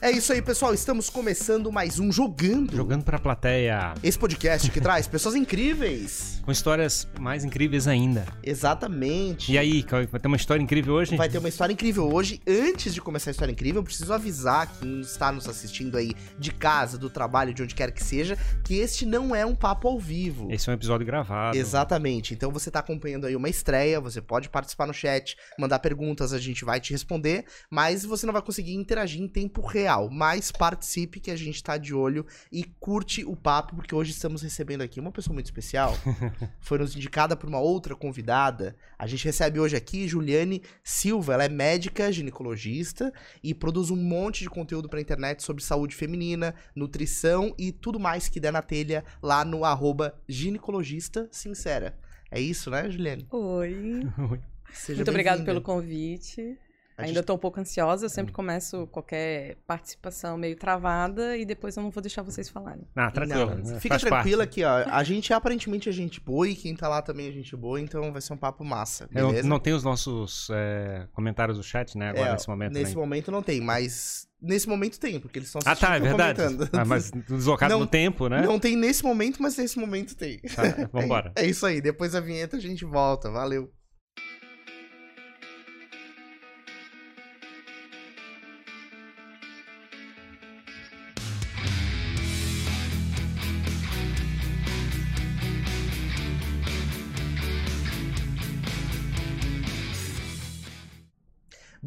É isso aí, pessoal. Estamos começando mais um Jogando. Jogando pra plateia. Esse podcast que traz pessoas incríveis. Com histórias mais incríveis ainda. Exatamente. E aí, vai ter uma história incrível hoje? Vai ter uma história incrível hoje. Antes de começar a história incrível, eu preciso avisar quem está nos assistindo aí de casa, do trabalho, de onde quer que seja, que este não é um papo ao vivo. Esse é um episódio gravado. Exatamente. Então você está acompanhando aí uma estreia, você pode participar no chat, mandar perguntas, a gente vai te responder, mas você não vai conseguir interagir em tempo real. Mas participe que a gente tá de olho e curte o papo, porque hoje estamos recebendo aqui uma pessoa muito especial. Foi nos indicada por uma outra convidada. A gente recebe hoje aqui Juliane Silva. Ela é médica, ginecologista e produz um monte de conteúdo pra internet sobre saúde feminina, nutrição e tudo mais que der na telha lá no arroba ginecologista sincera. É isso, né, Juliane? Oi. Oi. Seja Muito obrigada bem-vinda. pelo convite. Ainda gente- estou um pouco ansiosa, eu sempre começo qualquer participação meio travada e depois eu não vou deixar vocês falarem. Ah, tranquilo. Não, né? fica Faz tranquila aqui, ó. A gente aparentemente é gente boa e quem tá lá também é gente boa, então vai ser um papo massa, Eu beleza? não tem os nossos é, comentários do chat, né? Agora, É, nesse momento. Nesse né? momento não tem, mas nesse momento tem, porque eles estão Ah, tá, é assistindo verdade. comentando. Ah, mas deslocado Não- no tempo, né? Não tem nesse momento, mas nesse momento tem. Tá, vambora. É, é isso aí, depois da vinheta a gente volta, valeu.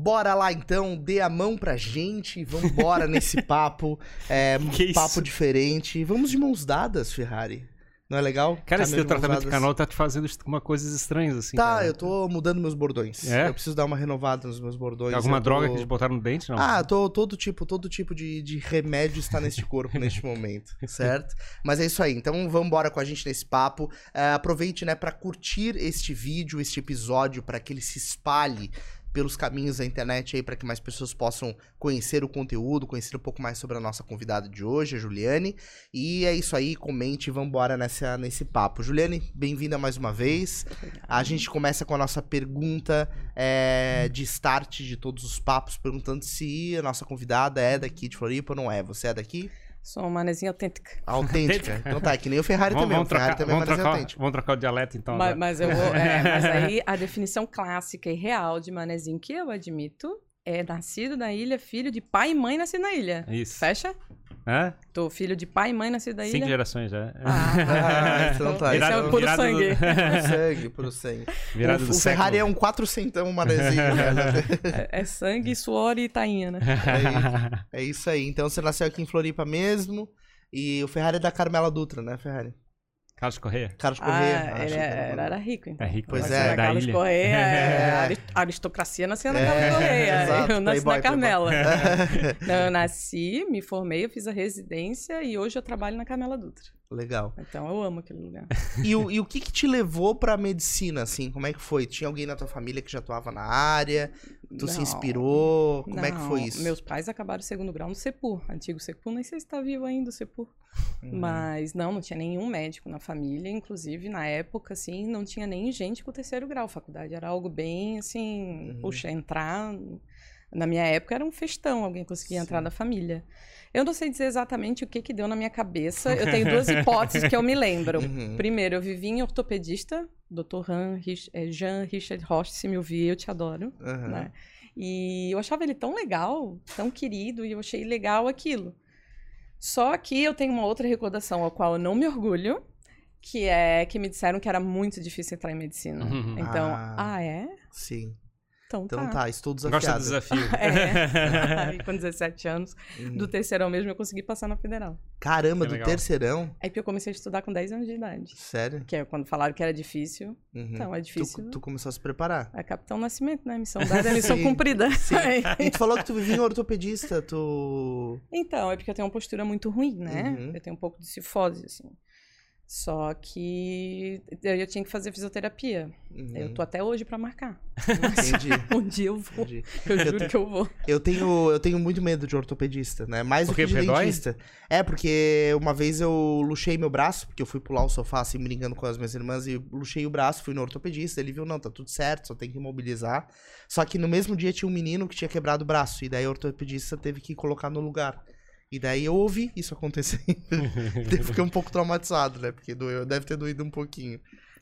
Bora lá então, dê a mão pra gente e vambora nesse papo. É, um isso? papo diferente. Vamos de mãos dadas, Ferrari. Não é legal? Cara, esse Caminho teu tratamento de dadas. canal tá te fazendo uma coisas estranhas, assim. Tá, cara. eu tô mudando meus bordões. É? Eu preciso dar uma renovada nos meus bordões. Alguma tô- droga que te botaram no dente, não? Ah, tô, todo tipo, todo tipo de, de remédio está neste corpo neste momento, certo? Mas é isso aí. Então vamos embora com a gente nesse papo. É, aproveite, né, para curtir este vídeo, este episódio, para que ele se espalhe pelos caminhos da internet aí para que mais pessoas possam conhecer o conteúdo, conhecer um pouco mais sobre a nossa convidada de hoje, a Juliane. E é isso aí, comente e vamos embora nessa nesse papo. Juliane, bem-vinda mais uma vez. A gente começa com a nossa pergunta é, de start de todos os papos, perguntando se a nossa convidada é daqui de Floripa ou não é. Você é daqui? Sou uma manezinha autêntica. Autêntica. então tá, que nem o Ferrari Vamos, também. vamos o Ferrari trocar, também é vamos, manezinho trocar, autêntico. vamos trocar o dialeto, então. Mas, mas eu vou. é, mas aí a definição clássica e real de manezinho que eu admito é nascido na ilha, filho de pai e mãe nascido na ilha. Isso. Fecha? Hã? Tô filho de pai e mãe nascido na Cinco ilha. gerações já. Ah, então tá. Esse é então- o puro virado do- sangue. Puro sangue, puro sangue. Virado o do o Ferrari é um quatrocentão manezinho, velho. É, é sangue, suor e tainha, né? É isso aí. Então você nasceu aqui em Floripa mesmo. E o Ferrari é da Carmela Dutra, né, Ferrari? Carlos Correia. Carlos Ah, Corrêa. ele é- era. era rico, então. É rico. Pois Mas é. era Da Carlos ilha. Correia, é, aristocracia nasceu na É, Carlos Correia. exato, eu nasci playboy, na Carmela. Não, eu nasci, me formei, eu fiz a residência e hoje eu trabalho na Carmela Dutra. Legal. Então eu amo aquele lugar. E o, e o que que te levou pra medicina, assim? Como é que foi? Tinha alguém na tua família que já atuava na área? Tu se Não. inspirou? Como é que Não, foi isso? Meus pais acabaram o segundo grau no CEPUR, antigo CEPUR, nem sei se está vivo ainda o CEPUR. Uhum. Mas não, não tinha nenhum médico na família, inclusive na época, assim, não tinha nem gente com terceiro grau. Faculdade era algo bem, assim, Uhum. puxa, entrar... Na minha época era um festão, alguém conseguia entrar Sim. da família. Eu não sei dizer exatamente o que que deu na minha cabeça, eu tenho duas hipóteses que eu me lembro. Uhum. Primeiro, eu vivi em ortopedista, Dr. Han, Rich- eh, Jean Richard Roche, se me ouvir, eu te adoro. Uhum. né? E eu achava ele tão legal, tão querido, e eu achei legal aquilo. Só que eu tenho uma outra recordação ao qual eu não me orgulho, que é que me disseram que era muito difícil entrar em medicina. Uhum. Então, Ah. ah, é? Sim. Então, Então tá. tá, estou Gosta desafiado. do desafio. É. Aí, com 17 anos, Uhum. do terceirão mesmo, eu consegui passar na federal. Caramba, Que do legal. terceirão? Aí que eu comecei a estudar com 10 anos de idade. Sério? Que é quando falaram que era difícil. Uhum. Então, é difícil. Tu, tu começou a se preparar. É Capitão Nascimento, né? Missão dada é missão cumprida. sim. E tu falou que tu vivia em ortopedista, tu... Então, é porque eu tenho uma postura muito ruim, né? Uhum. Eu tenho um pouco de cifose, assim. Só que eu tinha que fazer fisioterapia. Uhum. Eu tô até hoje pra marcar. Entendi. Um dia eu vou. entendi. Eu Eu juro te- que eu vou. Eu tenho, eu tenho muito medo de ortopedista, né? Mais do Por quê? que de Porque dentista. É, porque uma vez eu luxei meu braço, porque eu fui pular o sofá assim, brincando com as minhas irmãs, e luxei o braço, fui no ortopedista, ele viu, não, tá tudo certo, só tem que imobilizar. Só que no mesmo dia tinha um menino que tinha quebrado o braço, e daí o ortopedista teve que colocar no lugar. E daí eu ouvi isso acontecendo. eu fiquei um pouco traumatizado, né? Porque doeu, deve ter doído um pouquinho.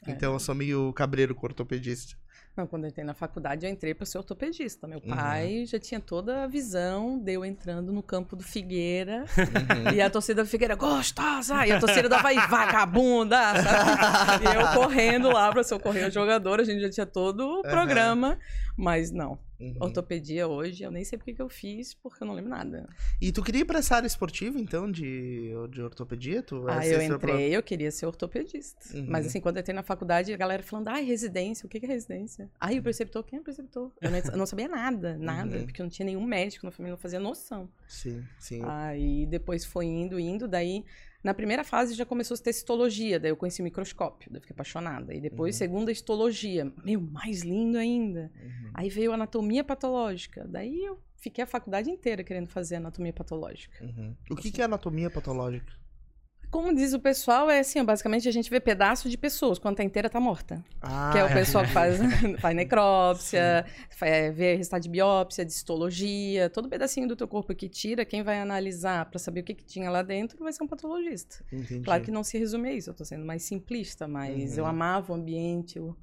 É. Então eu sou meio cabreiro com ortopedista. Não, quando eu entrei na faculdade, eu entrei para ser ortopedista. Meu Uhum. pai já tinha toda a visão de eu entrando no campo do Figueira. Uhum. e a torcida do Figueira, gostosa! E a torcida da Vai, vagabunda! Sabe? E eu correndo lá para socorrer o jogador. A gente já tinha todo o programa. Mas não, Uhum. ortopedia hoje, eu nem sei porque que eu fiz, porque eu não lembro nada. E tu queria ir pra essa área esportiva, então, de, de ortopedia? Tu, Ah, eu entrei, eu queria ser ortopedista. Uhum. Mas assim, quando eu entrei na faculdade, a galera falando, ai, residência, o que é residência? Ai, o preceptor, quem é o preceptor? Eu não, eu não sabia nada, nada, Uhum. porque eu não tinha nenhum médico na família, não fazia noção. Sim, sim. Aí depois foi indo, indo, daí na primeira fase já começou a ter citologia, daí eu conheci o microscópio, daí eu fiquei apaixonada. E depois, Uhum. segunda, histologia. Meu, mais lindo ainda. Uhum. Aí veio anatomia patológica, daí eu fiquei a faculdade inteira querendo fazer anatomia patológica. Uhum. O que, que é anatomia patológica? Como diz o pessoal, é assim, basicamente a gente vê pedaço de pessoas, quando tá inteira tá morta. Ah, Que é o pessoal que faz, faz necrópsia, faz, é, vê resultado de biópsia, de histologia, todo pedacinho do teu corpo que tira, quem vai analisar pra saber o que, que tinha lá dentro vai ser um patologista. Entendi. Claro que não se resume a isso, eu tô sendo mais simplista, mas eu Uhum. amava o ambiente, o,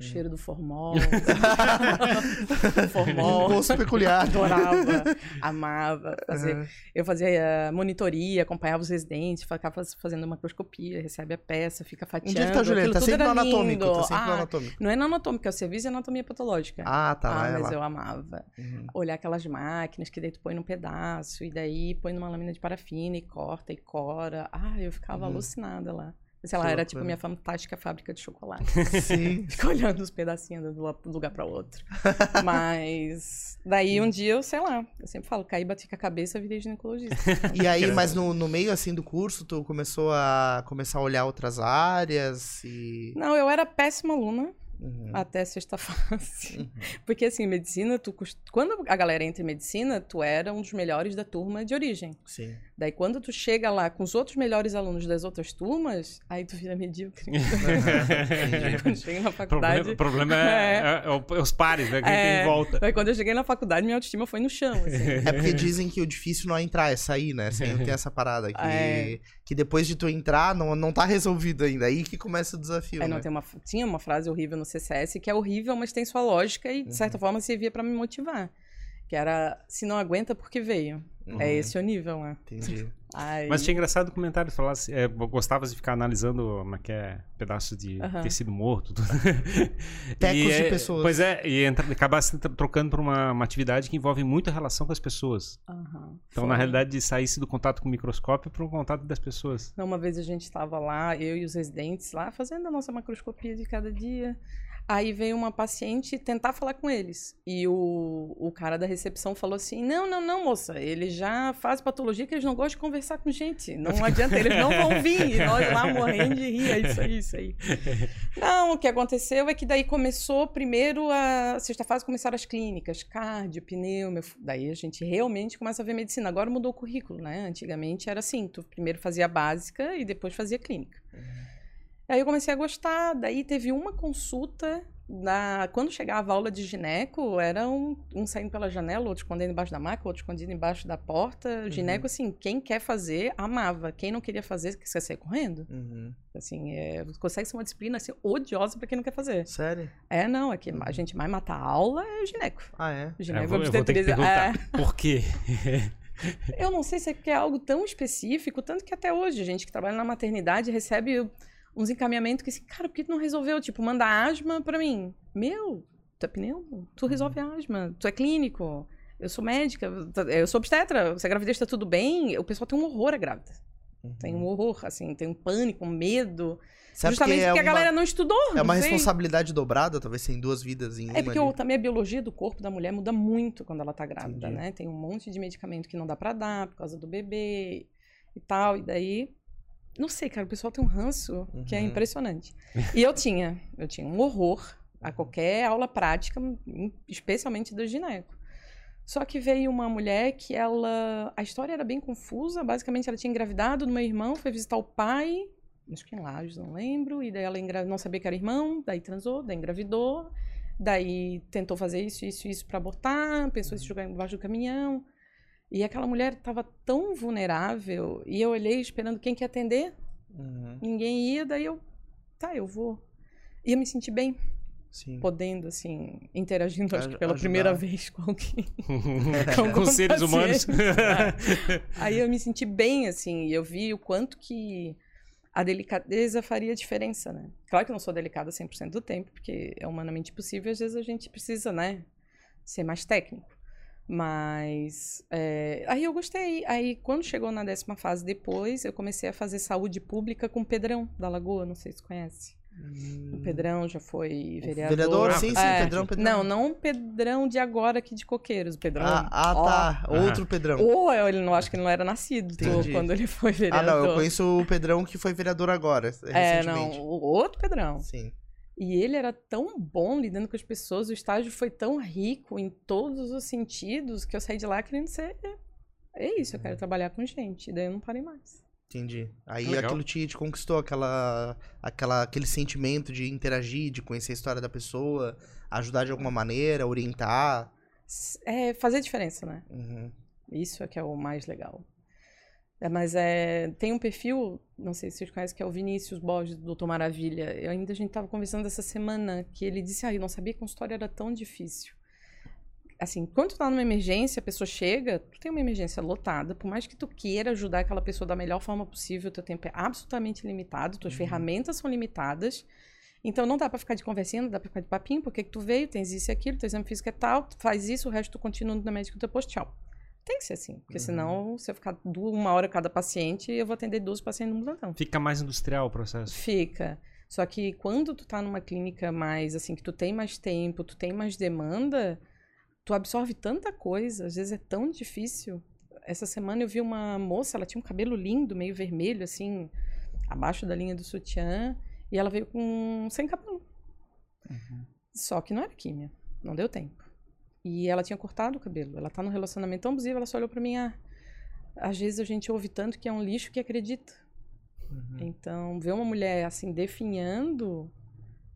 o cheiro do formol. Um formol. gosto peculiar. Adorava, amava fazer. Uhum. Eu fazia eh, monitoria, acompanhava os residentes, ficava faz- fazendo macroscopia, recebe a peça, fica fatiando. Onde é que tá, Juliana? Tá tudo sempre no anatômico. Tá sempre no Ah, anatômico. Não é no anatômico, é o serviço de anatomia patológica. Ah, tá. Ah, é mas lá. eu amava. Uhum. Olhar aquelas máquinas que daí tu põe num pedaço, e daí põe numa lâmina de parafina e corta e cora. Ah, eu ficava Uhum. alucinada lá. Sei lá, era tipo minha fantástica fábrica de chocolate. Sim. Fica olhando os pedacinhos do lu- lugar pra outro. Mas daí um dia eu, sei lá, eu sempre falo, caí, bati com a cabeça, virei ginecologista. E aí, mas no, no meio, assim, do curso, tu começou a começar a olhar outras áreas e... Não, eu era péssima aluna Uhum. até sexta fase. Uhum. Porque assim, medicina, tu cost- quando a galera entra em medicina, tu era um dos melhores da turma de origem. Sim. Daí quando tu chega lá com os outros melhores alunos das outras turmas, aí tu vira medíocre. Quando chega na O faculdade. problema, o problema é, é- é o- é os pares, né? Quem tem É. em volta. Aí quando eu cheguei na faculdade, minha autoestima foi no chão. assim. É porque dizem que o difícil não é entrar, é sair, né? Sempre tem essa parada que, É. que depois de tu entrar, não, não tá resolvido ainda. Aí que começa o desafio, Aí né? não tem uma, tinha uma frase horrível no CCS que é horrível, mas tem sua lógica e, de certa Uhum. forma, servia pra me motivar. Que era, se não aguenta, porque veio. Uhum. É esse o nível, né? Entendi. Aí... Mas tinha engraçado o comentário, falar assim, é, gostavas de ficar analisando como é que é, pedaços de Aham. tecido morto. Tudo. Tecos E de é- pessoas. Pois é, e entra, acabar se tro- trocando por uma, uma atividade que envolve muita relação com as pessoas. Aham, Então, foi. na realidade, saísse do contato com o microscópio para um contato das pessoas. Uma vez a gente estava lá, eu e os residentes lá, fazendo a nossa macroscopia de cada dia. Aí veio uma paciente tentar falar com eles. E o, o cara da recepção falou assim: Não, não, não, moça. Eles já fazem patologia que eles não gostam de conversar com gente. Não adianta, eles não vão vir. E nós lá morrendo de rir. É isso aí, isso aí. Não, o que aconteceu é que daí começou primeiro a sexta fase começaram as clínicas, cardio, pneu, daí a gente realmente começa a ver medicina. Agora mudou o currículo, né? Antigamente era assim, tu primeiro fazia a básica e depois fazia clínica. Aí eu comecei a gostar, daí teve uma consulta na quando chegava a aula de gineco, era um, um saindo pela janela, outro escondendo embaixo da maca, outro escondido embaixo da porta. Gineco assim, quem quer fazer amava, quem não queria fazer quer sair correndo. Uhum. Assim, é, consegue ser uma disciplina assim, odiosa pra quem não quer fazer. Sério? É, não, é que a gente mais mata a aula é o gineco. Ah, é? O É, gineco eu vou, eu vou ter que perguntar, é, por quê? eu não sei se é porque é algo tão específico, tanto que até hoje a gente que trabalha na maternidade recebe uns encaminhamentos que assim, cara, por que tu não resolveu? Tipo, manda asma pra mim. Meu, tu é pneu? Tu resolve asma. Tu é clínico. Eu sou médica, eu sou obstetra. Se a gravidez tá tudo bem, o pessoal tem um horror à grávida. Tem um horror, assim, tem um pânico, um medo. Sabe justamente é porque a uma- galera não estudou. É uma não sei. responsabilidade dobrada, talvez tem duas vidas em uma É porque ali. também a biologia do corpo da mulher muda muito quando ela tá grávida, Entendi. né? Tem um monte de medicamento que não dá pra dar por causa do bebê e tal. E daí Não sei, cara, o pessoal tem um ranço que é Uhum. impressionante. E eu tinha, eu tinha um horror a qualquer aula prática, especialmente do gineco. Só que veio uma mulher que ela. A história era bem confusa. Basicamente, ela tinha engravidado do meu irmão, foi visitar o pai, acho que em Lages, não lembro. E daí ela engra... não sabia que era irmão, daí transou, daí engravidou. Daí tentou fazer isso, isso, isso pra abortar, pensou em se jogar embaixo do caminhão. E aquela mulher estava tão vulnerável. E eu olhei esperando quem que atender. Uhum. Ninguém ia, daí eu. Tá, eu vou. E eu me senti bem, Sim. podendo, assim, interagindo, acho que pela ajudar. primeira vez com alguém. Com os seres humanos. Aí eu me senti bem, assim, e eu vi o quanto que a delicadeza faria diferença, né? Claro que eu não sou delicada 100% do tempo, porque é humanamente possível, às vezes a gente precisa, né, ser mais técnico. Mas é, aí eu gostei. Aí quando chegou na décima fase depois, eu comecei a fazer saúde pública com o Pedrão da Lagoa, não sei se conhece. O Pedrão já foi vereador. Vereador, sim, sim, É, Pedrão, Pedrão. Não, não o Pedrão de agora aqui de Coqueiros, o Pedrão. Ah, ah, ó, tá. Outro Pedrão. ou eu ele não acho que ele não era nascido Entendi. quando ele foi Ah, vereador. não, eu conheço o Pedrão que foi vereador agora, É, não, recentemente. o outro Pedrão. Sim. E ele era tão bom lidando com as pessoas, o estágio foi tão rico em todos os sentidos que eu saí de lá querendo ser. É isso, eu Uhum. quero trabalhar com gente. E daí eu não parei mais. Entendi. Aí Legal. aquilo te, te conquistou, aquela, aquela, aquele sentimento de interagir, de conhecer a história da pessoa, ajudar de alguma maneira, orientar. É fazer diferença, né? Uhum. Isso é que é o mais legal. É, mas é, tem um perfil, não sei se vocês conhecem, que é o Vinícius Borges, do Doutor Maravilha. Eu ainda a gente estava conversando essa semana que ele disse, ah, eu não sabia que a consultório era tão difícil. Assim, quando tu tá numa emergência, a pessoa chega, tu tem uma emergência lotada, por mais que tu queira ajudar aquela pessoa da melhor forma possível, teu tempo é absolutamente limitado, tuas Uhum. ferramentas são limitadas. Então não dá pra ficar de conversinha, não dá pra ficar de papinho, porque que tu veio, tens isso e aquilo, teu exame físico é tal, tu faz isso, o resto tu continua no médico depois, tchau. Tem que ser assim, porque Uhum. senão, se eu ficar uma hora cada paciente, eu vou atender 12 pacientes no plantão. Fica mais industrial o processo. Fica. Só que quando tu tá numa clínica mais, assim, que tu tem mais tempo, tu tem mais demanda, tu absorve tanta coisa, às vezes é tão difícil. Essa semana eu vi uma moça, ela tinha um cabelo lindo, meio vermelho, assim, abaixo da linha do sutiã, e ela veio com sem cabelo. Só que não era químia, não deu tempo. E ela tinha cortado o cabelo. Ela tá num relacionamento tão abusivo, ela só olhou pra mim, ah, às vezes a gente ouve tanto que é um lixo que acredita. Uhum. Então, ver uma mulher assim definhando,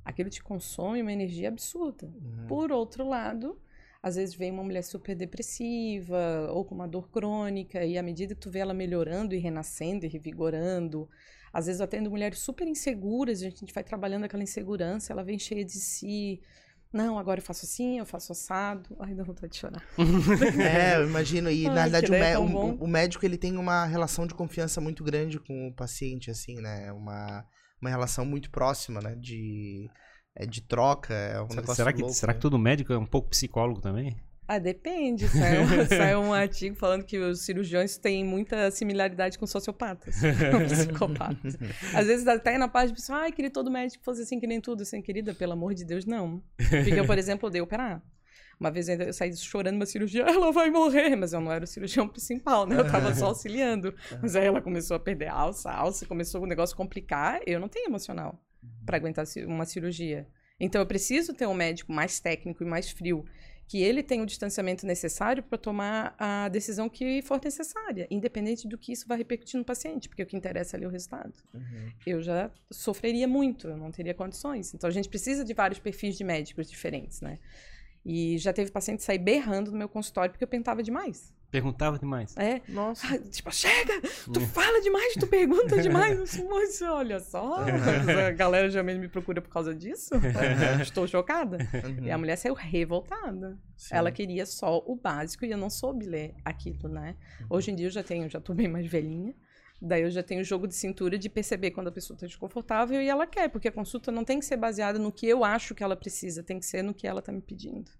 aquilo te consome uma energia absurda. Uhum. Por outro lado, às vezes vem uma mulher super depressiva ou com uma dor crônica e à medida que tu vê ela melhorando e renascendo e revigorando, às vezes eu atendo mulheres super inseguras, a gente vai trabalhando aquela insegurança, ela vem cheia de si. Não, agora eu faço assim, eu faço assado. Ai, dá vontade de chorar. É, eu imagino. E Ai, na verdade o, é o- o médico ele tem uma relação de confiança muito grande com o paciente, assim, né? Uma, uma relação muito próxima, né? De, é, de troca. É um negócio Será que, louco, será né? que todo médico é um pouco psicólogo também? Ah, depende. Saiu, saiu um artigo falando que os cirurgiões têm muita similaridade com sociopatas, com psicopatas. Às vezes até na parte de pessoa, ai, queria todo médico fosse assim que nem tudo. Assim, querida, pelo amor de Deus, não. Porque eu, por exemplo, odeio operar. Uma vez eu saí chorando uma cirurgia, ela vai morrer, mas eu não era o cirurgião principal, né? Eu tava só auxiliando. Mas aí ela começou a perder a alça, a alça, começou o negócio a complicar. Eu não tenho emocional para aguentar uma cirurgia. Então eu preciso ter um médico mais técnico e mais frio, que ele tenha o distanciamento necessário para tomar a decisão que for necessária, independente do que isso vai repercutir no paciente, porque o que interessa ali é o resultado. Uhum. Eu já sofreria muito, eu não teria condições. Então a gente precisa de vários perfis de médicos diferentes, né? E já teve paciente sair berrando no meu consultório porque eu pentava demais. Perguntava demais. É, Nossa. ah, tipo, chega! Tu fala demais, tu pergunta demais. Eu sou, Mas olha só, a galera geralmente me procura por causa disso. Estou chocada. Uhum. E a mulher saiu revoltada. Sim. Ela queria só o básico e eu não soube ler aquilo, né? Hoje em dia eu já tenho, já tô bem mais velhinha. Daí eu já tenho o jogo de cintura de perceber quando a pessoa está desconfortável e ela quer, porque a consulta não tem que ser baseada no que eu acho que ela precisa, tem que ser no que ela está me pedindo.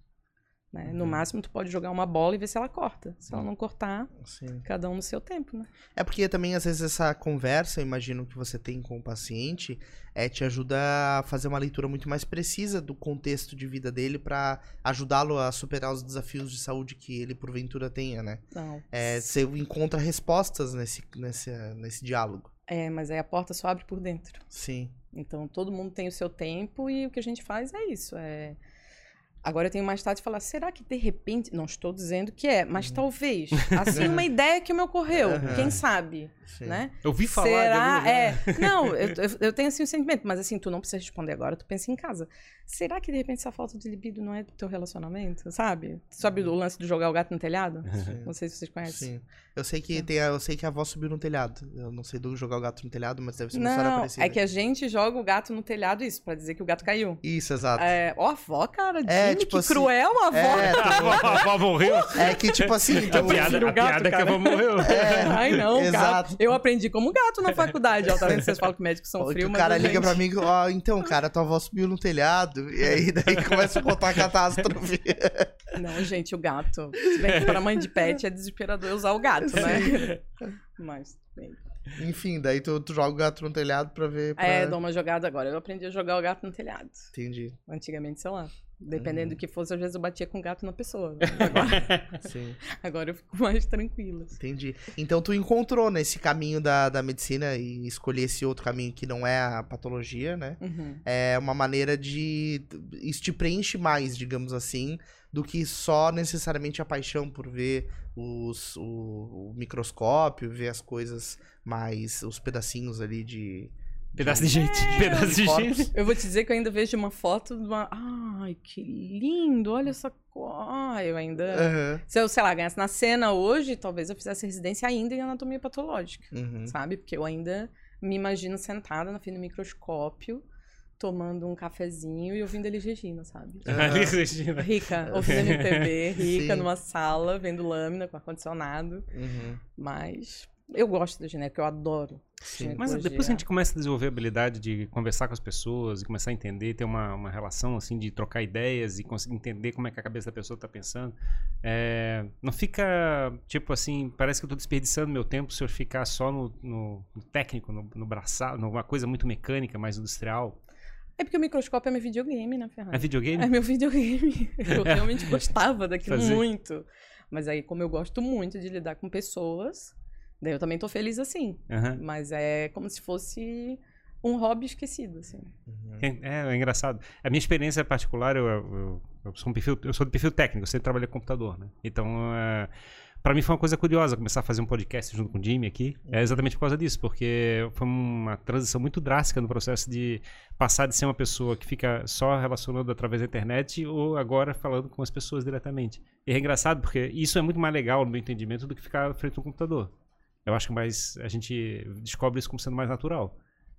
Né? No Uhum. máximo, tu pode jogar uma bola e ver se ela corta. Se ela não cortar, Sim. cada um no seu tempo, né? É porque também, às vezes, essa conversa, eu imagino, que você tem com o paciente, é, te ajuda a fazer uma leitura muito mais precisa do contexto de vida dele pra ajudá-lo a superar os desafios de saúde que ele, porventura, tenha, né? Não. É, você encontra respostas nesse, nesse, nesse diálogo. É, mas aí a porta só abre por dentro. Sim. Então todo mundo tem o seu tempo e o que a gente faz é isso. É... Agora eu tenho mais tarde de falar, será que de repente. Não estou dizendo que é, mas talvez. Assim, uma ideia que me ocorreu. Aham. Quem sabe? Sim. Né? Eu vi falar Será? lugar. É. Não, eu, eu, tenho assim um sentimento, mas assim, tu não precisa responder agora, tu pensa em casa. Será que de repente essa falta de libido não é do teu relacionamento? Sabe? Sabe o lance de jogar o gato no telhado? Sim. Não sei se vocês conhecem. Sim. Eu sei que tem a, eu sei que a avó subiu no telhado. Eu não sei do jogar o gato no telhado, mas deve ser uma história Não, parecida. é que a gente joga o gato no telhado, isso, pra dizer que o gato caiu. Isso, exato. É, ó, a avó, cara, É, Jimmy, tipo que assim, cruel a avó. É, a avó morreu. é que tipo assim, A então, piada, prefiro a o gato, piada é que a cara. avó morreu. Ai, não, Exato. gato. Eu aprendi como gato na faculdade. Ó, tá vendo? Vocês falam que médicos são frios, o mas cara a liga gente- pra mim, ó, então, cara, tua avó subiu no telhado, e aí daí começa a contar a catástrofe. Não, gente, o gato. Se bem que pra mãe de pet é desesperador usar o gato, né? Mas, bem. Enfim, daí tu, tu joga o gato no telhado pra ver. Pra... É, dou uma jogada agora. Eu aprendi a jogar o gato no telhado. Entendi. Antigamente, sei lá. Dependendo Uhum. do que fosse, às vezes eu batia com o gato na pessoa. Agora, Sim, agora eu fico mais tranquila. entendi. Então tu encontrou nesse caminho da, da medicina e escolher esse outro caminho que não é a patologia, né? Uhum. É uma maneira de. Isso te preenche mais, digamos assim, do que só necessariamente a paixão por ver os, o, o microscópio, ver as coisas mais. os pedacinhos ali de. Pedaço de gente. É. Pedaço de gente. Eu vou te dizer que eu ainda vejo uma foto de uma. Ai, que lindo! Olha essa cor. Ai, eu ainda. Aham. Se eu, sei lá, ganhasse na cena hoje, talvez eu fizesse residência ainda em anatomia patológica. Uhum. Sabe? Porque eu ainda me imagino sentada na frente do microscópio, tomando um cafezinho e ouvindo Elis Regina, sabe? Ali, Regina. Rica, ouvindo MPB, rica Sim. numa sala, vendo lâmina com ar-condicionado. Uhum. Mas eu gosto da genética, eu adoro. Sim. Mas depois que a gente começa a desenvolver a habilidade de conversar com as pessoas e começar a entender, ter uma, uma relação assim de trocar ideias e conseguir entender como é que a cabeça da pessoa tá pensando, é, não fica tipo assim, parece que eu tô desperdiçando meu tempo se eu ficar só no, no- no técnico, no, no braçal, numa coisa muito mecânica, mais industrial. É porque o microscópio é meu videogame, né, É Ferrari? videogame? É meu videogame. Eu realmente gostava daquilo Fazer. muito. Mas aí, como eu gosto muito de lidar com pessoas, daí eu também tô feliz assim. Aham. Mas é como se fosse um hobby esquecido, assim. Uhum. É, é engraçado. A minha experiência particular, eu, eu, eu sou um perfil, eu sou do perfil técnico, eu sempre trabalhei com computador, né? Então, é, para mim foi uma coisa curiosa começar a fazer um podcast junto com o Jimmy aqui. É exatamente por causa disso, porque foi uma transição muito drástica no processo de passar de ser uma pessoa que fica só relacionando através da internet ou agora falando com as pessoas diretamente. E é engraçado porque isso é muito mais legal no meu entendimento do que ficar frente ao computador. Eu acho que mais a gente descobre isso como sendo mais natural.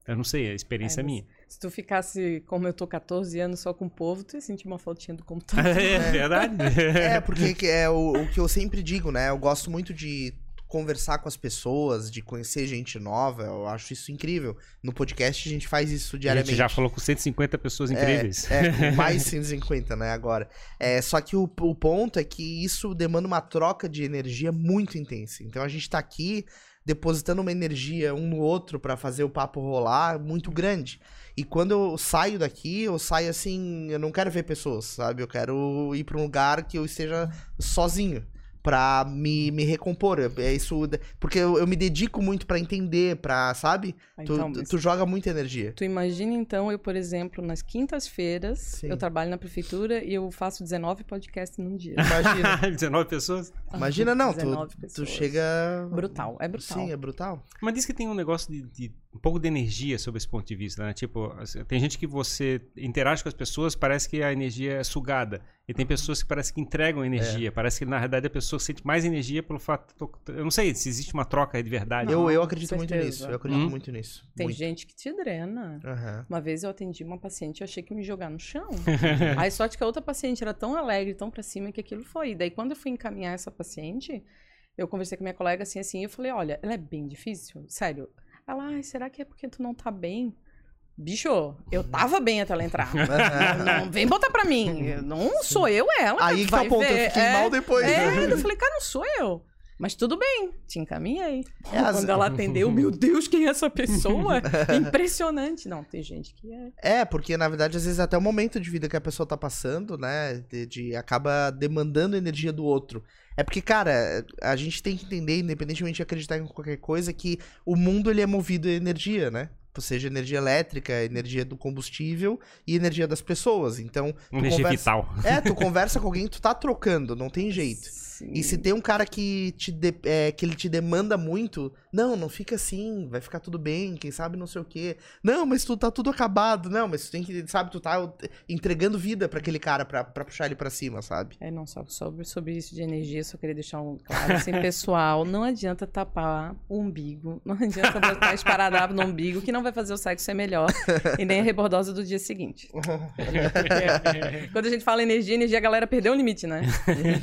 Eu não sei, a experiência é, É, minha. Se tu ficasse, como eu tô 14 anos só com o povo, tu ia sentir uma faltinha do computador. É verdade? É, porque que é o, o que eu sempre digo, né? Eu gosto muito de conversar com as pessoas, de conhecer gente nova. Eu acho isso incrível. No podcast a gente faz isso A diariamente. gente já falou com 150 pessoas incríveis. É, com mais 150, né, agora. É, só que o, o ponto é que isso demanda uma troca de energia muito intensa. Então a gente tá aqui depositando uma energia um no outro pra fazer o papo rolar muito grande. E quando eu saio daqui, eu saio assim, eu não quero ver pessoas, sabe? Eu quero ir pra um lugar que eu esteja sozinho. Pra me, me recompor. É isso. Porque eu, eu me dedico muito pra entender, pra, sabe? Tu, Então, mas tu joga muita energia. Tu imagina então, eu, por exemplo, nas quintas-feiras, eu trabalho na prefeitura e eu faço 19 podcasts num dia. Imagina. 19 pessoas? Imagina, não, tu, 19 tu pessoas. chega. Brutal, é brutal. Sim, é brutal. Mas diz que tem um negócio de, de um pouco de energia sobre esse ponto de vista, né? Tipo, assim, tem gente que você interage com as pessoas, parece que a energia é sugada. E tem pessoas que parece que entregam energia. Parece que, na verdade, a pessoa sente mais energia pelo fato. Eu não sei se existe uma troca aí de verdade. eu, Não, eu com acredito muito nisso. Eu acredito Hum. muito nisso. Tem muito. gente que te drena. Aham. Uma vez eu atendi uma paciente e eu achei que ia me jogar no chão. Aí sorte que a outra paciente era tão alegre, tão pra cima que aquilo foi. E daí quando eu fui encaminhar essa paciente, eu conversei com minha colega assim, assim, e eu falei, olha, ela é bem difícil, sério. Ela, ai, será que é porque tu não tá bem? Bicho, eu tava bem até ela entrar. Não, vem botar pra mim. Não sou eu ela. Aí que tá o ponto, eu ver. fiquei É, mal depois. É, né? eu falei, cara, não sou eu. Mas tudo bem, te encaminhei. É, as- Quando ela atendeu, meu Deus, quem é essa pessoa? Impressionante. Não, tem gente que é. É, porque na verdade, às vezes até o momento de vida que a pessoa tá passando, né, de, de- acaba demandando energia do outro. É porque, cara, a gente tem que entender, independentemente de acreditar em qualquer coisa, que o mundo ele é movido a energia, né? Ou seja, energia elétrica, energia do combustível e energia das pessoas. Então, Energia conversa... vital. É, tu conversa com alguém, tu tá trocando, não tem jeito. Sim. E se tem um cara que, te de- é, que ele te demanda muito, não, não fica assim, vai ficar tudo bem, quem sabe não sei o quê. Não, mas tu tá tudo acabado. Não, mas tu tem que, sabe, tu tá entregando vida pra aquele cara pra, pra puxar ele pra cima, sabe? É, não, só sobre, sobre isso de energia, só queria deixar um claro assim, pessoal, não adianta tapar o umbigo, não adianta botar esparadrapo no umbigo, que não vai fazer o sexo ser melhor, e nem a rebordosa do dia seguinte. Quando a gente fala energia, energia, a galera perdeu o limite, né?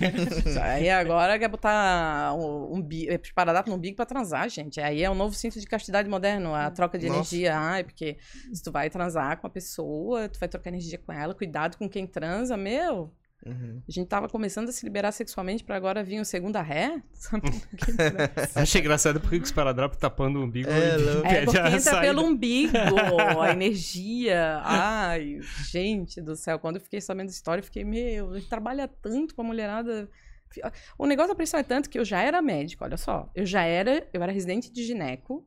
Aí agora quer botar um, um bi- esparadrapo no umbigo pra transar, gente. Aí é o novo cinto de castidade moderno, a troca de Nossa. energia. Ai, porque se tu vai transar com a pessoa, tu vai trocar energia com ela, cuidado com quem transa, meu... Uhum. A gente tava começando a se liberar sexualmente pra agora vir o segunda ré. Achei engraçado porque o esparadrapo tapando o umbigo. É, e. É porque entra saída. pelo umbigo, a energia. Ai, gente do céu. Quando eu fiquei sabendo da história, eu fiquei, meu, a gente trabalha tanto com a mulherada. O negócio da pressão é tanto que eu já era médico, olha só. Eu já era, eu era residente de gineco.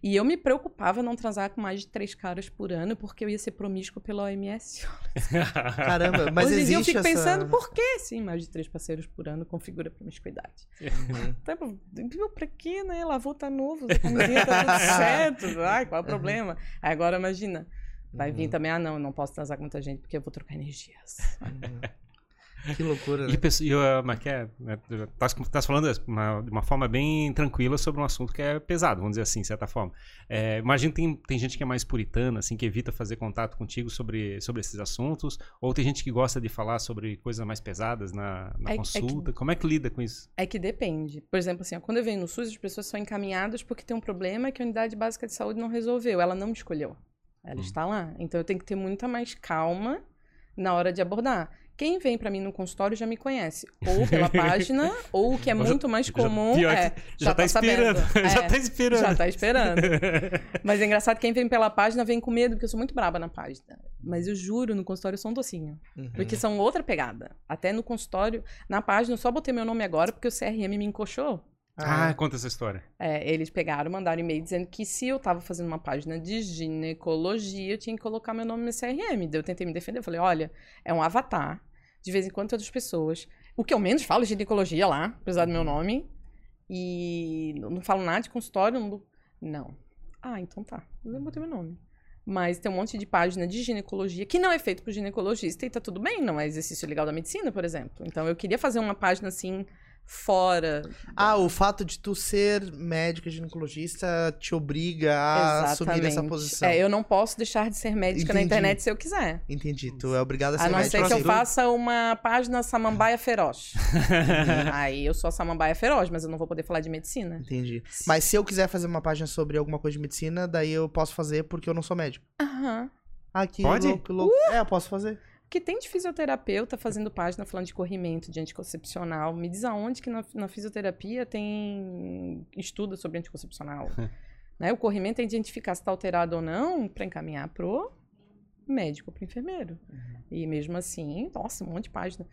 E eu me preocupava não transar com mais de três caras por ano, porque eu ia ser promíscuo pela OMS. Caramba, mas Hoje existe eu fico essa... pensando, por que sim, mais de três parceiros por ano configura promiscuidade? Uhum. Meu, pra quê, né? Lavou tá novo, a camisinha tá tudo certo. Ai, qual é o problema? Aí agora imagina. Vai vir Uhum. também, ah, não, eu não posso transar com muita gente porque eu vou trocar energias. Que loucura, né? E, e uh, mas que é, né, tá, tá falando de uma, de uma forma bem tranquila sobre um assunto que é pesado, vamos dizer assim, de certa forma. É, imagino que tem, tem gente que é mais puritana, assim, que evita fazer contato contigo sobre, sobre esses assuntos, ou tem gente que gosta de falar sobre coisas mais pesadas na, na É- é que- consulta. Como é que lida com isso? É que depende. Por exemplo, assim, ó, quando eu venho no SUS, as pessoas são encaminhadas porque tem um problema que a unidade básica de saúde não resolveu. Ela não me escolheu. Ela Hum. está lá. Então eu tenho que ter muita mais calma na hora de abordar. Quem vem pra mim no consultório já me conhece. Ou pela página, ou o que é Já- muito mais já- comum pior é. que já, tá, sabendo. esperando. já É, tá esperando. Já tá esperando. Mas é engraçado, quem vem pela página vem com medo, porque eu sou muito braba na página. Mas eu juro, no consultório eu sou um docinho. Uhum. Porque são outra pegada. Até no consultório, na página, eu só botei meu nome agora porque o CRM me encoxou. Ah, conta essa história. É, eles pegaram, mandaram e-mail dizendo que se eu tava fazendo uma página de ginecologia, eu tinha que colocar meu nome no CRM. Daí eu tentei me defender. Eu falei, olha, é um avatar. De vez em quando outras pessoas. O que eu menos falo é ginecologia lá, apesar do meu nome. E não falo nada de consultório. Não. não. Ah, então tá. Eu botei meu nome. Mas tem um monte de página de ginecologia que não é feito por ginecologista e tá tudo bem, não é exercício legal da medicina, por exemplo. Então eu queria fazer uma página assim, fora. Ah, o fato de tu ser médica ginecologista te obriga a assumir essa posição. É, eu não posso deixar de ser médica na Entendi. internet se eu quiser. Entendi. Tu é obrigado a ser A não médica. ser que eu sim. faça uma página samambaia feroz. Aí eu sou a samambaia feroz, mas eu não vou poder falar de medicina. Entendi. Mas se eu quiser fazer uma página sobre alguma coisa de medicina, daí eu posso fazer porque eu não sou médico. Aham. Ah, que Pode? louco, louco. É, eu posso fazer. Que tem de fisioterapeuta fazendo página falando de corrimento, de anticoncepcional. Me diz aonde que na, na fisioterapia tem estudo sobre anticoncepcional. né? O corrimento é identificar se está alterado ou não para encaminhar pro médico, pro enfermeiro. E mesmo assim, nossa, um monte de página.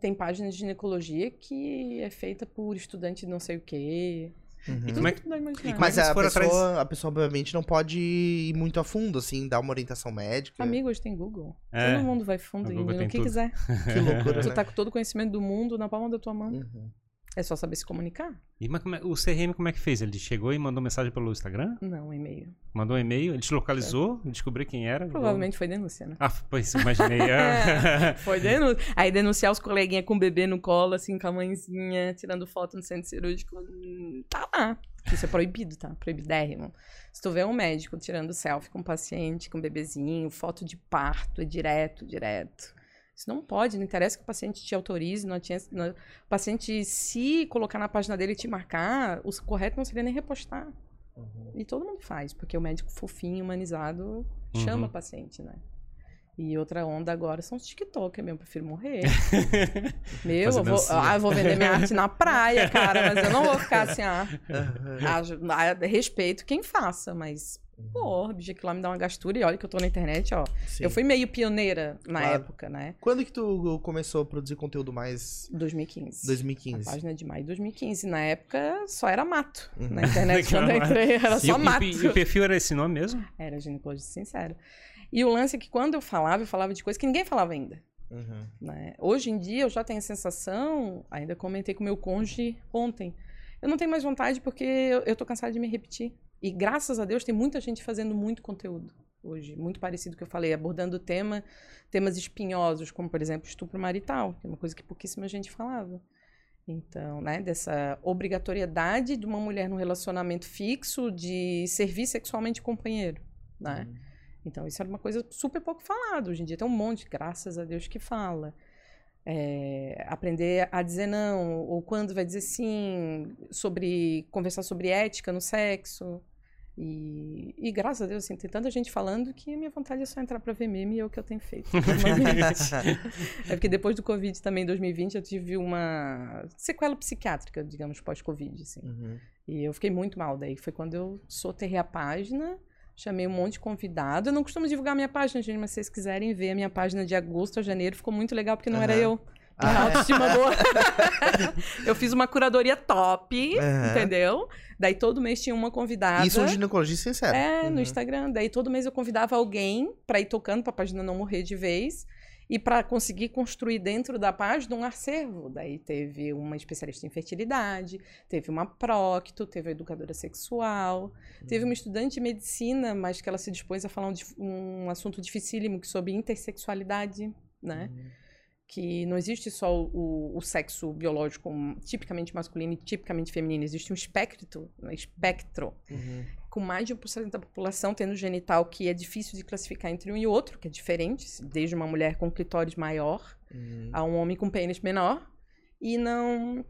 Tem página de ginecologia que é feita por estudante de não sei o quê. Uhum. Tudo como é que é Mas que eles a pessoa, a pessoa, obviamente, não pode ir muito a fundo, assim, dar uma orientação médica. Amigo, hoje tem Google. É. Todo mundo vai fundo O em tem que tudo. quiser. Que loucura, Tu né? tá com todo o conhecimento do mundo na palma da tua mão. Uhum. É só saber se comunicar? E, mas é- o CRM como é que fez? Ele chegou e mandou mensagem pelo Instagram? Não, e-mail. Mandou um e-mail? Ele te localizou? Descobriu quem era? Provavelmente foi denúncia, né? Ah, pois, imaginei. Ah. Foi denúncia. Aí denunciar os coleguinhas com o bebê no colo, assim, com a mãezinha, tirando foto no centro cirúrgico. hum, Tá lá. Isso é proibido, tá? Proibidérrimo. Se tu vê um médico tirando selfie com um paciente, com um bebezinho, foto de parto, é direto, direto. Isso não pode, não interessa que o paciente te autorize, não tinha, não- o paciente, se colocar na página dele e te marcar, o correto não seria nem repostar. Uhum. E todo mundo faz, porque o médico fofinho, humanizado, chama Uhum. o paciente, né? E outra onda agora são os TikTok, eu prefiro morrer. Meu, eu vou, ah, eu vou vender minha arte na praia, cara, mas eu não vou ficar assim, ah, ah, ah, respeito quem faça, mas, pô, bicho, aquilo lá me dá uma gastura e olha que eu tô na internet, ó. Sim. Eu fui meio pioneira na Claro. época, né? Quando que tu começou a produzir conteúdo mais? 2015. 2015. A página de maio de 2015. Na época só era mato. Uhum. Na internet, quando eu entrei, era E só o- mato. e, e o perfil era esse nome mesmo? Era ginecologista sincero. E o lance é que quando eu falava, eu falava de coisas que ninguém falava ainda. Uhum. né? Hoje em dia eu já tenho a sensação, ainda comentei com meu cônjuge ontem, eu não tenho mais vontade porque eu, eu tô cansada de me repetir. E graças a Deus tem muita gente fazendo muito conteúdo hoje, muito parecido com o que eu falei, abordando tema, temas espinhosos, como por exemplo estupro marital, que é uma coisa que pouquíssima gente falava. Então, né, dessa obrigatoriedade de uma mulher num relacionamento fixo de servir sexualmente o companheiro, né? Então, isso era uma coisa super pouco falada. Hoje em dia tem um monte, graças a Deus, que fala. É, aprender a dizer não, ou quando vai dizer sim, sobre conversar sobre ética no sexo. E, e graças a Deus, assim, tem tanta gente falando que a minha vontade é só entrar pra ver meme e é o que eu tenho feito. é porque depois do Covid também, em 2020, eu tive uma sequela psiquiátrica, digamos, pós-Covid, assim. Uhum. E eu fiquei muito mal daí. Foi quando eu soterrei a página, chamei um monte de convidado. Eu não costumo divulgar minha página, gente, mas se vocês quiserem ver a minha página de agosto a janeiro, ficou muito legal, porque não era Aham. eu. Ah, é? autoestima boa. eu fiz uma curadoria top, Aham. entendeu? Daí todo mês tinha uma convidada. Isso é um ginecologista sincero. É, no Uhum. Instagram. Daí todo mês eu convidava alguém pra ir tocando pra página não morrer de vez. E pra conseguir construir dentro da página um acervo. Daí teve uma especialista em fertilidade, teve uma procto, teve uma educadora sexual, teve uma estudante de medicina, mas que ela se dispôs a falar um, um assunto dificílimo que sobre intersexualidade, né? que não existe só o, o sexo biológico tipicamente masculino e tipicamente feminino, existe um espectro, um espectro Uhum. Com mais de 1% da população tendo genital que é difícil de classificar entre um e outro, que é diferente, desde uma mulher com clitóris maior Uhum. a um homem com pênis menor, e não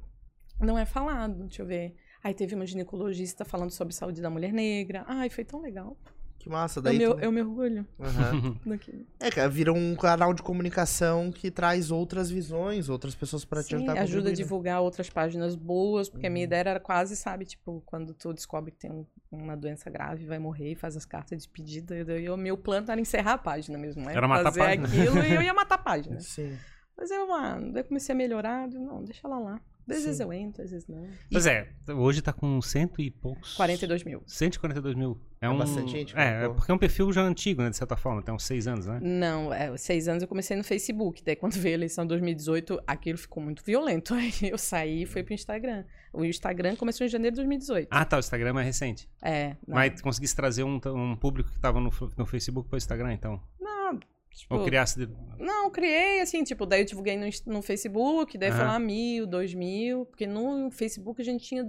não é falado, deixa eu ver. Aí teve uma ginecologista falando sobre saúde da mulher negra. Ai, foi tão legal. Que massa. Eu Daí me, tu- eu me orgulho daquilo. É, cara, vira um canal de comunicação que traz outras visões, outras pessoas pra te ajudar a ajuda a né? divulgar outras páginas boas, porque a minha Uhum. ideia era quase, sabe, tipo, quando tu descobre que tem um- uma doença grave, vai morrer e faz as cartas de despedida, e o meu plano era encerrar a página mesmo, né? Era matar a Fazer página. aquilo e eu ia matar a página. Sim. Mas eu, mano, daí eu comecei a melhorar, eu, não, deixa ela lá. Às vezes Sim. eu entro, às vezes não. Pois é, hoje tá com cento e poucos. 42 mil. 142 mil. É, É um... bastante gente, É, é porque é um perfil já antigo, né? De certa forma, tem uns seis anos, né? Não, é, seis anos eu comecei no Facebook. Daí quando veio a eleição de 2018, aquilo ficou muito violento. Aí eu saí e fui pro Instagram. O Instagram começou em janeiro de 2018. Ah, tá. O Instagram é mais recente. É. Não, Mas conseguisse trazer um, um público que tava no, no Facebook pro Instagram, então. não tipo, Ou criasse. de- Não, criei, assim, tipo, daí eu divulguei no, no Facebook, daí foi Aham. lá mil, dois mil, porque no Facebook a gente tinha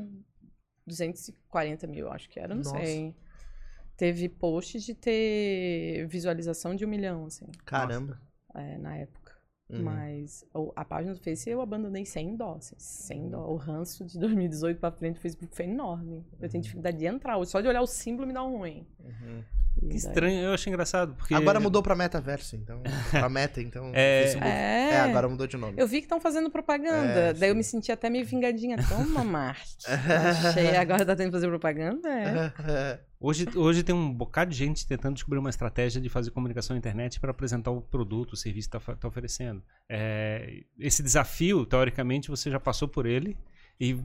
240 mil, acho que era, não Nossa. sei. Teve posts de ter visualização de um milhão, assim, Caramba. é, na época. Uhum. Mas a página do Face eu abandonei sem dó, assim, sem dó. O ranço de 2018 pra frente do Facebook foi enorme. Eu tenho dificuldade de entrar, só de olhar o símbolo me dá um ruim. Uhum. Que daí- estranho, eu achei engraçado. Porque... Agora mudou pra metaverso, então. Pra meta, então. É. Facebook. É. É, agora mudou de nome. Eu vi que estão fazendo propaganda. É, daí eu sim. me senti até meio vingadinha. Toma, Mark. Achei, agora tá tendo que fazer propaganda? É. Hoje, hoje tem um bocado de gente tentando descobrir uma estratégia de fazer comunicação na internet para apresentar o produto, o serviço que está oferecendo. É, esse desafio, teoricamente, você já passou por ele e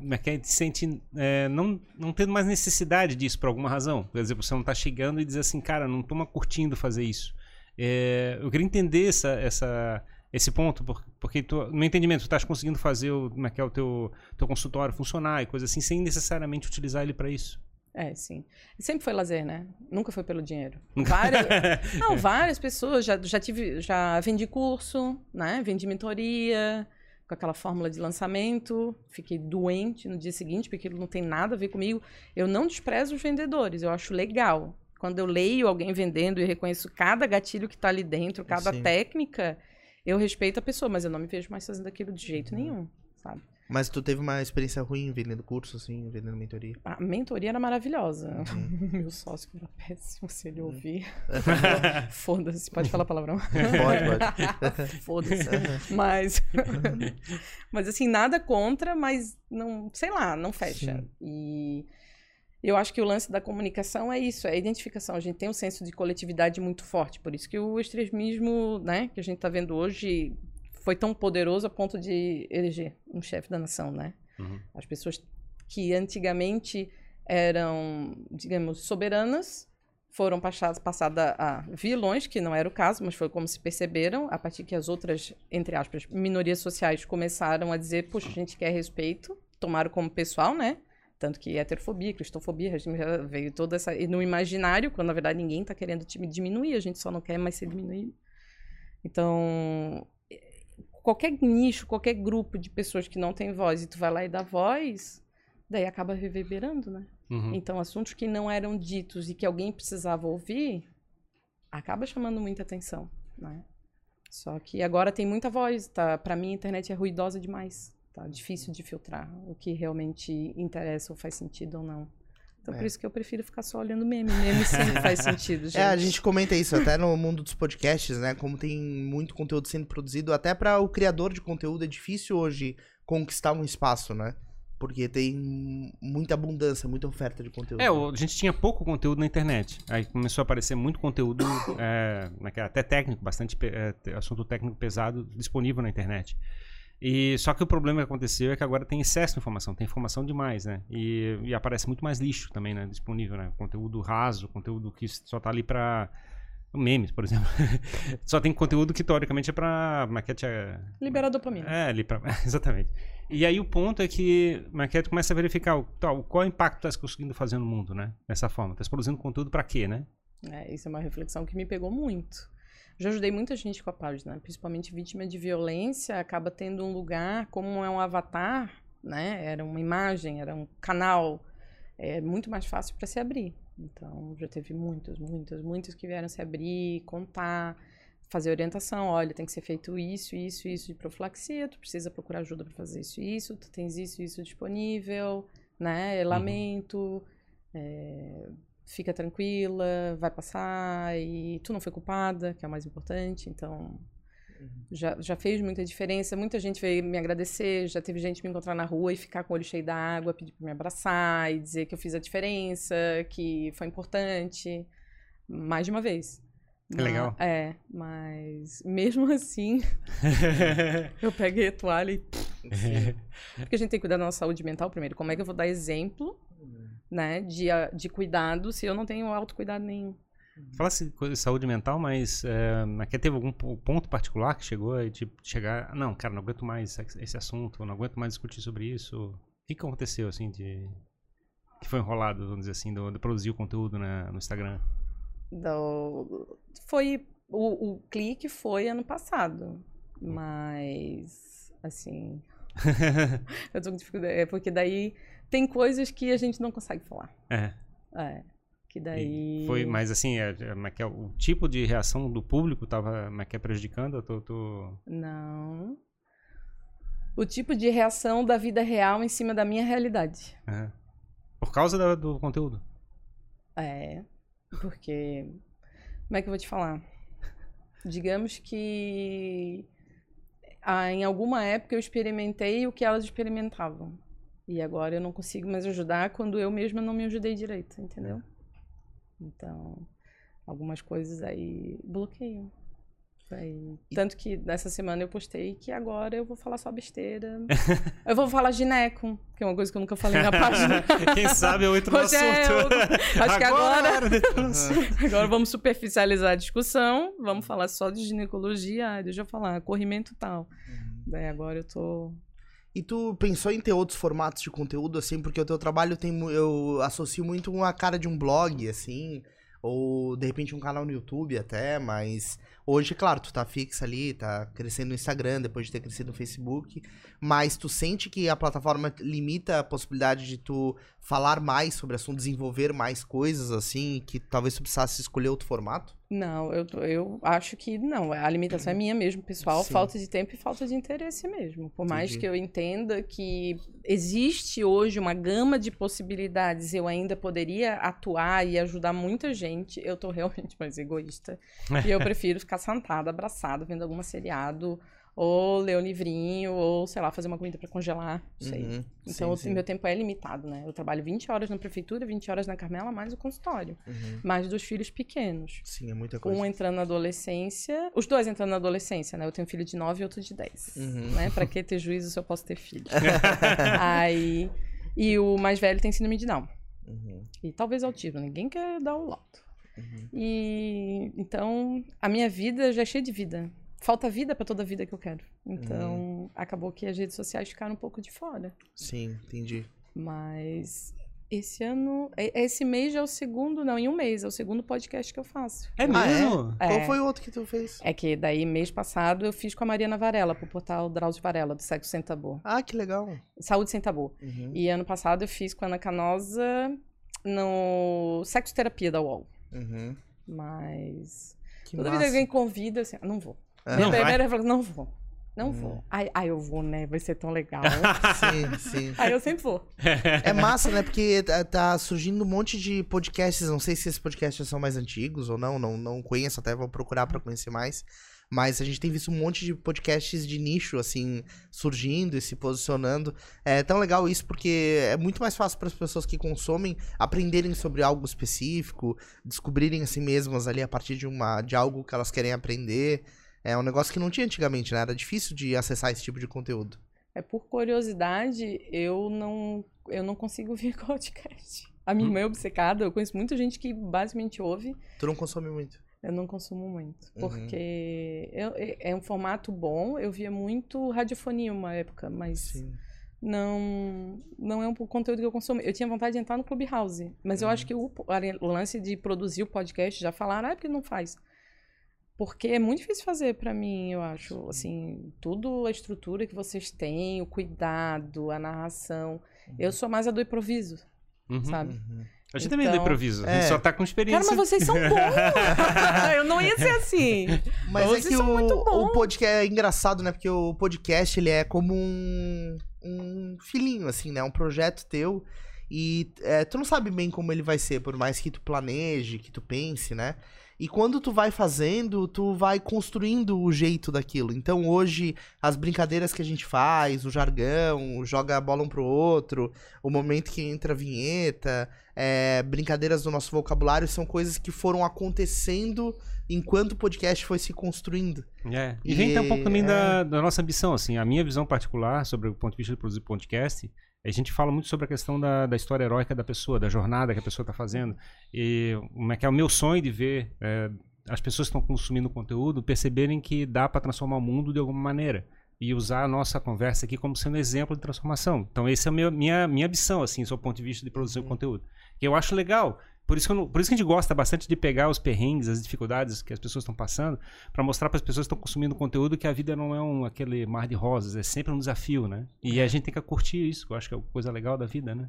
se sente é, não, não tendo mais necessidade disso por alguma razão. Por exemplo, você não está chegando e diz assim, cara, não estou curtindo fazer isso. É, eu queria entender essa, essa, esse ponto, por- porque tu, no meu entendimento, tu estás conseguindo fazer o, como é que é o teu, teu consultório funcionar e coisa assim, sem necessariamente utilizar ele para isso. É, sim. Sempre foi lazer, né? Nunca foi pelo dinheiro. Várias, não, várias pessoas. Já, já tive, já vendi curso, né? Vendi mentoria com aquela fórmula de lançamento. Fiquei doente no dia seguinte, porque aquilo não tem nada a ver comigo. Eu não desprezo os vendedores, eu acho legal. Quando eu leio alguém vendendo e reconheço cada gatilho que tá ali dentro, cada Sim. técnica, eu respeito a pessoa, mas eu não me vejo mais fazendo aquilo de jeito Uhum. nenhum, sabe? Mas tu teve uma experiência ruim vendendo curso, assim, vendendo mentoria? A mentoria era maravilhosa. Uhum. Meu sócio era péssimo, se ele ouvir. Foda-se, pode falar palavrão? Pode, pode. Foda-se. Mas, mas assim, nada contra, mas não, sei lá, não fecha. Sim. E eu acho que o lance da comunicação é isso, é a identificação. A gente tem um senso de coletividade muito forte, por isso que o extremismo, né, que a gente está vendo hoje foi tão poderoso a ponto de eleger um chefe da nação, né? Uhum. As pessoas que antigamente eram, digamos, soberanas foram passadas passada a vilões, que não era o caso, mas foi como se perceberam, a partir que as outras, entre aspas, minorias sociais começaram a dizer, puxa, a gente quer respeito, tomaram como pessoal, né? Tanto que heterofobia, cristofobia, veio toda essa... E no imaginário, quando na verdade ninguém está querendo diminuir, a gente só não quer mais ser diminuído. Então, qualquer nicho, qualquer grupo de pessoas que não tem voz e tu vai lá e dá voz, daí acaba reverberando, né? Uhum. Então, assuntos que não eram ditos e que alguém precisava ouvir, acaba chamando muita atenção, né? Só que agora tem muita voz, tá? Para mim a internet é ruidosa demais, tá? Difícil de filtrar o que realmente interessa ou faz sentido ou não. Então, É. por isso que eu prefiro ficar só olhando meme. Meme sempre faz sentido, gente. É, a gente comenta isso até no mundo dos podcasts, né? Como tem muito conteúdo sendo produzido, até para o criador de conteúdo é difícil hoje conquistar um espaço, né? Porque tem muita abundância, muita oferta de conteúdo. É, o- a gente tinha pouco conteúdo na internet. Aí começou a aparecer muito conteúdo, é, até técnico, bastante é, assunto técnico pesado disponível na internet. E só que o problema que aconteceu é que agora tem excesso de informação, tem informação demais, né? E, e aparece muito mais lixo também, né? Disponível, né? Conteúdo raso, conteúdo que só tá ali pra memes, por exemplo. só tem conteúdo que teoricamente é pra maquete Libera dopamina. é, ali pra... exatamente. E aí o ponto é que Maquete começa a verificar o, tal, qual é o impacto que está conseguindo fazer no mundo, né? Dessa forma. Está produzindo conteúdo para quê, né? É, isso é uma reflexão que me pegou muito. Já ajudei muita gente com a página, principalmente vítima de violência, acaba tendo um lugar como é um avatar, né? Era uma imagem, era um canal, é muito mais fácil para se abrir. Então, já teve muitas, muitas, muitas que vieram se abrir, contar, fazer orientação, olha, tem que ser feito isso, isso, isso de profilaxia, tu precisa procurar ajuda para fazer isso, isso, tu tens isso, isso disponível, né? Lamento, é, fica tranquila, vai passar e tu não foi culpada, que é o mais importante, então já, já fez muita diferença. Muita gente veio me agradecer, já teve gente me encontrar na rua e ficar com o olho cheio d'água, pedir pra me abraçar e dizer que eu fiz a diferença, que foi importante, mais de uma vez. Que Ma- legal. É, mas mesmo assim, eu peguei a toalha e. Porque a gente tem que cuidar da nossa saúde mental primeiro. Como é que eu vou dar exemplo, né, de, a- de cuidado se eu não tenho autocuidado nenhum? Fala-se de coisa de saúde mental, mas é, aqui teve algum po- ponto particular que chegou a tipo, chegar. Não, cara, não aguento mais esse assunto, não aguento mais discutir sobre isso. O que, que aconteceu, assim, de. Que foi enrolado, vamos dizer assim, do- de produzir o conteúdo na- no Instagram? do- foi o, o clique foi ano passado, mas assim eu tô com dificuldade é porque daí tem coisas que a gente não consegue falar, É. é que E daí Foi, mas assim, é, é, é é, o tipo de reação do público tava como é é, prejudicando? Eu tô, tô- não o tipo de reação da vida real em cima da minha realidade é. Por causa da- do conteúdo. É, porque. Como é que eu vou te falar? Digamos que ah, em alguma época eu experimentei o que elas experimentavam. E agora eu não consigo mais ajudar quando eu mesma não me ajudei direito, entendeu? Então, algumas coisas aí bloqueiam. Aí, tanto que nessa semana eu postei que agora eu vou falar só besteira. eu vou falar gineco, que é uma coisa que eu nunca falei na página. Quem sabe eu entro no é, assunto. eu- acho que agora- depois. Agora vamos superficializar a discussão, vamos falar só de ginecologia, deixa eu falar, corrimento tal. Daí agora eu tô. E tu pensou em ter outros formatos de conteúdo, assim? Porque o teu trabalho tem. Eu associo muito com a cara de um blog, assim. Ou de repente um canal no YouTube até, mas. Hoje, claro, tu tá fixa ali, tá crescendo no Instagram, depois de ter crescido no Facebook, mas tu sente que a plataforma limita a possibilidade de tu falar mais sobre assunto, desenvolver mais coisas, assim, que talvez tu precisasse escolher outro formato? Não, eu, eu acho que não. A limitação é minha mesmo, pessoal. Sim. Falta de tempo e falta de interesse mesmo. Por mais Entendi. que eu entenda que existe hoje uma gama de possibilidades, eu ainda poderia atuar e ajudar muita gente, eu tô realmente mais egoísta. e eu prefiro ficar sentada, abraçada, vendo algum seriado, ou ler um livrinho, ou, sei lá, fazer uma comida pra congelar. Não sei. Uhum. Então, Sim, o meu tempo é limitado, né? Eu trabalho 20 horas na prefeitura, 20 horas na Carmela, mais o consultório. Uhum. Mais dos filhos pequenos. Sim, é muita coisa. Um entrando na adolescência. Os dois entrando na adolescência, né? Eu tenho um filho de 9 e outro de 10. Uhum. Né? Pra que ter juízo se eu posso ter filho? Aí. E o mais velho tem síndrome de Down. Uhum. E talvez autismo. Ninguém quer dar o laudo. Uhum. E. Então, a minha vida já é cheia de vida. Falta vida pra toda a vida que eu quero. Então, Uhum. acabou que as redes sociais ficaram um pouco de fora. Sim, entendi. Mas. Esse ano. Esse mês já é o segundo. Não, em um mês. É o segundo podcast que eu faço. É Ah, é? mesmo? É. Qual foi o outro que tu fez? É que daí, mês passado, eu fiz com a Mariana Varela, pro portal Drauzio Varela, do Sexo Sem Tabu. Ah, que legal. Saúde Sem Tabu. Uhum. E ano passado eu fiz com a Ana Canosa no Sexo Terapia da UOL. Uhum. Mas. Que toda massa. vida que alguém convida, assim, ah, não vou. Minha Não vai? primeira eu falo, não vou. Não Hum. vou. Ai, ai, eu vou, né? Vai ser tão legal. Sim, sim. aí eu sempre vou. É massa, né? Porque tá- tá surgindo um monte de podcasts. Não sei se esses podcasts são mais antigos ou não. Não, não conheço, até vou procurar pra conhecer mais. Mas a gente tem visto um monte de podcasts de nicho, assim, surgindo e se posicionando. É tão legal isso porque é muito mais fácil para as pessoas que consomem aprenderem sobre algo específico, descobrirem a si mesmas ali a partir de, uma, de algo que elas querem aprender. É um negócio que não tinha antigamente, né? Era difícil de acessar esse tipo de conteúdo. É por curiosidade, eu não, eu não consigo ver podcast. A minha Hum. irmã é obcecada, eu conheço muita gente que basicamente ouve. Tu não consome muito. Eu não consumo muito, Uhum. porque eu- é é um formato bom. Eu via muito radiofonia uma época, mas Sim. não não é um conteúdo que eu consumo. Eu tinha vontade de entrar no Clubhouse, mas eu Uhum. acho que o, o lance de produzir o podcast já falaram, ah, é porque não faz. Porque é muito difícil fazer pra mim, eu acho. Assim, tudo a estrutura que vocês têm, o cuidado, a narração. Eu sou mais a do improviso, Uhum. sabe? Uhum. A gente também é do Então- improviso. A gente É. só tá com experiência. Cara, mas vocês são bons! eu não ia ser assim. Mas Vocês é que são o, muito bons. o podcast é engraçado, né? Porque o podcast ele é como um, um filhinho, assim, né? Um projeto teu. E é, tu não sabe bem como ele vai ser, por mais que tu planeje, que tu pense, né? E quando tu vai fazendo, tu vai construindo o jeito daquilo. Então hoje, as brincadeiras que a gente faz, o jargão, joga a bola um pro outro, o momento que entra a vinheta, é, brincadeiras do nosso vocabulário são coisas que foram acontecendo enquanto o podcast foi se construindo. É. E E- vem até um pouco também é. da, da nossa ambição, assim. A minha visão particular sobre o ponto de vista de produzir podcast, a gente fala muito sobre a questão da, da história heróica da pessoa, da jornada que a pessoa está fazendo. E como é que é o meu sonho de ver é, as pessoas que estão consumindo conteúdo perceberem que dá para transformar o mundo de alguma maneira. E usar a nossa conversa aqui como sendo exemplo de transformação. Então, essa é a minha, minha, minha ambição, assim, sob o ponto de vista de produzir o conteúdo. Que eu acho legal. Por isso, não- por isso que a gente gosta bastante de pegar os perrengues, as dificuldades que as pessoas estão passando, para mostrar para as pessoas que estão consumindo conteúdo que a vida não é um, aquele mar de rosas, é sempre um desafio, né? E a gente tem que curtir isso, que eu acho que é a coisa legal da vida, né?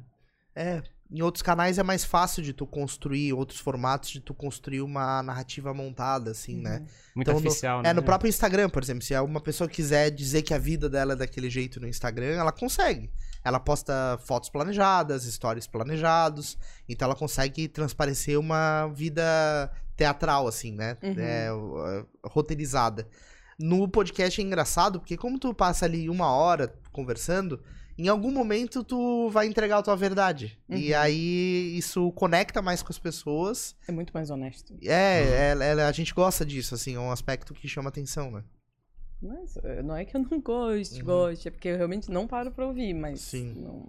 É, em outros canais é mais fácil de tu construir, outros formatos de tu construir uma narrativa montada, assim, né? Muito Então, no- artificial, né? É, no próprio Instagram, por exemplo, se uma pessoa quiser dizer que a vida dela é daquele jeito no Instagram, ela consegue. Ela posta fotos planejadas, stories planejados, então ela consegue transparecer uma vida teatral, assim, né? Uhum. É, uh, roteirizada. No podcast é engraçado, porque como tu passa ali uma hora conversando, em algum momento tu vai entregar a tua verdade. E Uhum. aí isso conecta mais com as pessoas. É muito mais honesto. É, é, é, a gente gosta disso, assim, é um aspecto que chama atenção, né? Mas eh, não é que eu não goste, Uhum. goste, é porque eu realmente não paro pra ouvir, mas. Sim. Não...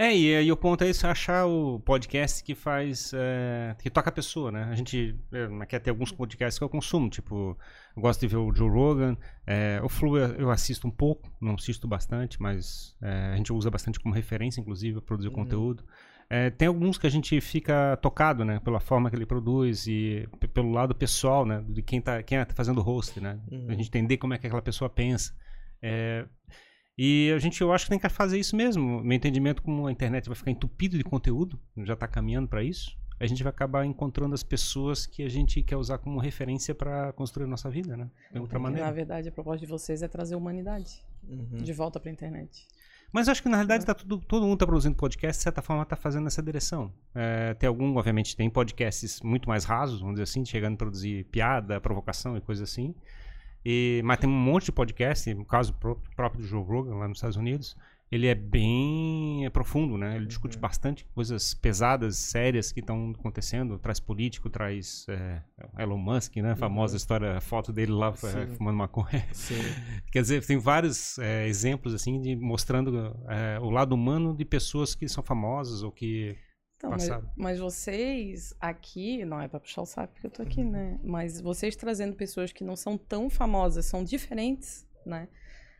É, e aí o ponto é isso, achar o podcast que faz. é, que toca a pessoa, né? A gente é, quer ter alguns podcasts que eu consumo, tipo, eu gosto de ver o Joe Rogan, é, o Flu eu assisto um pouco, não assisto bastante, mas é, a gente usa bastante como referência, inclusive, para produzir conteúdo. É, tem alguns que a gente fica tocado, né? Pela forma que ele produz e pelo lado pessoal, né? De quem tá, quem tá fazendo o host, né? A gente entender como é que aquela pessoa pensa. É, e a gente, eu acho que tem que fazer isso mesmo. Meu entendimento, como a internet vai ficar entupido de conteúdo, já está caminhando para isso, a gente vai acabar encontrando as pessoas que a gente quer usar como referência para construir a nossa vida, né? De outra Na maneira. verdade, a proposta de vocês é trazer a humanidade Uhum. de volta pra internet. Mas eu acho que na realidade tá tudo, todo mundo está produzindo podcast, de certa forma está fazendo essa direção. É, tem algum, obviamente, tem podcasts muito mais rasos, vamos dizer assim, chegando a produzir piada, provocação e coisa assim. E, mas tem um monte de podcast, no caso pró- próprio do Joe Rogan lá nos Estados Unidos, ele é bem é profundo, né? Ele discute bastante coisas pesadas, sérias que estão acontecendo, traz político, traz é, Elon Musk, né? A famosa história, a foto dele lá é, Sim. fumando maconha. Sim. Quer dizer, tem vários é, exemplos assim de mostrando é, o lado humano de pessoas que são famosas ou que Então, mas, mas vocês aqui, não é pra puxar o saco porque eu tô aqui, né? Mas vocês trazendo pessoas que não são tão famosas, são diferentes, né?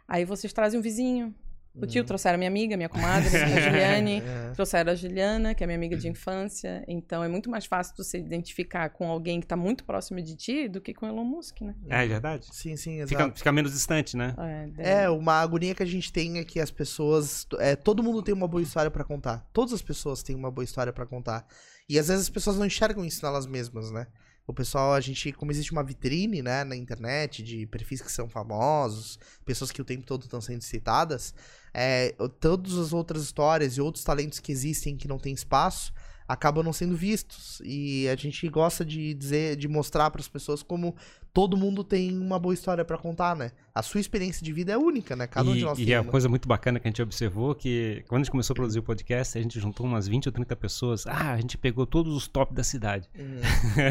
Aí vocês trazem um vizinho. O tio trouxeram a minha amiga, minha comadre, a Juliane. É. Trouxeram a Juliana, que é minha amiga de infância. Então é muito mais fácil você identificar com alguém que tá muito próximo de ti do que com Elon Musk, né? é, é verdade. Sim, sim, Fica, exato. fica menos distante, né? É, daí- É, uma agonia que a gente tem é que as pessoas. É, todo mundo tem uma boa história pra contar. Todas as pessoas têm uma boa história pra contar. E às vezes as pessoas não enxergam isso nelas mesmas, né? O pessoal, a gente, como existe uma vitrine, né, na internet de perfis que são famosos, pessoas que o tempo todo estão sendo citadas, é, todas as outras histórias e outros talentos que existem que não tem espaço acabam não sendo vistos. E a gente gosta de dizer, de mostrar para as pessoas como todo mundo tem uma boa história pra contar, né? A sua experiência de vida é única, né? Cada um de e nós e tem é uma. uma coisa muito bacana que a gente observou que quando a gente começou a produzir o podcast, a gente juntou umas 20 ou 30 pessoas. Ah, a gente pegou todos os top da cidade. Hum,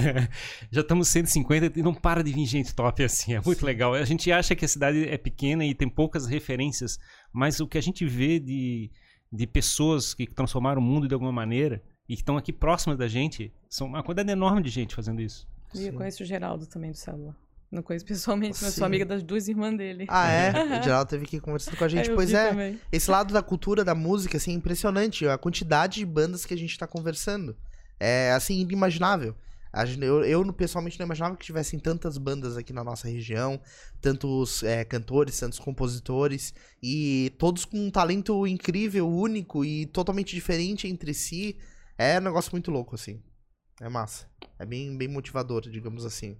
Já estamos 150 e não para de vir gente top assim. É muito legal. A gente acha que a cidade é pequena e tem poucas referências, mas o que a gente vê de, de pessoas que transformaram o mundo de alguma maneira e que estão aqui próximas da gente, são uma quantidade enorme de gente fazendo isso. E eu conheço o Geraldo também do célula. Não conheço pessoalmente, mas Sim. sou amiga das duas irmãs dele. Ah, é? O Geraldo teve que ir conversando com a gente. Pois é, também. esse lado da cultura, da música, assim, é impressionante. A quantidade de bandas que a gente tá conversando. É, assim, inimaginável. Eu, eu, pessoalmente, não imaginava que tivessem tantas bandas aqui na nossa região, tantos é, cantores, tantos compositores, e todos com um talento incrível, único e totalmente diferente entre si. É um negócio muito louco, assim. É massa. É bem, bem motivador, digamos assim.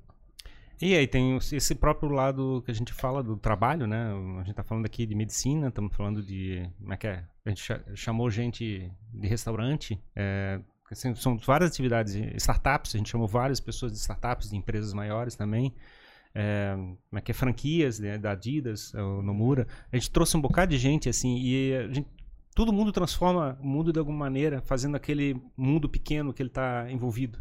E aí tem esse próprio lado que a gente fala do trabalho, né? A gente tá falando aqui de medicina, estamos falando de. Como é que é? A gente cha- chamou gente de restaurante. é, assim, são várias atividades, startups, a gente chamou várias pessoas de startups, de empresas maiores também. É, como é que é? Franquias né, da Adidas, o Nomura. A gente trouxe um bocado de gente, assim, e a gente, todo mundo transforma o mundo de alguma maneira, fazendo aquele mundo pequeno que ele está envolvido.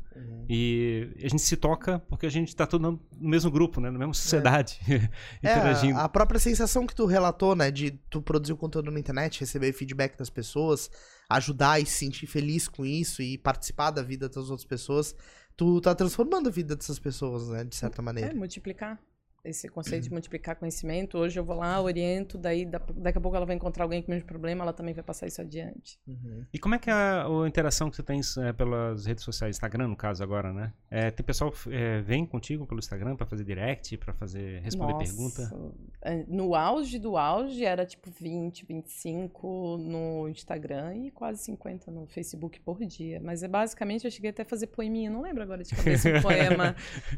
E a gente se toca porque a gente está todo no mesmo grupo, né? Na mesma sociedade, É, interagindo. a própria sensação que tu relatou, né, de tu produzir o conteúdo na internet, receber feedback das pessoas, ajudar e se sentir feliz com isso e participar da vida das outras pessoas, tu tá transformando a vida dessas pessoas, né, de certa É, maneira. multiplicar. Esse conceito de multiplicar conhecimento. Hoje eu vou lá, oriento, daí da- daqui a pouco ela vai encontrar alguém com o mesmo problema, ela também vai passar isso adiante. Uhum. E como é que é a, a interação que você tem é, pelas redes sociais, Instagram no caso agora, né? É, tem pessoal que é, vem contigo pelo Instagram para fazer direct, para fazer responder Nossa, pergunta. é, No auge do auge era tipo 20, 25 no Instagram e quase 50 no Facebook por dia. Mas é basicamente eu cheguei até a fazer poeminha, não lembro agora de cabeça um poema.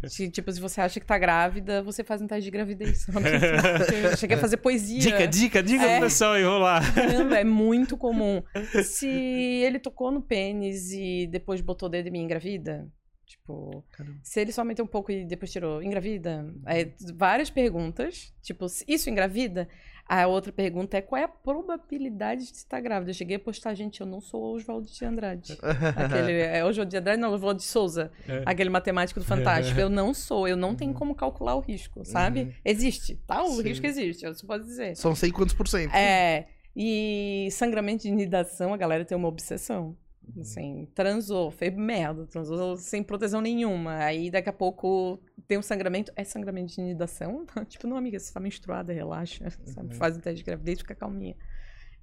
de, tipo, se você acha que tá grávida, você faz um teste de gravidez. Eu cheguei a fazer poesia. Dica, dica, dica É. pro pessoal e vou lá. Caramba, é muito comum. Se ele tocou no pênis e depois botou o dedo em mim engravida, tipo, Caramba. se ele só meteu um pouco e depois tirou, engravida? É, várias perguntas, tipo, isso engravida? A outra pergunta é qual é a probabilidade de estar grávida? Eu cheguei a postar, gente, eu não sou o Oswaldo de Andrade. Aquele, é Oswaldo de Andrade, não, Oswaldo de Souza. É. Aquele matemático do Fantástico. Eu não sou, eu não tenho como calcular o risco, sabe? Uhum. Existe, tá? O Sim. risco existe, você pode dizer. São sei quantos por cento. É, E sangramento de nidação, a galera tem uma obsessão. Uhum. Assim, transou, fez merda, transou sem proteção nenhuma. Aí daqui a pouco tem um sangramento. É sangramento de nidação? tipo, não, amiga, você tá menstruada, relaxa. Uhum. Faz o teste de gravidez fica calminha.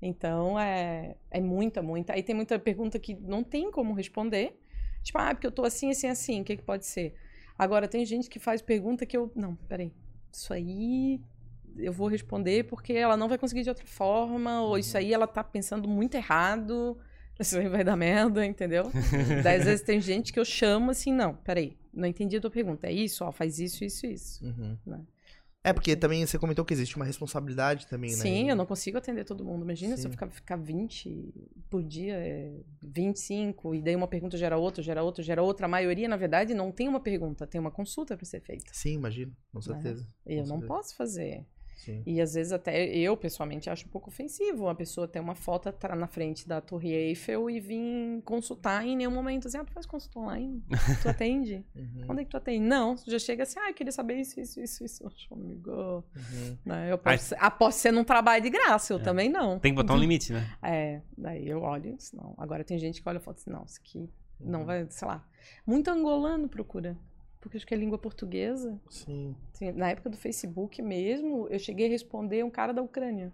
Então é, é muita, muita. Aí tem muita pergunta que não tem como responder. Tipo, ah, porque eu tô assim, assim, assim, o que, que pode ser? Agora, tem gente que faz pergunta que eu. Não, peraí. Isso aí eu vou responder porque ela não vai conseguir de outra forma, ou isso aí ela tá pensando muito errado, isso aí vai dar merda, entendeu? Daí, às vezes tem gente que eu chamo assim, não, peraí, não entendi a tua pergunta. É isso, ó, faz isso, isso, isso. Uhum. Né? É, porque também você comentou que existe uma responsabilidade também, né? Sim, eu não consigo atender todo mundo. Imagina se Sim. eu ficar, ficar 20 por dia, é, 25, e daí uma pergunta gera outra, gera outra, gera outra. A maioria, na verdade, não tem uma pergunta, tem uma consulta para ser feita. Sim, imagino, com certeza. Eu com não certeza. posso fazer. Sim. E às vezes até eu, pessoalmente, acho um pouco ofensivo uma pessoa ter uma foto na frente da Torre Eiffel e vir consultar e em nenhum momento assim, ah, tu faz consulta online? Tu atende? Uhum, Onde é que tu atende? Não, tu já chega assim, ah, eu queria saber isso, isso, isso, isso. Oxe, amigo, uhum. né? Eu posso, ser- aposto ser num trabalho de graça, eu também não. Tem que botar um limite, né? É, daí eu olho, isso não. Agora tem gente que olha e fala assim, não, isso aqui Uhum. não vai, sei lá. Muito angolano procura. Porque acho que é língua portuguesa. Sim. Sim, Na época do Facebook mesmo, eu cheguei a responder um cara da Ucrânia.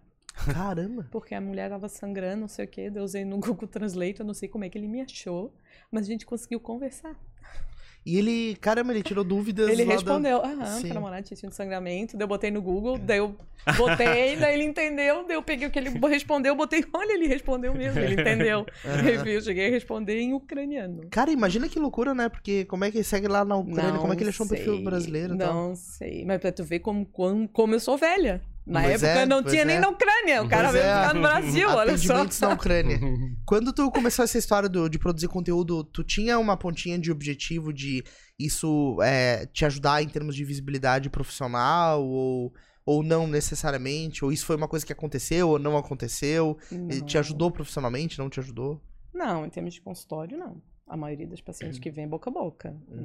Caramba. Porque a mulher tava sangrando, não sei o quê. Eu usei no Google Translate, eu não sei como é que ele me achou. Mas a gente conseguiu conversar. E ele, caramba, ele tirou dúvidas Ele lá da- respondeu, aham, a namorada tinha tido sangramento. Daí eu botei no Google, daí eu botei, daí ele entendeu. Daí eu peguei o que ele respondeu, botei, olha, ele respondeu mesmo, ele entendeu. Aham. Eu cheguei a responder em ucraniano. Cara, imagina que loucura, né? Porque como é que ele segue lá na Ucrânia? como é que ele achou um perfil brasileiro e tal? Não sei. Mas pra tu ver como, como, como eu sou velha. Na Pois época é, não tinha é. nem na Ucrânia. O cara veio é. ficar no Brasil, olha só. Na Ucrânia. Quando tu começou essa história do- de produzir conteúdo, tu tinha uma pontinha de objetivo de isso é, te ajudar em termos de visibilidade profissional ou, ou não necessariamente? Ou isso foi uma coisa que aconteceu ou não aconteceu? Não. Te ajudou profissionalmente, não te ajudou? Não, em termos de consultório, não. A maioria das pacientes que vem é boca a boca. Uhum.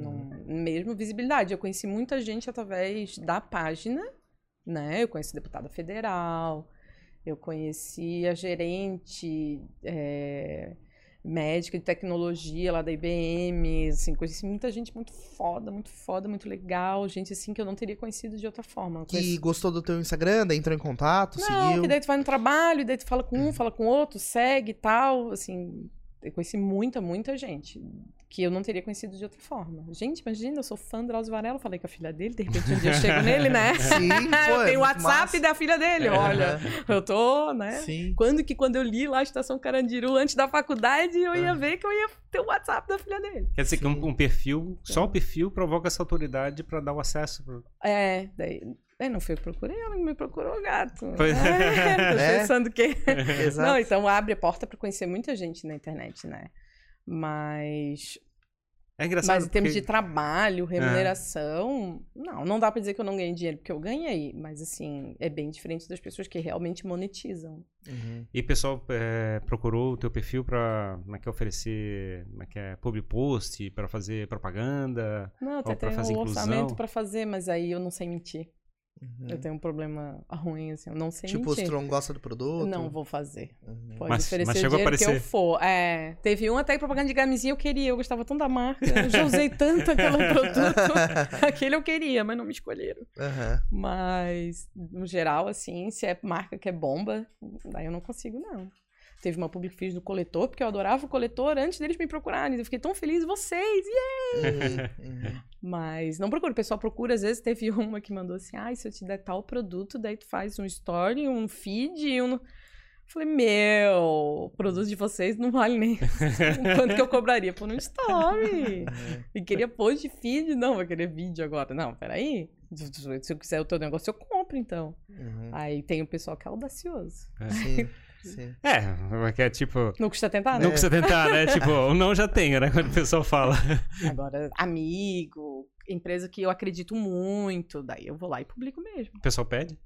Não- mesmo visibilidade. Eu conheci muita gente através da página, né? Eu conheci deputada federal, eu conheci a gerente é, médica de tecnologia lá da IBM, assim, conheci muita gente muito foda, muito foda, muito legal, gente assim que eu não teria conhecido de outra forma. Que conheci- gostou do teu Instagram, daí entrou em contato, não, seguiu? que daí tu vai no trabalho, daí tu fala com um, fala com outro, segue e tal, assim, eu conheci muita, muita gente que eu não teria conhecido de outra forma. Gente, imagina, eu sou fã do Drauzio Varela, falei com a filha dele, de repente um dia eu chego nele, né? Sim, pô, eu é tenho o WhatsApp massa. da filha dele, olha, eu tô, né? Sim. Quando que quando eu li lá a Estação Carandiru antes da faculdade, eu ia ver que eu ia ter o WhatsApp da filha dele. Quer dizer que Sim. um, um perfil, só o perfil provoca essa autoridade pra dar o acesso. pro- É, daí. É, não foi eu que procurei, ela que me procurou, gato. Pois- É, tô É. pensando que. Exato. Não, então abre a porta pra conhecer muita gente na internet, né? Mas, É engraçado. mas em termos porque- de trabalho, remuneração, não, não dá pra dizer que eu não ganhei dinheiro, porque eu ganhei, mas assim, é bem diferente das pessoas que realmente monetizam. Uhum. E o pessoal é, procurou o teu perfil pra como é que é, oferecer como é que é, public post, pra fazer propaganda. Não, até pra tenho fazer um orçamento pra fazer, mas aí eu não sei mentir. Uhum. Eu tenho um problema ruim, assim, eu não sei Tipo, mentir. não gosta do produto? Não vou fazer. Uhum. Pode Mas- oferecer mas o chegou a dinheiro que eu aparecer. for. É, teve um até que propaganda de camisinha eu queria, eu gostava tanto da marca. Eu já usei tanto aquele produto. Aquele eu queria, mas não me escolheram. Aham. Mas, no geral, assim, se é marca que é bomba, daí eu não consigo, não. Teve uma public fiz do coletor, porque eu adorava o coletor antes deles me procurarem. Eu fiquei tão feliz, vocês! uhum. Mas não procura, o pessoal procura. Às vezes teve uma que mandou assim: ai, se eu te der tal produto, daí tu faz um story, um feed e um. Falei, meu, o produto de vocês não vale nem quanto que eu cobraria por um story. Uhum. E queria post de feed, não, vai querer vídeo agora. Não, peraí. Se eu quiser o teu negócio, eu compro, então. Uhum. Aí tem o pessoal que é audacioso. Sim, sim. É, que é tipo. Não custa tentar, né? Não precisa tentar, né? Tipo, o não já tenho, né? Quando o pessoal fala. Agora, amigo, empresa que eu acredito muito, daí eu vou lá e publico mesmo. O pessoal pede.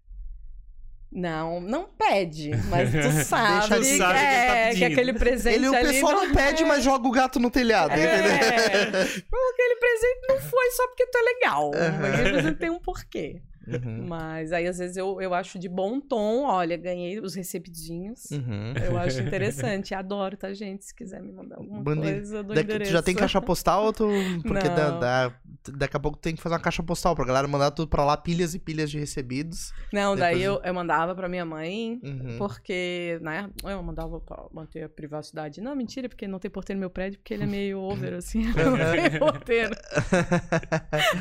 Não, não pede, mas tu sabe, Deixa que, ele sabe que ele tá é, que pedindo. aquele presente Ele, o ali pessoal não pede, é- mas joga o gato no telhado, entendeu? É, aquele presente não foi só porque tu é legal. Aquele presente tem um porquê. Uhum. Mas aí, às vezes, eu, eu acho de bom tom, olha, ganhei os recebidinhos. Uhum. Eu acho interessante. Adoro, tá, gente? Se quiser me mandar alguma Mande- coisa do Daqui- endereço. tu já tem caixa postal ou tu... Porque da- da- daqui a pouco tem que fazer uma caixa postal pra galera mandar tudo pra lá, pilhas e pilhas de recebidos. Não, daí Depois- eu, eu mandava pra minha mãe, Uhum. porque, né, eu mandava pra manter a privacidade. Não, mentira, porque não tem porteiro no meu prédio, porque ele é meio over, assim, não tem porteiro.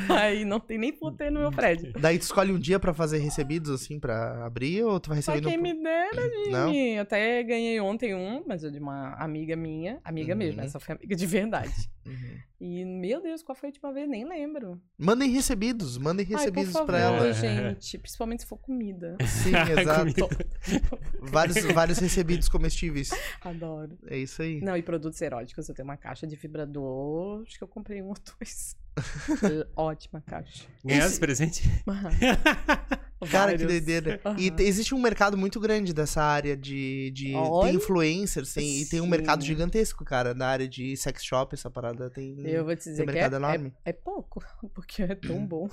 Aí não tem nem porteiro no meu prédio. Daí tu escolhe um dia pra fazer recebidos, assim, pra abrir, ou tu vai Só receber quem me dera, Não? Jimmy. Eu até ganhei ontem um, mas é de uma amiga minha. Amiga Uhum. mesmo, essa foi amiga de verdade. Uhum. E, meu Deus, qual foi a última vez? Nem lembro. Mandem recebidos, mandem recebidos Ai, por pra ela. gente. Principalmente se for comida. Sim, exato. Vários, vários recebidos comestíveis. Adoro. É isso aí. Não, e produtos eróticos. Eu tenho uma caixa de vibrador. Acho que eu comprei um ou dois. Ótima caixa. Ganhasse esse presente? Cara, que doideira. E Aham. te- existe um mercado muito grande dessa área de. de tem influencers, tem, e tem um mercado gigantesco, cara, na área de sex shop, essa parada tem. Eu vou te dizer que é, mercado enorme. é, é pouco, porque é tão bom.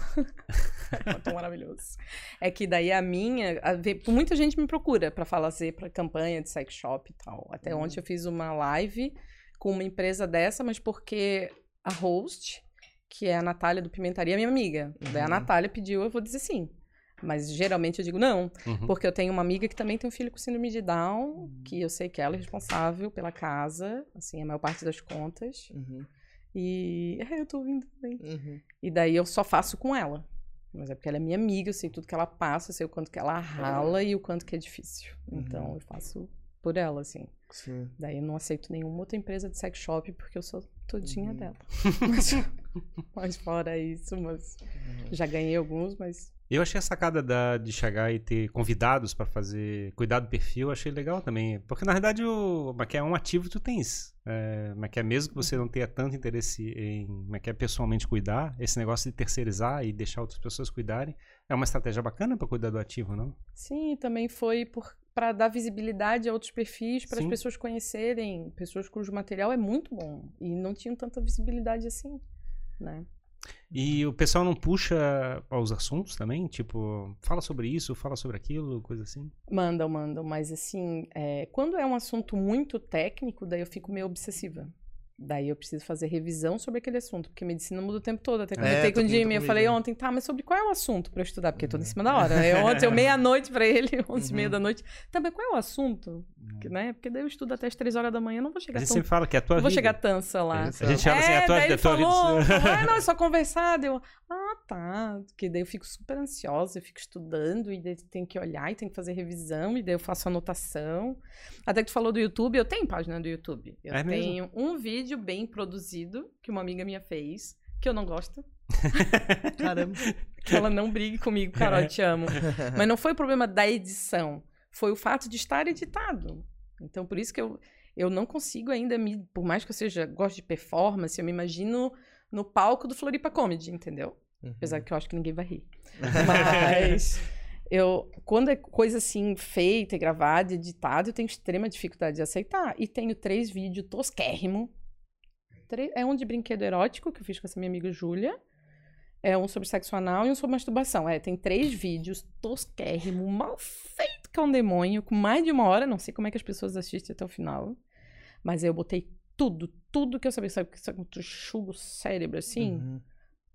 é tão maravilhoso. É que daí a minha. a muita gente me procura pra fazer pra campanha de sex shop e tal. Até Uhum. ontem eu fiz uma live com uma empresa dessa, mas porque a host, que é a Natália do Pimentaria, minha amiga. Daí a Uhum. Natália pediu, eu vou dizer sim. Mas geralmente eu digo não, Uhum. porque eu tenho uma amiga que também tem um filho com síndrome de Down, que eu sei que ela é responsável pela casa, assim, a maior parte das contas. Uhum, E é, eu tô ouvindo também. uhum. E daí eu só faço com ela. Mas é porque ela é minha amiga, eu sei tudo que ela passa, eu sei o quanto que ela rala e o quanto que é difícil. Então eu faço por ela, assim. Sim. Daí eu não aceito nenhuma outra empresa de sex shop porque eu sou todinha Uhum. dela. Mas, mas fora isso, mas já ganhei alguns, mas Eu achei a sacada da, de chegar e ter convidados pra fazer cuidar do perfil, achei legal também. Porque na verdade o mas que é um ativo que tu tens. É, mas que é mesmo que você não tenha tanto interesse em é pessoalmente cuidar, esse negócio de terceirizar e deixar outras pessoas cuidarem, é uma estratégia bacana pra cuidar do ativo, não? sim, também foi para dar visibilidade a outros perfis, para as pessoas conhecerem pessoas cujo material é muito bom e não tinham tanta visibilidade assim, né? E o pessoal não puxa aos assuntos também? Tipo, fala sobre isso, fala sobre aquilo, coisa assim? Mandam, mandam, mas assim, é, quando é um assunto muito técnico, daí eu fico meio obsessiva. Daí eu preciso fazer revisão sobre aquele assunto, porque medicina muda o tempo todo. Até comentei É, com o Jimmy, eu falei ontem, tá, mas sobre qual é o assunto pra eu estudar? Porque eu tô em cima da hora. Eu, ontem, eu meia-noite pra ele, onze e meia Uhum. da noite. Tá, mas qual é o assunto? Que, né? Porque daí eu estudo até as três horas da manhã, eu não vou A chegar gente tão... sempre fala que é a tua Não vou vida. chegar tansa lá. A gente fala assim, é a tua, daí é a ele tua falou, vida. ah, não, é só conversar. Daí eu, ah, tá. Porque daí eu fico super ansiosa, eu fico estudando, e daí tem que olhar, e tem que fazer revisão, e daí eu faço anotação. Até que tu falou do YouTube, eu tenho página do YouTube. Eu É mesmo? tenho um vídeo bem produzido, que uma amiga minha fez, que eu não gosto. Caramba. Que ela não brigue comigo, Carol, eu te amo. Mas não foi o problema da edição, foi o fato de estar editado. Então, por isso que eu, eu não consigo ainda me. Por mais que eu seja gosto de performance, eu me imagino no palco do Floripa Comedy, entendeu? Uhum. Apesar que eu acho que ninguém vai rir. Mas eu, quando é coisa assim feita, gravada, editada, eu tenho extrema dificuldade de aceitar. E tenho três vídeos tosquérrimo. Tre- É um de brinquedo erótico que eu fiz com essa minha amiga Júlia. É um sobre sexo anal e um sobre masturbação. É, tem três vídeos tosquérrimo, mal feito que é um demônio, com mais de uma hora. Não sei como é que as pessoas assistem até o final. Mas eu botei tudo, tudo que eu sabia. Sabe, sabe como tu chuga o cérebro assim? Uhum.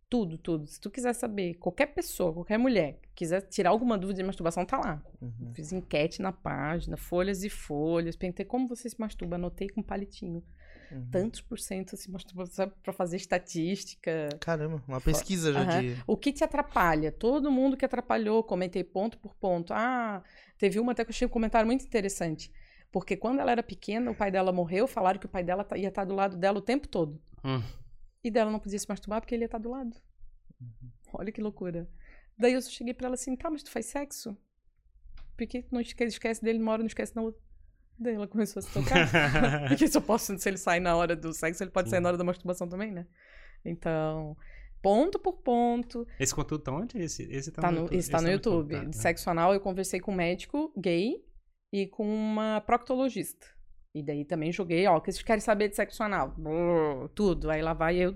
Tudo, tudo. Se tu quiser saber, qualquer pessoa, qualquer mulher, quiser tirar alguma dúvida de masturbação, tá lá. Uhum. Fiz enquete na página, folhas e folhas. Perguntei como você se masturba, anotei com palitinho. Uhum. Tantos por cento se masturba, sabe, pra fazer estatística. Caramba, uma pesquisa já Aham. de. O que te atrapalha? Todo mundo que atrapalhou, comentei ponto por ponto. Ah, teve uma até que eu achei um comentário muito interessante. Porque quando ela era pequena, o pai dela morreu, falaram que o pai dela tá- ia estar do lado dela o tempo todo. Hum. E dela não podia se masturbar porque ele ia estar do lado. Olha que loucura. Daí eu cheguei pra ela assim, tá, mas tu faz sexo? Por que tu não esquece, esquece dele numa hora, não esquece na outra? Daí ela começou a se tocar. Porque se eu posso, se ele sai na hora do sexo, ele pode sair na hora da masturbação também, né? Então, ponto por ponto. Esse conteúdo tá onde? Esse, esse tá, Tá no, no, YouTube. esse tá no YouTube. tá, De né? sexo anal, eu conversei com um médico gay e com uma proctologista. E daí também joguei, ó, que vocês querem saber de sexo anal? Brrr, tudo. Aí lá vai eu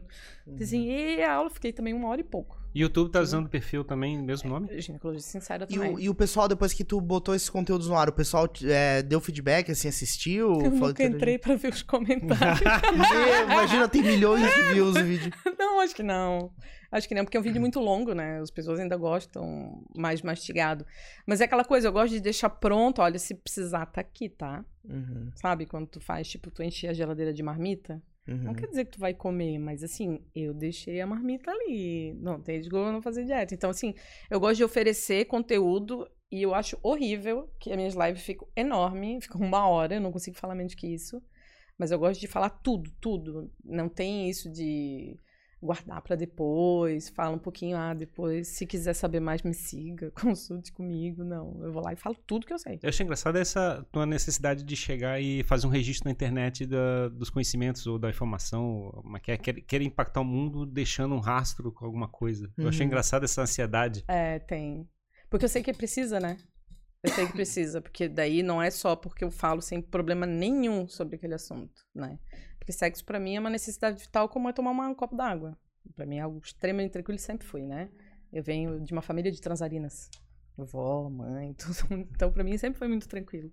Uhum. desenhei a aula, fiquei também uma hora e pouco. YouTube tá usando o perfil também, mesmo nome? Ginecologia sincera E também. o, e o pessoal, depois que tu botou esses conteúdos no ar, o pessoal é, deu feedback, assim, assistiu? Eu Falou nunca entrei pra ver os comentários. Imagina, tem milhões de views o vídeo. não, acho que não. Acho que não, porque é um vídeo muito longo, né? As pessoas ainda gostam mais mastigado. Mas é aquela coisa, eu gosto de deixar pronto, olha, se precisar, tá aqui, tá? Uhum, Sabe? Quando tu faz, tipo, tu enche a geladeira de marmita. Não uhum. quer dizer que tu vai comer, mas assim, eu deixei a marmita ali. Não tem de eu não fazer dieta. Então, assim, eu gosto de oferecer conteúdo e eu acho horrível que as minhas lives ficam enormes, ficam uma hora, eu não consigo falar menos que isso. Mas eu gosto de falar tudo, tudo. Não tem isso de guardar pra depois, fala um pouquinho, ah, depois, se quiser saber mais, me siga, consulte comigo. Não, eu vou lá e falo tudo que eu sei. Eu achei engraçado essa tua necessidade de chegar e fazer um registro na internet da- dos conhecimentos ou da informação, mas quer, quer, quer impactar o mundo deixando um rastro com alguma coisa. Eu achei Uhum. engraçado essa ansiedade. É, tem. Porque eu sei que precisa, né? Eu sei que precisa, porque daí não é só porque eu falo sem problema nenhum sobre aquele assunto, né? Porque sexo pra mim é uma necessidade vital como é tomar uma- um copo d'água. Pra mim é algo extremamente tranquilo sempre foi, né? Eu venho de uma família de transarinas. Vó, mãe, tudo. Então pra mim sempre foi muito tranquilo.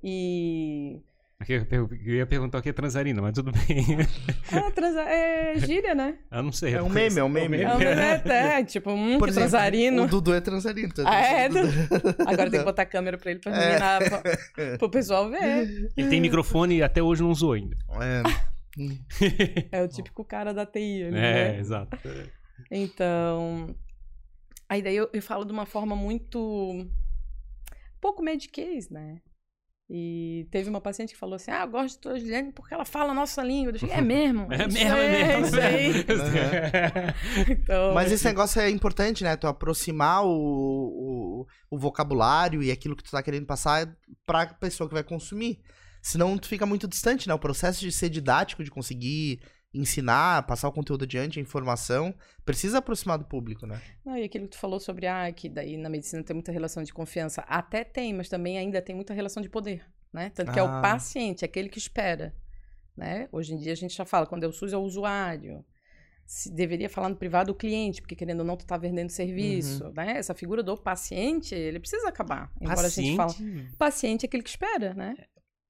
E Eu ia perguntar o que é transarina, mas tudo bem. ah, transa... é gíria, né? Eu não sei. É um eu meme, é um meme. É, um é, é, tipo, hum, Por que exemplo, transarino. o Dudu é transarino. tu Ah, é? Dudu. Agora tem que botar a câmera pra ele pra É. menina, pra, pro pessoal ver. Ele tem microfone e até hoje não usou ainda. É. É o típico cara da TI ali, É, né? exato. Então. Aí daí eu, eu falo de uma forma muito. pouco mediquês, né? E teve uma paciente que falou assim: Ah, eu gosto de tua Juliane porque ela fala a nossa língua. Eu falei, é mesmo? É mesmo, é mesmo. Isso aí. Então, Mas esse negócio é importante, né? Tu aproximar o, o, o vocabulário e aquilo que tu tá querendo passar pra pessoa que vai consumir. Senão tu fica muito distante, né? O processo de ser didático, de conseguir ensinar, passar o conteúdo adiante, a informação, precisa aproximar do público, né? Não, e aquilo que tu falou sobre, ah, que daí na medicina tem muita relação de confiança. Até tem, mas também ainda tem muita relação de poder, né? Tanto que é Ah. o paciente, aquele que espera, né? Hoje em dia a gente já fala, quando é o SUS é o usuário. Se deveria falar no privado o cliente, porque querendo ou não, tu tá vendendo serviço, né? Essa figura do paciente, ele precisa acabar. Embora a gente fale. Paciente é aquele que espera, né?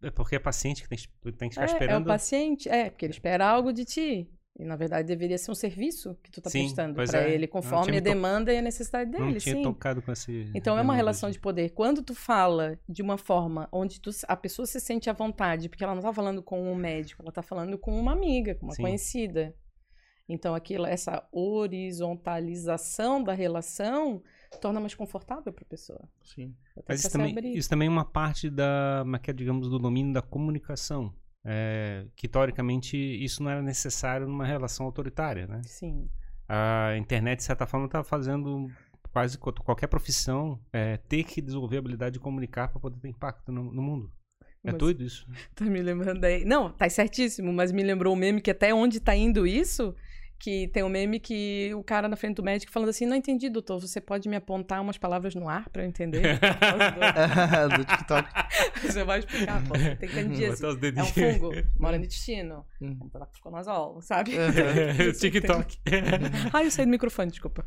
É porque é paciente que tem, tem que ficar É, é o esperando. paciente, é, porque ele espera algo de ti. E na verdade deveria ser um serviço que tu tá Sim, prestando para é. ele, conforme a me to- demanda e a necessidade dele, não tinha sim. tocado com esse. Então é uma relação de poder. Quando tu fala de uma forma onde tu- a pessoa se sente à vontade, porque ela não tá falando com um médico, ela tá falando com uma amiga, com uma Sim. conhecida. Então aquilo, essa horizontalização da relação torna mais confortável para a pessoa. Sim. Mas isso também, isso também é uma parte da, é é, digamos, do domínio da comunicação. É, que teoricamente isso não era necessário numa relação autoritária, né? Sim. A internet, de certa forma, está fazendo quase qualquer profissão é, ter que desenvolver a habilidade de comunicar para poder ter impacto no, no mundo. É Mas- doido isso. Tá me lembrando aí. Não, tá certíssimo, mas me lembrou o meme que até onde tá indo isso, que tem um meme que o cara na frente do médico falando assim, não entendi, doutor, você pode me apontar umas palavras no ar pra eu entender? do TikTok. você vai explicar, pô, tem que entender assim. Botar os É um fungo, mora no intestino. Uhum. Vamos dar fluconazol, sabe? TikTok. Ai, eu saí do microfone, desculpa.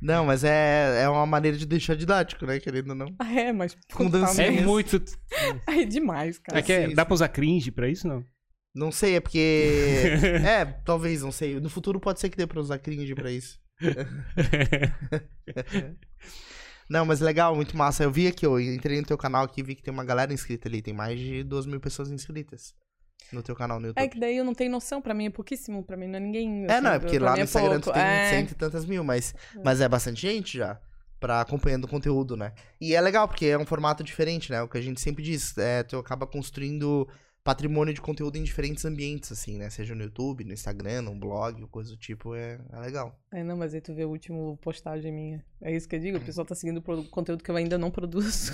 Não, mas é, é uma maneira de deixar didático, né? Querendo ou não. Ah, é, mas... Com dancinha. É muito. Ai, demais, cara. É que é- dá pra usar cringe pra isso, não? Não sei, é porque. é, talvez, não sei. No futuro pode ser que dê pra usar cringe pra isso. Não, mas legal, muito massa. Eu vi aqui, eu entrei no teu canal aqui e vi que tem uma galera inscrita ali. Tem mais de 2 mil pessoas inscritas no teu canal no YouTube. É que daí eu não tenho noção, pra mim é pouquíssimo, pra mim não é ninguém. É, assim, não, é porque lá no é Instagram tu tem É. cento e tantas mil, mas, mas é bastante gente já pra acompanhando o conteúdo, né? E é legal, porque é um formato diferente, né? O que a gente sempre diz, é, tu acaba construindo patrimônio de conteúdo em diferentes ambientes, assim, né? Seja no YouTube, no Instagram, num blog, coisa do tipo, é, é legal. É, não, mas aí tu vê o último postagem minha. É isso que eu digo, o pessoal tá seguindo pro- conteúdo que eu ainda não produzo.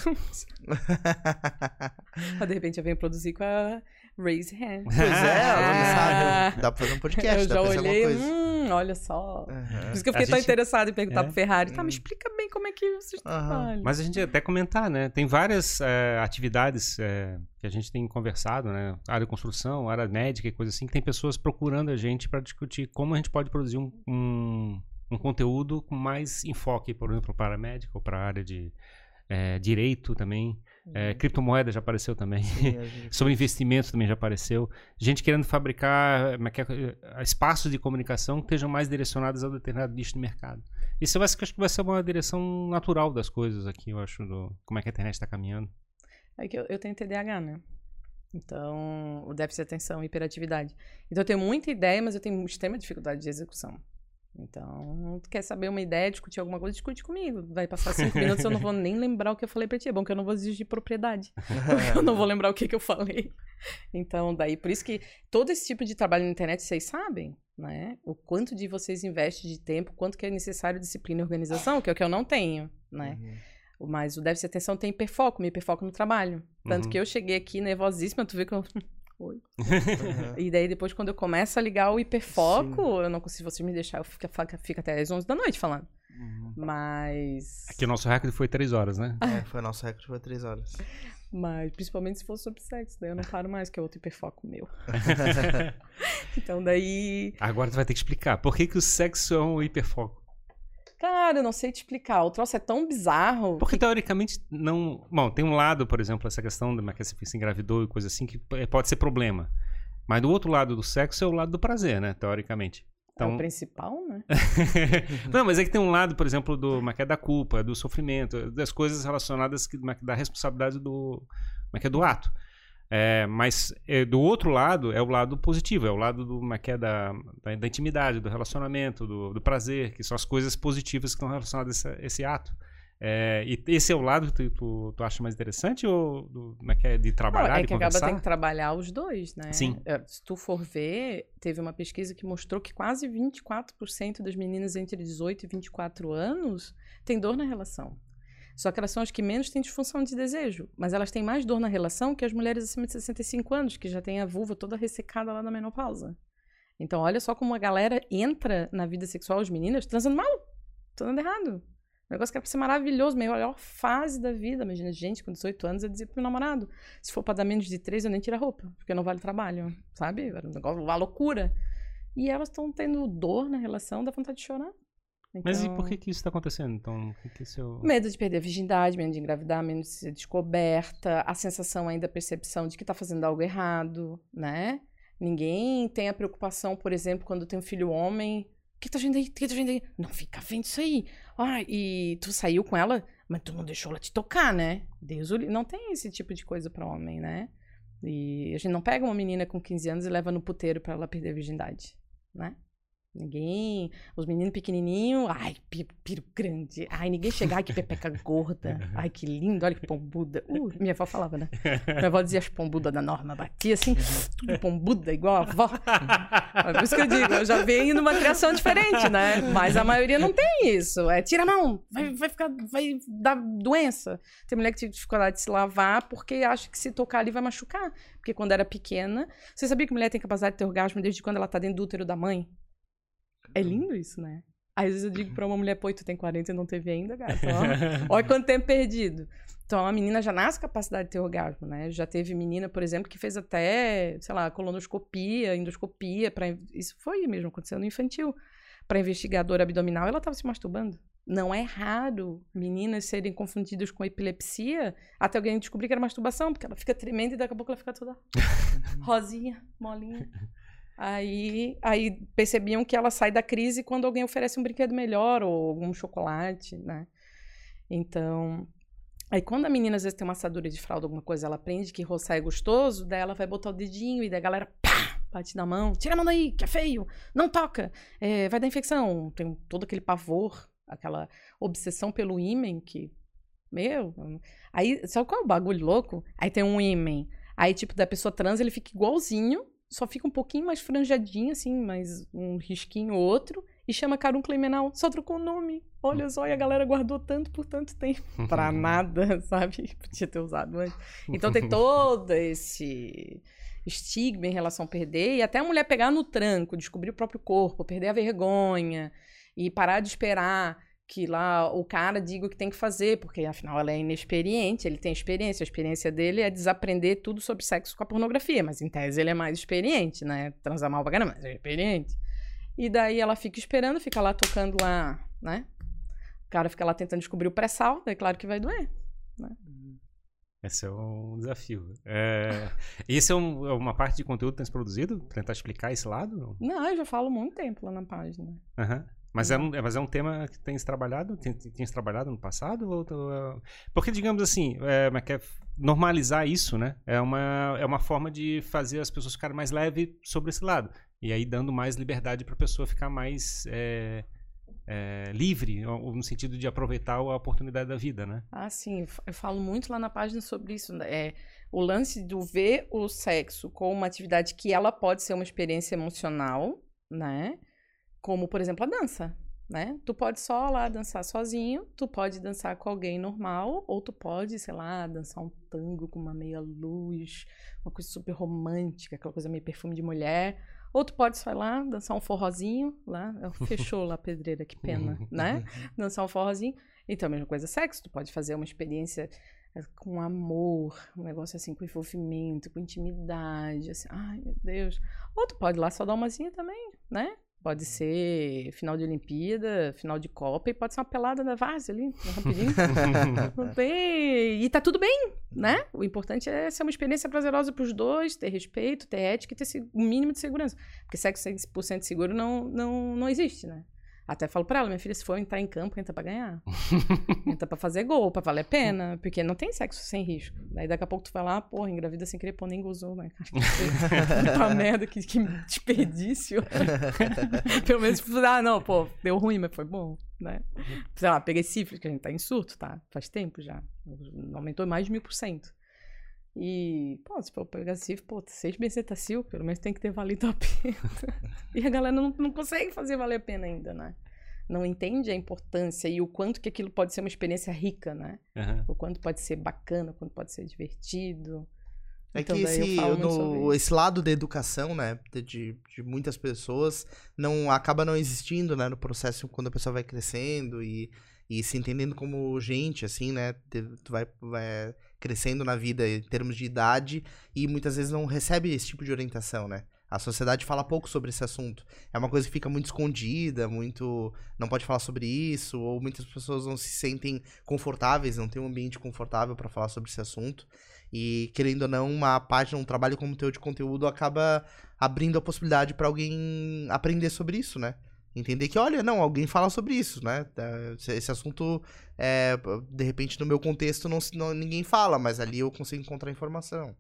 Mas de repente eu venho produzir com a Raise Hand. Pois é, ela não sabe. Dá pra fazer um podcast, eu dá já pra fazer olhei, alguma coisa. hum, olha só. Por Aham. isso que eu A fiquei tão gente- interessado em perguntar É. pro Ferrari. Tá, Hum. me explica bem como é que vocês Aham. trabalham. Mas a gente até comentar, né? Tem várias é, atividades é, que a gente tem conversado, né? Área de construção, área médica e coisa assim, que tem pessoas procurando a gente para discutir como a gente pode produzir um, um, um conteúdo com mais enfoque, por exemplo, para a médica ou para a área de é, direito também. É, criptomoeda já apareceu também. Sim, gente- Sobre investimento também já apareceu. Gente querendo fabricar é é, eh, espaços de comunicação que estejam mais direcionados a determinado nicho de mercado. Isso eu acho que vai ser uma direção natural das coisas aqui, eu acho, do, como é que a internet está caminhando. É que eu, eu tenho TDAH, né? Então, o déficit de atenção e hiperatividade. Então, eu tenho muita ideia, mas eu tenho extrema dificuldade de execução. Então, tu quer saber uma ideia, discutir alguma coisa, discute comigo. Vai passar cinco minutos, eu não vou nem lembrar o que eu falei pra ti. É bom que eu não vou exigir propriedade. Porque eu não vou lembrar o que, que eu falei. Então, daí, por isso que todo esse tipo de trabalho na internet, vocês sabem, né? O quanto de vocês investem de tempo, quanto que é necessário disciplina e organização, que é o que eu não tenho, né? Uhum. Mas o déficit de atenção tem hiperfoco, me hiperfoco no trabalho. Tanto Uhum. que eu cheguei aqui nervosíssima, tu vê que eu. Oi. Uhum. E daí depois, quando eu começo a ligar o hiperfoco, eu não consigo, se você me deixar, eu fico, fico até às 11 da noite falando. Uhum. Mas. Aqui o nosso recorde foi três horas, né? É, foi nosso recorde, foi três horas. Mas principalmente se for sobre sexo, daí eu não paro mais, que é outro hiperfoco meu. Então daí. Agora tu vai ter que explicar. Por que, que o sexo é um hiperfoco? Cara, eu não sei te explicar. O troço é tão bizarro. Porque teoricamente não. Bom, tem um lado, por exemplo, essa questão de que você se engravidou e coisa assim, que p- pode ser problema. Mas do outro lado do sexo é o lado do prazer, né? Teoricamente. É o Então, principal, né? não, mas é que tem um lado, por exemplo, do que é da culpa, do sofrimento, das coisas relacionadas que, que da responsabilidade do, como é que é do ato. É, mas é, do outro lado é o lado positivo, é o lado do é é da, da, da intimidade, do relacionamento, do, do prazer, que são as coisas positivas que estão relacionadas a esse, esse ato. É, e esse é o lado que tu, tu, tu acha mais interessante ou do, como é que é de Não, trabalhar, é de que acaba conversar? tendo que trabalhar os dois, né? Sim. É, Se tu for ver, teve uma pesquisa que mostrou que quase 24% das meninas entre 18 e 24 anos têm dor na relação. Só que elas são as que menos têm disfunção de desejo. Mas elas têm mais dor na relação que as mulheres acima de 65 anos, que já têm a vulva toda ressecada lá na menopausa. Então, olha só como a galera entra na vida sexual, as meninas, transando mal, transando errado. Um negócio que era pra ser maravilhoso, melhor fase da vida. Imagina, gente, com 18 anos, eu dizia pro meu namorado: se for pra dar menos de 3, eu nem tiro a roupa, porque não vale trabalho, sabe? Era um negócio, uma loucura. E elas estão tendo dor na relação, dá vontade de chorar. Mas e Então, por que, que isso está acontecendo? Então, que que isso... Medo de perder a virgindade, medo de engravidar, medo de ser descoberta, a sensação ainda, a percepção de que tá fazendo algo errado, né? Ninguém tem a preocupação, por exemplo, quando tem um filho homem. O que tá vendo aí? O que tá vendo aí? Não fica vendo isso aí. Ah, e tu saiu com ela, mas tu não deixou ela te tocar, né? Deus o Não tem esse tipo de coisa pra homem, né? E a gente não pega uma menina com 15 anos e leva no puteiro pra ela perder a virgindade, né? Ninguém. Os meninos pequenininhos, ai, pi- piro grande. Ai, ninguém chega, ai, que pepeca gorda. Ai, que lindo, olha que pombuda. Uh, minha avó falava, né? Minha avó dizia as pombudas da norma, batia assim, tudo pombuda, igual a avó. É por isso que eu digo, eu já venho numa criação diferente, né? Mas a maioria não tem isso. É tira a mão, vai, vai ficar, vai dar doença. Tem mulher que tem dificuldade de se lavar porque acha que se tocar ali vai machucar. Porque quando era pequena. Você sabia que mulher tem capacidade de ter orgasmo desde quando ela tá dentro do útero da mãe? É lindo isso, né? Às vezes eu digo pra uma mulher, pô, tu tem 40 e não teve ainda, gata. Ó, Olha quanto tempo perdido. Então, a menina já nasce capacidade de ter orgasmo, né? Já teve menina, por exemplo, que fez até, sei lá, colonoscopia, endoscopia, para isso foi mesmo, aconteceu no infantil. Para investigar dor abdominal, ela estava se masturbando. Não é raro meninas serem confundidas com epilepsia até alguém descobrir que era masturbação, porque ela fica tremenda e daqui a pouco ela fica toda rosinha, molinha. Aí, aí percebiam que ela sai da crise quando alguém oferece um brinquedo melhor ou algum chocolate, né? Então, aí quando a menina às vezes tem uma assadura de fralda, alguma coisa, ela aprende que roçar é gostoso, daí ela vai botar o dedinho e daí a galera pá, bate na mão, tira a mão daí, que é feio, não toca, é, vai dar infecção. Tem todo aquele pavor, aquela obsessão pelo ímen que, meu, aí, sabe qual é o bagulho louco? Aí tem um ímen, aí tipo, da pessoa trans ele fica igualzinho, só fica um pouquinho mais franjadinho, assim, mais um risquinho ou outro, e chama carúnculo imenal. Só trocou o nome. Olha só, e a galera guardou tanto por tanto tempo. pra nada, sabe? Podia ter usado antes. Então tem todo esse estigma em relação a perder, e até a mulher pegar no tranco, descobrir o próprio corpo, perder a vergonha, e parar de esperar que lá o cara diga o que tem que fazer, porque afinal ela é inexperiente, ele tem experiência, a experiência dele é desaprender tudo sobre sexo com a pornografia, mas em tese ele é mais experiente, né? Transar mal pra caramba, mas é experiente. E daí ela fica esperando, fica lá tocando lá, né? O cara fica lá tentando descobrir o pré-sal, daí claro que vai doer. Esse é um desafio. É... Isso é, um- é uma parte de conteúdo que tem se produzido? Tentar explicar esse lado? Não, eu já falo há muito tempo lá na página. Aham. Mas, é um, é- mas é um tema que tem se trabalhado? Tem, se trabalhado no passado? Ou, ou é- Porque, digamos assim, é, mas quer normalizar isso, né? É uma, é uma forma de fazer as pessoas ficarem mais leves sobre esse lado. E aí dando mais liberdade para a pessoa ficar mais é, é, livre, ou- no sentido de aproveitar a oportunidade da vida, né? Ah, sim, eu falo muito lá na página sobre isso. né? É, o lance do ver o sexo como uma atividade que ela pode ser uma experiência emocional, né? Como, por exemplo, a dança, né? Tu pode só lá dançar sozinho, tu pode dançar com alguém normal, ou tu pode, sei lá, dançar um tango com uma meia luz, uma coisa super romântica, aquela coisa meio perfume de mulher. Ou tu pode, sei lá, dançar um forrozinho lá. Fechou lá a pedreira, que pena, né? dançar um forrozinho. Então, a mesma coisa, sexo. Tu pode fazer uma experiência eh, com amor, um negócio assim, com envolvimento, com intimidade, assim, ai meu Deus. Ou tu pode lá só dar umazinha também, né? Pode ser final de Olimpíada, final de Copa, e pode ser uma pelada da várzea ali, rapidinho. Tudo bem. E tá tudo bem, né? O importante é ser uma experiência prazerosa pros dois, ter respeito, ter ética e ter um mínimo de segurança. Porque sexo 100% seguro não, não, não existe, né? Até falo pra ela, minha filha, se for entrar em campo, entra pra ganhar. entra pra fazer gol, pra valer a pena. Porque não tem sexo sem risco. Daí daqui a pouco tu vai lá, porra, engravida sem querer, pô, nem gozou, né? Puta merda, que, que desperdício. Pelo menos, ah, não, pô, deu ruim, mas foi bom, né? Sei lá, peguei sífilis, que a gente tá em surto, tá? Faz tempo já. Aumentou mais de mil por cento. E, pô, se for pegar pô, seis benzetacil, pelo menos tem que ter valido a pena. e a galera não, não consegue fazer valer a pena ainda, né? Não entende a importância e o quanto que aquilo pode ser uma experiência rica, né? Aham. O quanto pode ser bacana, o quanto pode ser divertido. É Então, que daí eu esse, no- esse lado da educação, né, de, de- muitas pessoas, não acaba não existindo, né, no processo quando a pessoa vai crescendo e, e se entendendo como gente, assim, né, tu vai, vai crescendo na vida em termos de idade e muitas vezes não recebe esse tipo de orientação, né. A sociedade fala pouco sobre esse assunto. É uma coisa que fica muito escondida, muito. Não pode falar sobre isso, ou muitas pessoas não se sentem confortáveis, não tem um ambiente confortável para falar sobre esse assunto. E, querendo ou não, uma página, um trabalho como teu de conteúdo acaba abrindo a possibilidade para alguém aprender sobre isso, né? Entender que, olha, não, alguém fala sobre isso, né? É, Esse, assunto, é, de repente, no meu contexto, não, não- ninguém fala, mas ali eu consigo encontrar informação.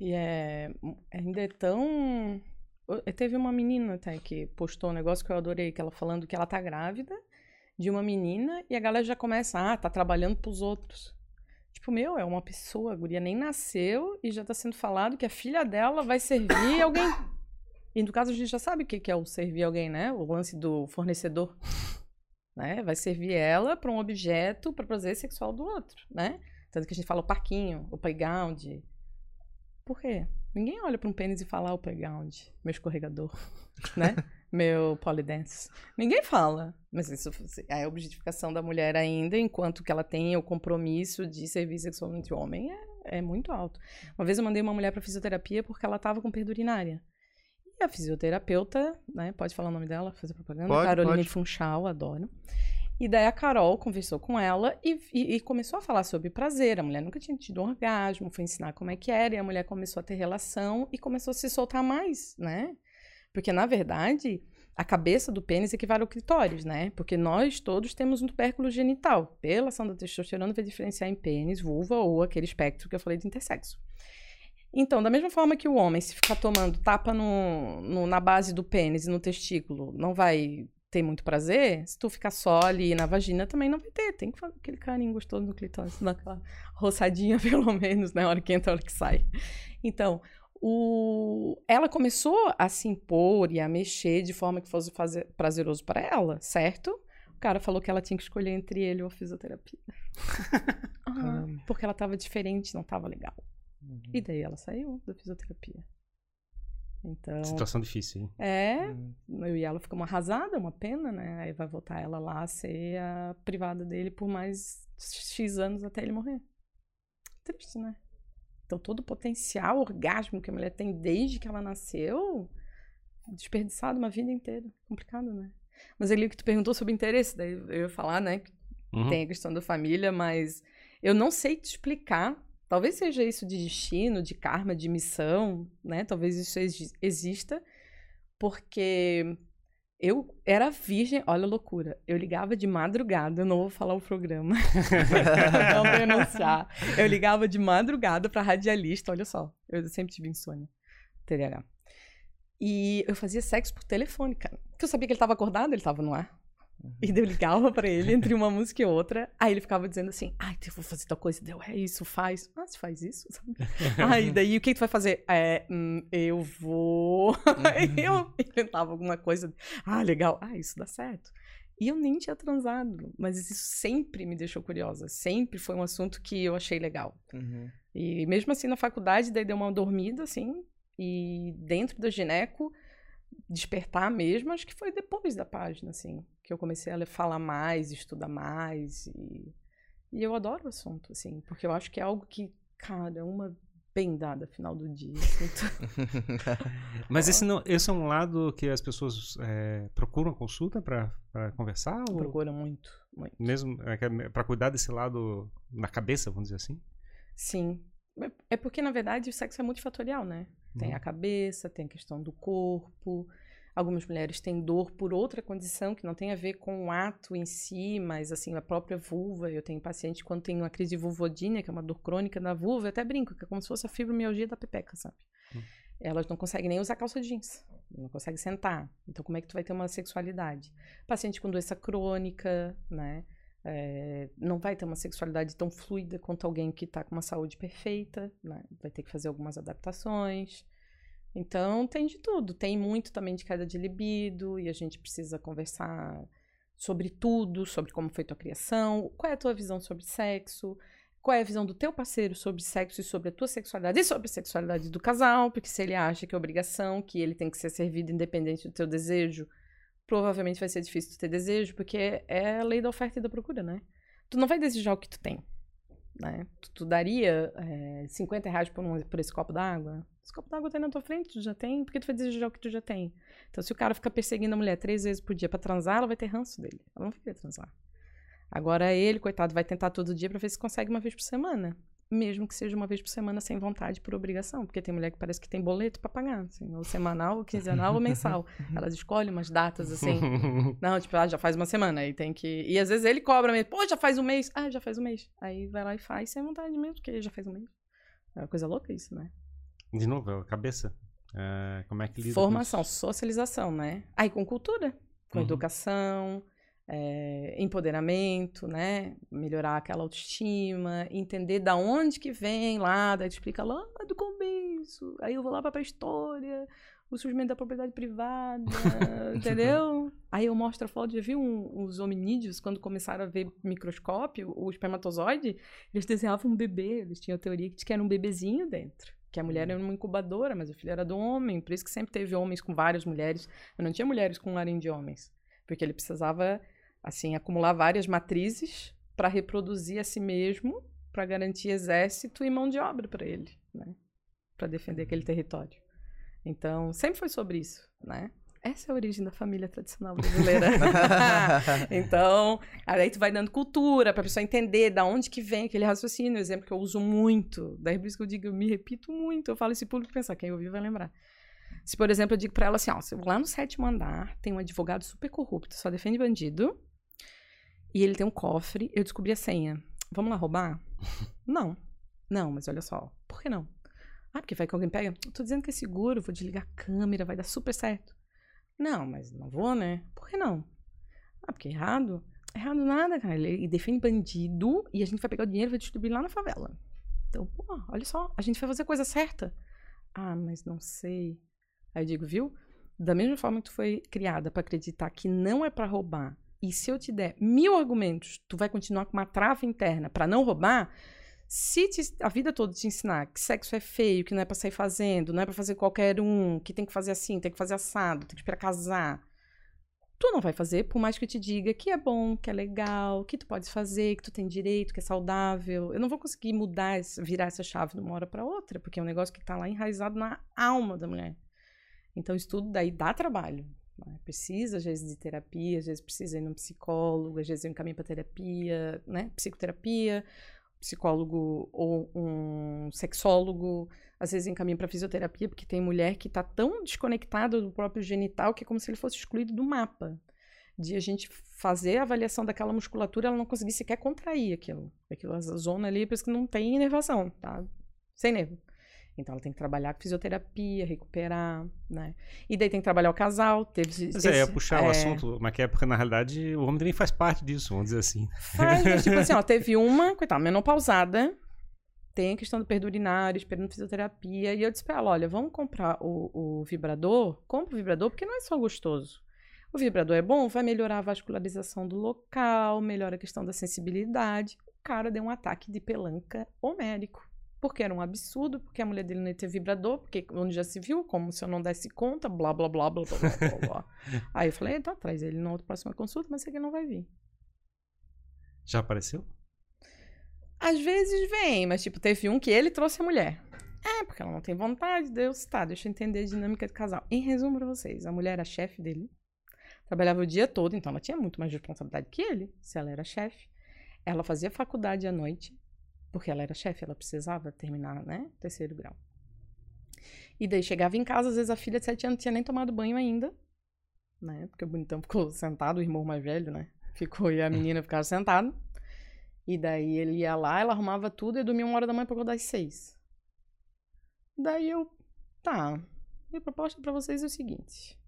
E é, ainda é tão. Eu- Teve uma menina até que postou um negócio que eu adorei, que ela falando que ela tá grávida de uma menina e a galera já começa, ah, tá trabalhando pros outros. Tipo, meu, é uma pessoa, a guria nem nasceu e já tá sendo falado que a filha dela vai servir alguém. E no caso a gente já sabe o que é o servir alguém, né? O lance do fornecedor. Né? Vai servir ela para um objeto para prazer sexual do outro, né? Tanto que a gente fala o parquinho, o playground, por quê? Ninguém olha para um pênis e fala, ah, o playground, meu escorregador, né? Meu polydance. Ninguém fala. Mas isso é a objetificação da mulher ainda, enquanto que ela tem o compromisso de servir sexualmente o homem, é, é muito alto. Uma vez eu mandei uma mulher para fisioterapia porque ela tava com perda urinária. E a fisioterapeuta, né? Pode falar o nome dela, fazer propaganda? Pode, Caroline pode. Funchal, adoro. E daí a Carol conversou com ela e, e- e começou a falar sobre prazer. A mulher nunca tinha tido um orgasmo, foi ensinar como é que era, e a mulher começou a ter relação e começou a se soltar mais, né? Porque, na verdade, a cabeça do pênis equivale ao clitóris, né? Porque nós todos temos um tubérculo genital. Pela ação da testosterona, vai diferenciar em pênis, vulva ou aquele espectro que eu falei de intersexo. Então, da mesma forma que o homem, se ficar tomando tapa no, no- na base do pênis e no testículo, não vai ter muito prazer, se tu ficar só ali na vagina, também não vai ter. Tem que fazer aquele carinho gostoso no clitóris, dar aquela roçadinha, pelo menos, na hora que entra, na hora que sai. Então, o... ela começou a se impor e a mexer de forma que fosse fazer prazeroso para ela, certo? O cara falou que ela tinha que escolher entre ele ou a fisioterapia. Ah, porque ela tava diferente, não tava legal. E daí ela saiu da fisioterapia. Então, Situação difícil, hein? é, eu e ela ficamos arrasada, uma pena, né? Aí vai voltar ela lá a ser a privada dele por mais X anos até ele morrer. Triste, né? Então todo o potencial orgásmico que a mulher tem desde que ela nasceu desperdiçado uma vida inteira. Complicado, né? Mas ali o que tu perguntou sobre interesse, daí eu ia falar, né? que Uhum. Tem a questão da família, mas eu não sei te explicar. Talvez seja isso de destino, de karma, de missão, né? Talvez isso exi- exista, porque eu era virgem, olha a loucura. Eu ligava de madrugada, eu não vou falar o programa, não denunciar. Eu ligava de madrugada pra radialista, olha só. Eu sempre tive insônia, TDAH. E eu fazia sexo por telefone, cara. Porque eu sabia que ele tava acordado, ele tava no ar. E eu ligava pra ele entre uma música e outra. Aí ele ficava dizendo assim: Ai, eu vou fazer tal coisa. Deu, é isso, faz. Ah, você faz isso? Sabe? Aí daí o que, tu vai fazer? É, hum, eu vou. Aí eu inventava alguma coisa. Ah, legal. Ah, isso dá certo. E eu nem tinha transado. Mas isso sempre me deixou curiosa. Sempre foi um assunto que eu achei legal. Uhum. E mesmo assim, na faculdade, daí deu uma dormida, assim. E dentro do gineco, despertar mesmo, acho que foi depois da página, assim. Que eu comecei a falar mais, estudar mais. E, e eu adoro o assunto, assim. Porque eu acho que é algo que, cara, é uma bem dada final do dia. assim. Mas esse, não, esse é um lado que as pessoas é, procuram consulta pra pra conversar? Ou Procura muito, muito. mesmo é, para cuidar desse lado na cabeça, vamos dizer assim? Sim. É- É porque, na verdade, o sexo é multifatorial, né? Tem Uhum. a cabeça, tem a questão do corpo. Algumas mulheres têm dor por outra condição que não tem a ver com o ato em si, mas assim, a própria vulva. Eu tenho paciente quando tem uma crise de vulvodínia, que é uma dor crônica na vulva, eu até brinco, que é como se fosse a fibromialgia da pepeca, sabe? Hum. Elas não conseguem nem usar calça jeans, não conseguem sentar. Então, como é que tu vai ter uma sexualidade? Paciente com doença crônica, né? É, não vai ter uma sexualidade tão fluida quanto alguém que está com uma saúde perfeita, né? Vai ter que fazer algumas adaptações. Então, tem de tudo. Tem muito também de queda de libido, e a gente precisa conversar sobre tudo, sobre como foi tua criação, qual é a tua visão sobre sexo, qual é a visão do teu parceiro sobre sexo e sobre a tua sexualidade e sobre a sexualidade do casal, porque se ele acha que é obrigação, que ele tem que ser servido independente do teu desejo, provavelmente vai ser difícil tu ter desejo, porque é a lei da oferta e da procura, né? Tu não vai desejar o que tu tem, né? Tu, tu daria é, 50 reais por, um, por esse copo d'água? Esse copo d'água tem na tua frente, tu já tem, por que tu vai desejar o que tu já tem? Então, se o cara fica perseguindo a mulher três vezes por dia pra transar, ela vai ter ranço dele. Ela não vai querer transar. Agora, ele, coitado, vai tentar todo dia pra ver se consegue uma vez por semana. Mesmo que seja uma vez por semana sem vontade, por obrigação. Porque tem mulher que parece que tem boleto pra pagar, assim, ou semanal, ou quinzenal, ou mensal. Elas escolhem umas datas, assim. Não, tipo, ah, já faz uma semana, aí tem que. E às vezes ele cobra mesmo, pô, já faz um mês. Ah, já faz um mês. Aí vai lá e faz sem vontade mesmo, porque já faz um mês. É uma coisa louca isso, né? De novo, a cabeça. É, como é que lida Formação, socialização, né? Aí com cultura, com Uhum. educação, é, empoderamento, né? Melhorar aquela autoestima, entender da onde que vem lá, daí te explica lá do começo. Aí eu vou lá pra história, o surgimento da propriedade privada, entendeu? Aí eu mostro a foto, já viu um- os hominídeos, quando começaram a ver microscópio, o espermatozoide, eles desenhavam um bebê, eles tinham a teoria que era um bebezinho dentro. Que a mulher era uma incubadora, mas o filho era do homem. Por isso que sempre teve homens com várias mulheres. Eu não tinha mulheres com um harém de homens. Porque ele precisava, assim, acumular várias matrizes para reproduzir a si mesmo, para garantir exército e mão de obra para ele, né? Para defender aquele território. Então, sempre foi sobre isso, né? Essa é a origem da família tradicional brasileira. então, aí tu vai dando cultura pra pessoa entender da onde que vem aquele raciocínio. Exemplo que eu uso muito. Daí por isso que eu digo, eu me repito muito. Eu falo esse público pensar, quem ouvir vai lembrar. Se, por exemplo, eu digo pra ela assim, ó, lá no sétimo andar, tem um advogado super corrupto, só defende bandido, e ele tem um cofre, eu descobri a senha. Vamos lá roubar? não. Não, mas olha só, por que não? Ah, porque vai que alguém pega? Eu tô dizendo que é seguro, vou desligar a câmera, vai dar super certo. Não, mas não vou, né? Por que não? Ah, porque é errado. Errado nada, cara. Ele defende bandido e a gente vai pegar o dinheiro e vai distribuir lá na favela. Então, pô, olha só, a gente vai fazer a coisa certa. Ah, mas não sei. Aí eu digo, viu? Da mesma forma que tu foi criada pra acreditar que não é pra roubar, e se eu te der mil argumentos, tu vai continuar com uma trava interna pra não roubar, se te- a vida toda te ensinar que sexo é feio, que não é pra sair fazendo, não é pra fazer qualquer um, que tem que fazer assim, tem que fazer assado, tem que esperar casar, tu não vai fazer, por mais que eu te diga que é bom, que é legal, que tu pode fazer, que tu tem direito, que é saudável. Eu não vou conseguir mudar, virar essa chave de uma hora pra outra, porque é um negócio que tá lá enraizado na alma da mulher. Então, isso tudo daí dá trabalho. Né? Precisa, às vezes, de terapia, às vezes precisa ir num psicólogo, às vezes ir um caminho para terapia, né? Psicoterapia, psicólogo ou um sexólogo, às vezes encaminha para fisioterapia, porque tem mulher que está tão desconectada do próprio genital que é como se ele fosse excluído do mapa. De a gente fazer a avaliação daquela musculatura, ela não conseguir sequer contrair aquilo. Aquela zona ali, por isso que não tem inervação, tá? Sem nervo. Então ela tem que trabalhar com fisioterapia, recuperar, né? E daí tem que trabalhar o casal. Teve Mas é, ia esse- puxar o é, assunto, mas que é porque na realidade o homem também faz parte disso, vamos dizer assim. Faz, mas, tipo assim, ó, teve uma, coitada, menopausada, tem a questão do perda urinária, esperando fisioterapia, e eu disse pra ela, olha, vamos comprar o, o vibrador, compra o vibrador, porque não é só gostoso. O vibrador é bom, vai melhorar a vascularização do local, melhora a questão da sensibilidade. O cara deu um ataque de pelanca homérico porque era um absurdo, porque a mulher dele não ia ter vibrador, porque onde já se viu, como se eu não desse conta, blá, blá, blá, blá, blá, blá, blá. Aí eu falei, então traz ele na outra próxima consulta, mas esse que não vai vir. Já apareceu? Às vezes vem, mas tipo, teve um que ele trouxe a mulher. É, porque ela não tem vontade, Deus, tá, deixa eu entender a dinâmica do casal. Em resumo pra vocês, a mulher era chefe dele, trabalhava o dia todo, então ela tinha muito mais responsabilidade que ele, se ela era chefe. Ela fazia faculdade à noite, porque ela era chefe, ela precisava terminar, né, terceiro grau. E daí chegava em casa, às vezes a filha de sete anos não tinha nem tomado banho ainda, né, porque o bonitão ficou sentado, o irmão mais velho, né, ficou e a menina ficava sentada. E daí ele ia lá, ela arrumava tudo e dormia uma hora da manhã pra acordar às seis. Daí eu, tá, minha proposta pra vocês é o seguinte.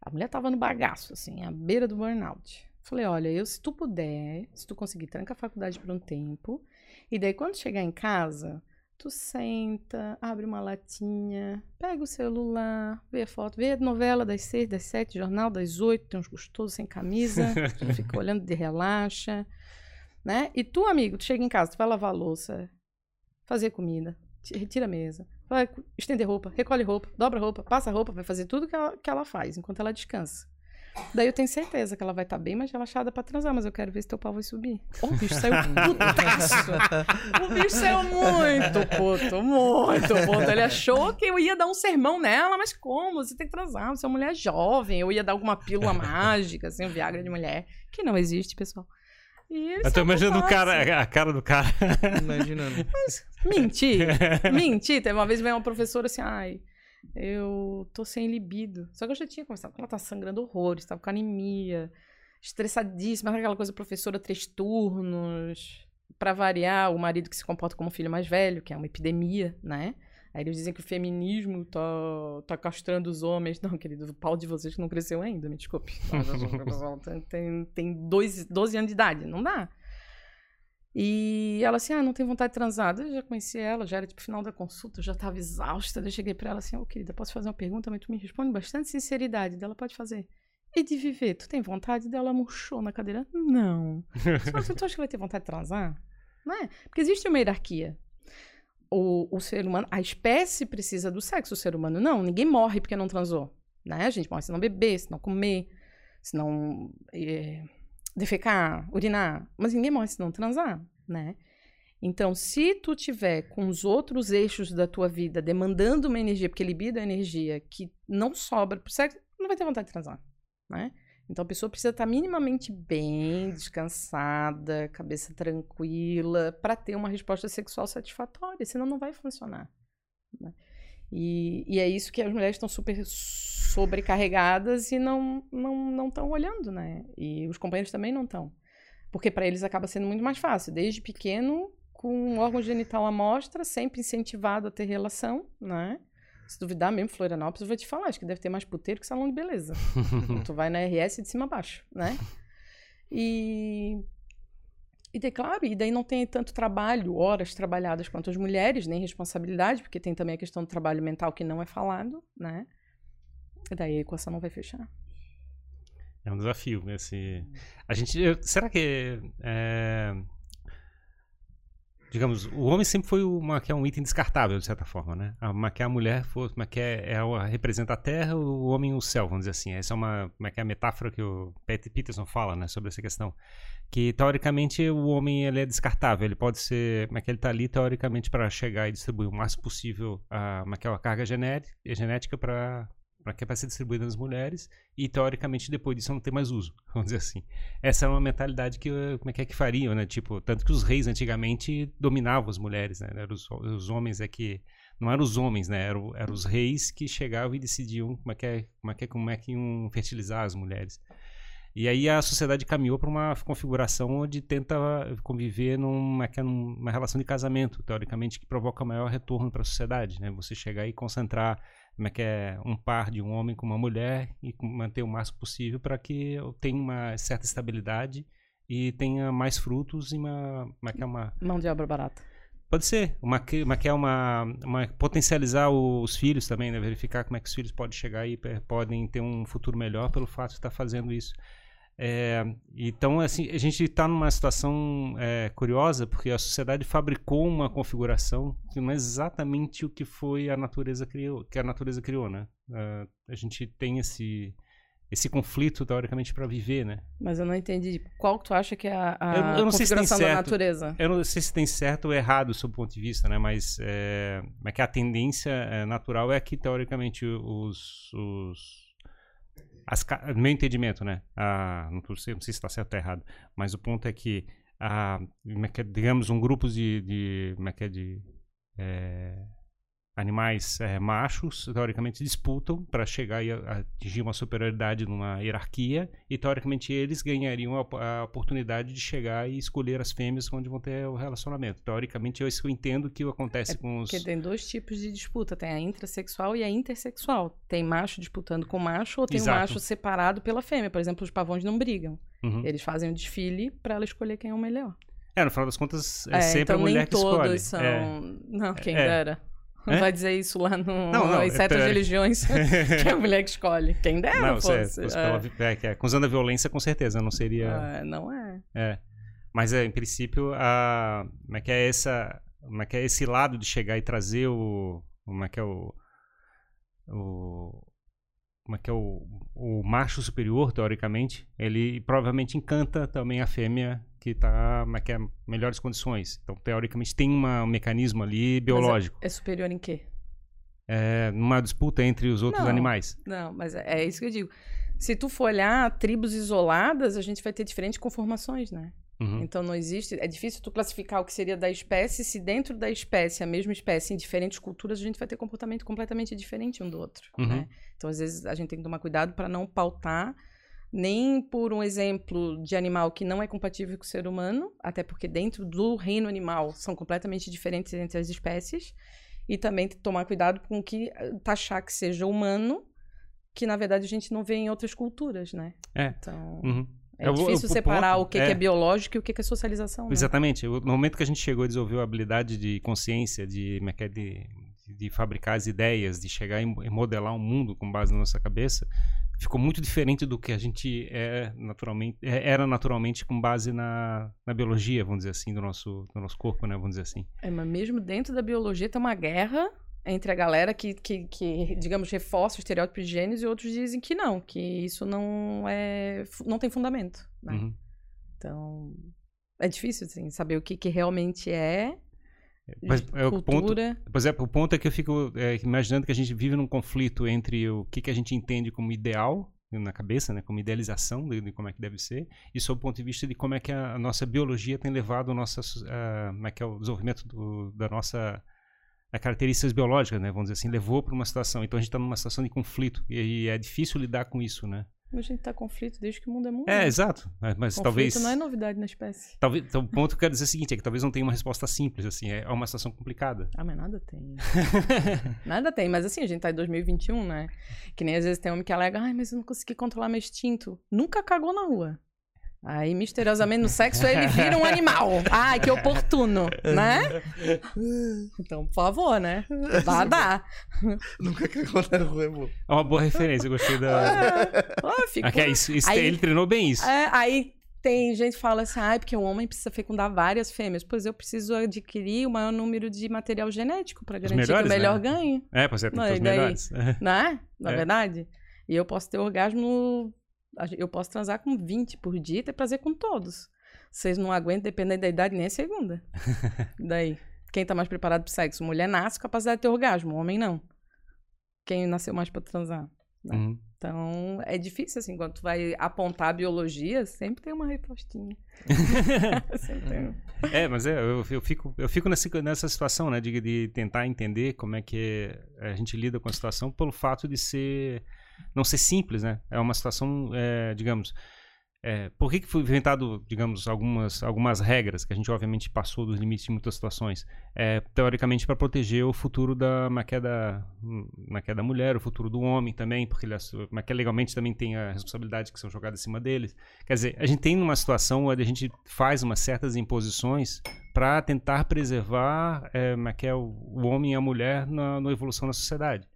A mulher tava no bagaço, assim, à beira do burnout. Falei, olha, eu, se tu puder, se tu conseguir, tranca a faculdade por um tempo. E daí, quando chegar em casa, tu senta, abre uma latinha, pega o celular, vê a foto, vê a novela das seis, das sete, jornal das oito, tem uns gostosos sem camisa, tu fica olhando de relaxa né? E tu, amigo, tu chega em casa, tu vai lavar a louça, fazer comida, ti- retira a mesa, vai estender roupa, recolhe roupa, dobra roupa, passa roupa, vai fazer tudo que ela, que ela faz enquanto ela descansa. Daí eu tenho certeza que ela vai estar bem mais relaxada pra transar, mas eu quero ver se teu pau vai subir. Oh, o bicho saiu putaço! O bicho saiu muito puto, muito puto. Ele achou que eu ia dar um sermão nela, mas como? Você tem que transar, você é uma mulher jovem. Eu ia dar alguma pílula mágica, assim, um Viagra de mulher, que não existe, pessoal. Eu tô saiu imaginando o cara, a cara do cara. Imaginando. Mentir. Mentir. Teve uma vez veio uma professora assim, ai, eu tô sem libido. Só que eu já tinha conversado com ela, tá sangrando horrores, tava com anemia, estressadíssima, aquela coisa, professora três turnos. Pra variar, o marido que se comporta como filho mais velho, que é uma epidemia, né? Aí eles dizem que o feminismo tá, tá castrando os homens. Não, querido, o pau de vocês que não cresceu ainda, me desculpe. tem, tem, tem dois, 12 anos de idade, não dá. E ela assim, ah, não tem vontade de transar. Eu já conheci ela, já era tipo final da consulta, eu já tava exausta. Daí eu cheguei pra ela assim, ô querida, posso fazer uma pergunta, mas tu me responde bastante sinceridade. Daí Ela pode fazer. E de viver, tu tem vontade? Daí Ela murchou na cadeira. Não. Só, tu acha que vai ter vontade de transar? Não é? Porque existe uma hierarquia. O, o ser humano, a espécie precisa do sexo, o ser humano não. Ninguém morre porque não transou. Né? A gente morre se não beber, se não comer, se não é, defecar, urinar. Mas ninguém morre se não transar, né? Então, se tu tiver com os outros eixos da tua vida demandando uma energia, porque libido é energia que não sobra pro sexo, não vai ter vontade de transar, né? Então a pessoa precisa estar minimamente bem, descansada, cabeça tranquila, para ter uma resposta sexual satisfatória, senão não vai funcionar. né? E, e é isso que as mulheres estão super sobrecarregadas e não não não estão olhando, né? E os companheiros também não estão. Porque para eles acaba sendo muito mais fácil, desde pequeno, com um órgão genital à mostra, sempre incentivado a ter relação, né? Se duvidar mesmo, Florianópolis, eu vou te falar, acho que deve ter mais puteiro que salão de beleza. tu vai na RS de cima a baixo, né? E. E daí, claro, e daí não tem tanto trabalho, horas trabalhadas quanto as mulheres, nem responsabilidade, porque tem também a questão do trabalho mental que não é falado, né? E daí a equação não vai fechar. É um desafio. Esse... A gente. será que. é, Digamos, o homem sempre foi uma, que é um item descartável, de certa forma, né? A, uma, que a mulher for, uma, que é, é a- representa a terra, o homem o céu, vamos dizer assim. Essa é uma, como é é a metáfora que o Pat Peterson fala, né, sobre essa questão. Que, teoricamente, o homem ele é descartável. Ele pode ser, como é ele está ali, teoricamente, para chegar e distribuir o máximo possível a, é uma carga genética para para que é para ser distribuída nas mulheres e teoricamente depois disso não ter mais uso, vamos dizer assim. Essa é uma mentalidade que como é que é que fariam, né? Tipo, tanto que os reis antigamente dominavam as mulheres, né? Eram os, os homens é que não eram os homens, né? Eram, eram os reis que chegavam e decidiam como é que é, como é que é, como é que iam fertilizar as mulheres. E aí a sociedade caminhou para uma configuração onde tenta conviver numa, é numa relação de casamento, teoricamente, que provoca maior retorno para a sociedade, né? Você chegar e concentrar como é que é um par de um homem com uma mulher e manter o máximo possível para que tenha uma certa estabilidade e tenha mais frutos e uma, como é que é uma mão de obra barata. Pode ser, uma, uma que é uma, uma potencializar os filhos também, né? Verificar como é que os filhos podem chegar e podem ter um futuro melhor pelo fato de estar fazendo isso. É, então, assim, a gente está numa situação é, curiosa porque a sociedade fabricou uma configuração que não é exatamente o que foi a natureza criou, que a natureza criou, né? Uh, a gente tem esse esse conflito teoricamente para viver, né? Mas eu não entendi. Qual tu acha que é a, a eu, eu configuração da natureza? Eu não sei se tem certo ou errado sob o ponto de vista, né? Mas é, é que a tendência é, natural é que teoricamente os, os as, no meu entendimento, né? Ah, não, sei, não sei se está certo ou errado, mas o ponto é que, ah, digamos, um grupo de, de, é de é, animais é, machos, teoricamente, disputam para chegar e atingir uma superioridade numa hierarquia e, teoricamente, eles ganhariam a, a, oportunidade de chegar e escolher as fêmeas onde vão ter o relacionamento. Teoricamente, é isso que eu entendo que acontece é com os... Porque tem dois tipos de disputa, tem a intrasexual e a intersexual. Tem macho disputando com macho ou tem Exato. um macho separado pela fêmea. Por exemplo, os pavões não brigam. Uhum. Eles fazem um desfile para ela escolher quem é o melhor. É, no final das contas, é, é sempre então a mulher que escolhe. nem todos são... É. Não, quem é. dera. É? vai dizer isso lá no, não, não, nas é, religiões, que é a mulher que escolhe. Quem dera não, fosse. É, é. é, usando a violência, com certeza, não seria... Ah, não é. É. Mas, é, em princípio, a, como é que é, essa, como é que é esse lado de chegar e trazer o... Como é que é o... o como é que é o, o macho superior, teoricamente, ele provavelmente encanta também a fêmea que está que é melhores condições. Então, teoricamente, tem uma, um mecanismo ali biológico. É, é, superior em quê? É, numa disputa entre os outros não, animais. Não, mas é, é, isso que eu digo. Se tu for olhar tribos isoladas, a gente vai ter diferentes conformações, né? Uhum. Então não existe. É difícil tu classificar o que seria da espécie se dentro da espécie, a mesma espécie, em diferentes culturas, a gente vai ter comportamento completamente diferente um do outro. Uhum. Né? Então, às vezes, a gente tem que tomar cuidado para não pautar nem por um exemplo de animal que não é compatível com o ser humano, até porque dentro do reino animal são completamente diferentes entre as espécies, e também tomar cuidado com o que eh, taxar que seja humano, que na verdade a gente não vê em outras culturas, né? É. Então. Uhum. É difícil separar ponto, o que é, que é biológico e o que é socialização. Né? Exatamente. No momento que a gente chegou e desenvolveu a habilidade de consciência, de, é é, de, de fabricar as ideias, de chegar e modelar um mundo com base na nossa cabeça, ficou muito diferente do que a gente é naturalmente, é, era naturalmente com base na, na biologia, vamos dizer assim, do nosso, do nosso corpo, né? Vamos dizer assim. É, mas mesmo dentro da biologia tem uma guerra entre a galera que, que, que, digamos, reforça o estereótipo de gêneros e outros dizem que não, que isso não é não tem fundamento. Né? Uhum. Então, é difícil assim, saber o que, que realmente é mas, é, o ponto, pois é, o ponto é que eu fico é, imaginando que a gente vive num conflito entre o que, que a gente entende como ideal na cabeça, né, como idealização de, de, como é que deve ser, e sob o ponto de vista de como é que a, a nossa biologia tem levado o nosso, uh, como é que é o desenvolvimento do, da nossa a características biológicas, né, vamos dizer assim, levou para uma situação. Então a gente está numa situação de conflito e, e é difícil lidar com isso, né? A gente tá conflito desde que o mundo é mundo. É, né? exato. Mas, mas talvez. não é novidade na espécie. Talvez, então, o ponto que eu quero dizer é o seguinte: é que talvez não tenha uma resposta simples, assim, é uma situação complicada. Ah, mas nada tem. nada tem, mas assim, a gente tá em 2021, né? Que nem às vezes tem homem que alega, ai, mas eu não consegui controlar meu instinto. Nunca cagou na rua. Aí, misteriosamente, no sexo, ele vira um animal. Ai, que oportuno, né? Então, por favor, né? Vá dar. Nunca cagou na rua, amor. É uma boa referência, eu gostei da... É. Ah, fico... é, isso, isso aí, ele treinou bem isso. É, aí tem gente que fala assim, ah, porque o homem precisa fecundar várias fêmeas. Pois eu preciso adquirir o maior número de material genético para garantir melhores, que o melhor né? ganhe. É, pois é, tem os melhores. Né? Na é. verdade? E eu posso ter orgasmo eu posso transar com 20 por dia e ter prazer com todos. Vocês não aguentam, dependendo da idade, nem a segunda. Daí, quem tá mais preparado pro sexo? Mulher nasce com capacidade de ter orgasmo, homem não. Quem nasceu mais para transar? Né? Uhum. Então, é difícil, assim, quando tu vai apontar a biologia, sempre tem uma respostinha. sempre tem. um. É, mas é, eu, eu fico, eu fico nessa, nessa situação, né, de, de tentar entender como é que a gente lida com a situação pelo fato de ser, não ser simples, né? É uma situação, é, digamos, é, por que, que foi inventado, digamos, algumas, algumas regras que a gente obviamente passou dos limites de muitas situações? É, teoricamente para proteger o futuro da maqueda, maqueda mulher, o futuro do homem também, porque ele, legalmente também tem a responsabilidade que são jogadas em cima deles. Quer dizer, a gente tem uma situação onde a gente faz umas certas imposições para tentar preservar é, o, o homem e a mulher na, na evolução da sociedade.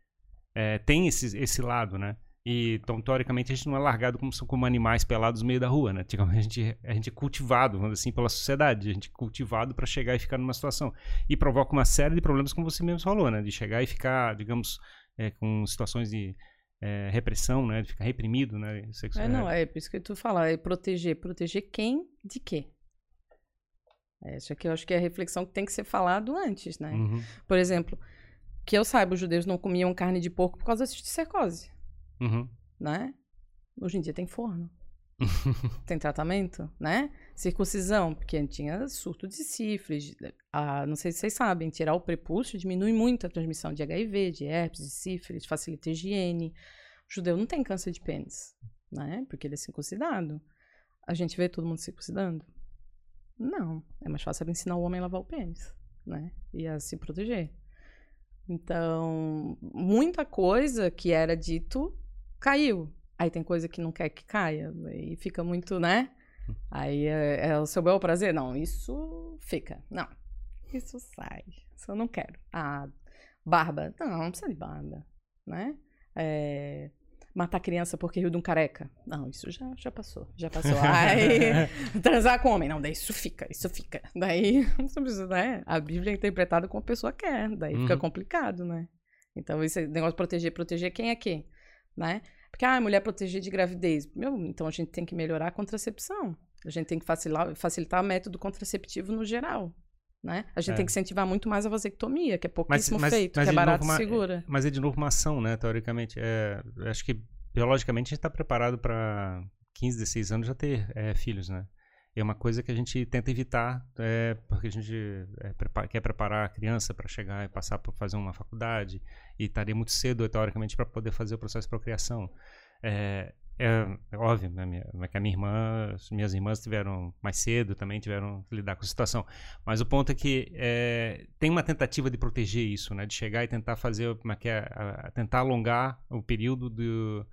É, tem esse, esse lado, né? E, então, teoricamente, a gente não é largado como, como animais pelados no meio da rua, né? Antigamente, A gente, a gente é cultivado, vamos dizer assim, pela sociedade. A gente é cultivado para chegar e ficar numa situação. E provoca uma série de problemas, como você mesmo falou, né? De chegar e ficar, digamos, é, com situações de é, repressão, né? De ficar reprimido, né? Sexu- É, não, é por isso que tu fala, é proteger. Proteger quem de quê? Essa aqui eu acho que é a reflexão que tem que ser falado antes, né? Uhum, Por exemplo, que eu saiba, os judeus não comiam carne de porco por causa de cercose, uhum. né? Hoje em dia tem forno. tem tratamento, né? Circuncisão, porque tinha surto de sífilis. Ah, não sei se vocês sabem, tirar o prepúcio diminui muito a transmissão de HIV, de herpes, de sífilis, facilita a higiene. O judeu não tem câncer de pênis, né? Porque ele é circuncidado. A gente vê todo mundo circuncidando? Não. É mais fácil ensinar o homem a lavar o pênis, né? E a se proteger. Então, muita coisa que era dito caiu. Aí tem coisa que não quer que caia. E fica muito, né? Aí é, é o seu bel prazer? Não, isso fica. Não, isso sai. Isso eu não quero. Ah, barba? Não, não precisa de barba, né? É, matar criança porque riu de um careca? Não, isso já, já passou, já passou. Aí, transar com homem? Não, daí isso fica, isso fica. Daí, né? A Bíblia é interpretada como a pessoa quer, daí fica Uhum. complicado, né? Então, esse negócio de proteger, proteger quem é quem, né? Porque, ah, mulher proteger de gravidez. Meu, então a gente tem que melhorar a contracepção. A gente tem que facilitar, facilitar o método contraceptivo no geral, né? A gente É. tem que incentivar muito mais a vasectomia, que é Mas, pouquíssimo mas, feito, mas que é barato e segura. Mas é de novo uma ação, né? Teoricamente. É, acho que biologicamente a gente está preparado para 15, 16 anos já ter é, filhos, né? É uma coisa que a gente tenta evitar, é, porque a gente é, prepa- quer preparar a criança para chegar e passar por fazer uma faculdade e estaria muito cedo, teoricamente, para poder fazer o processo de procriação. É, é, é óbvio, né, minha, que a minha irmã, as minhas irmãs tiveram mais cedo também, tiveram que lidar com a situação. Mas o ponto é que é, tem uma tentativa de proteger isso, né? De chegar e tentar fazer, como é que é, a- a- tentar alongar o período do,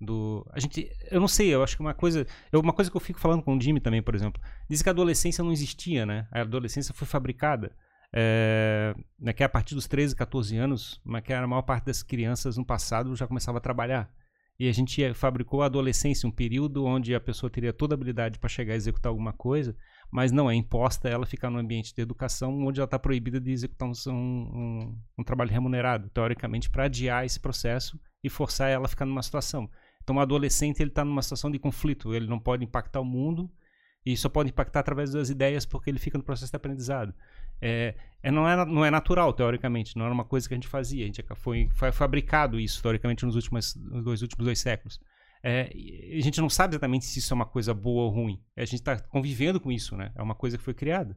do... A gente, eu não sei, eu acho que uma coisa... Eu, uma coisa que eu fico falando com o Jimmy também, por exemplo, diz que a adolescência não existia, né? A adolescência foi fabricada. É, né, que a partir dos 13, 14 anos, mas que a maior parte das crianças no passado já começava a trabalhar. E a gente fabricou a adolescência, um período onde a pessoa teria toda a habilidade para chegar a executar alguma coisa, mas não é imposta ela ficar no ambiente de educação onde ela está proibida de executar um, um, um trabalho remunerado, teoricamente, para adiar esse processo e forçar ela a ficar numa situação. Então, o adolescente ele está numa situação de conflito, ele não pode impactar o mundo e só pode impactar através das ideias porque ele fica no processo de aprendizado. É, é, não, é, não é natural, teoricamente, não era uma coisa que a gente fazia, a gente foi, foi fabricado isso, teoricamente, nos últimos, nos dois últimos dois séculos. É, a gente não sabe exatamente se isso é uma coisa boa ou ruim. A gente está convivendo com isso, né? É uma coisa que foi criada.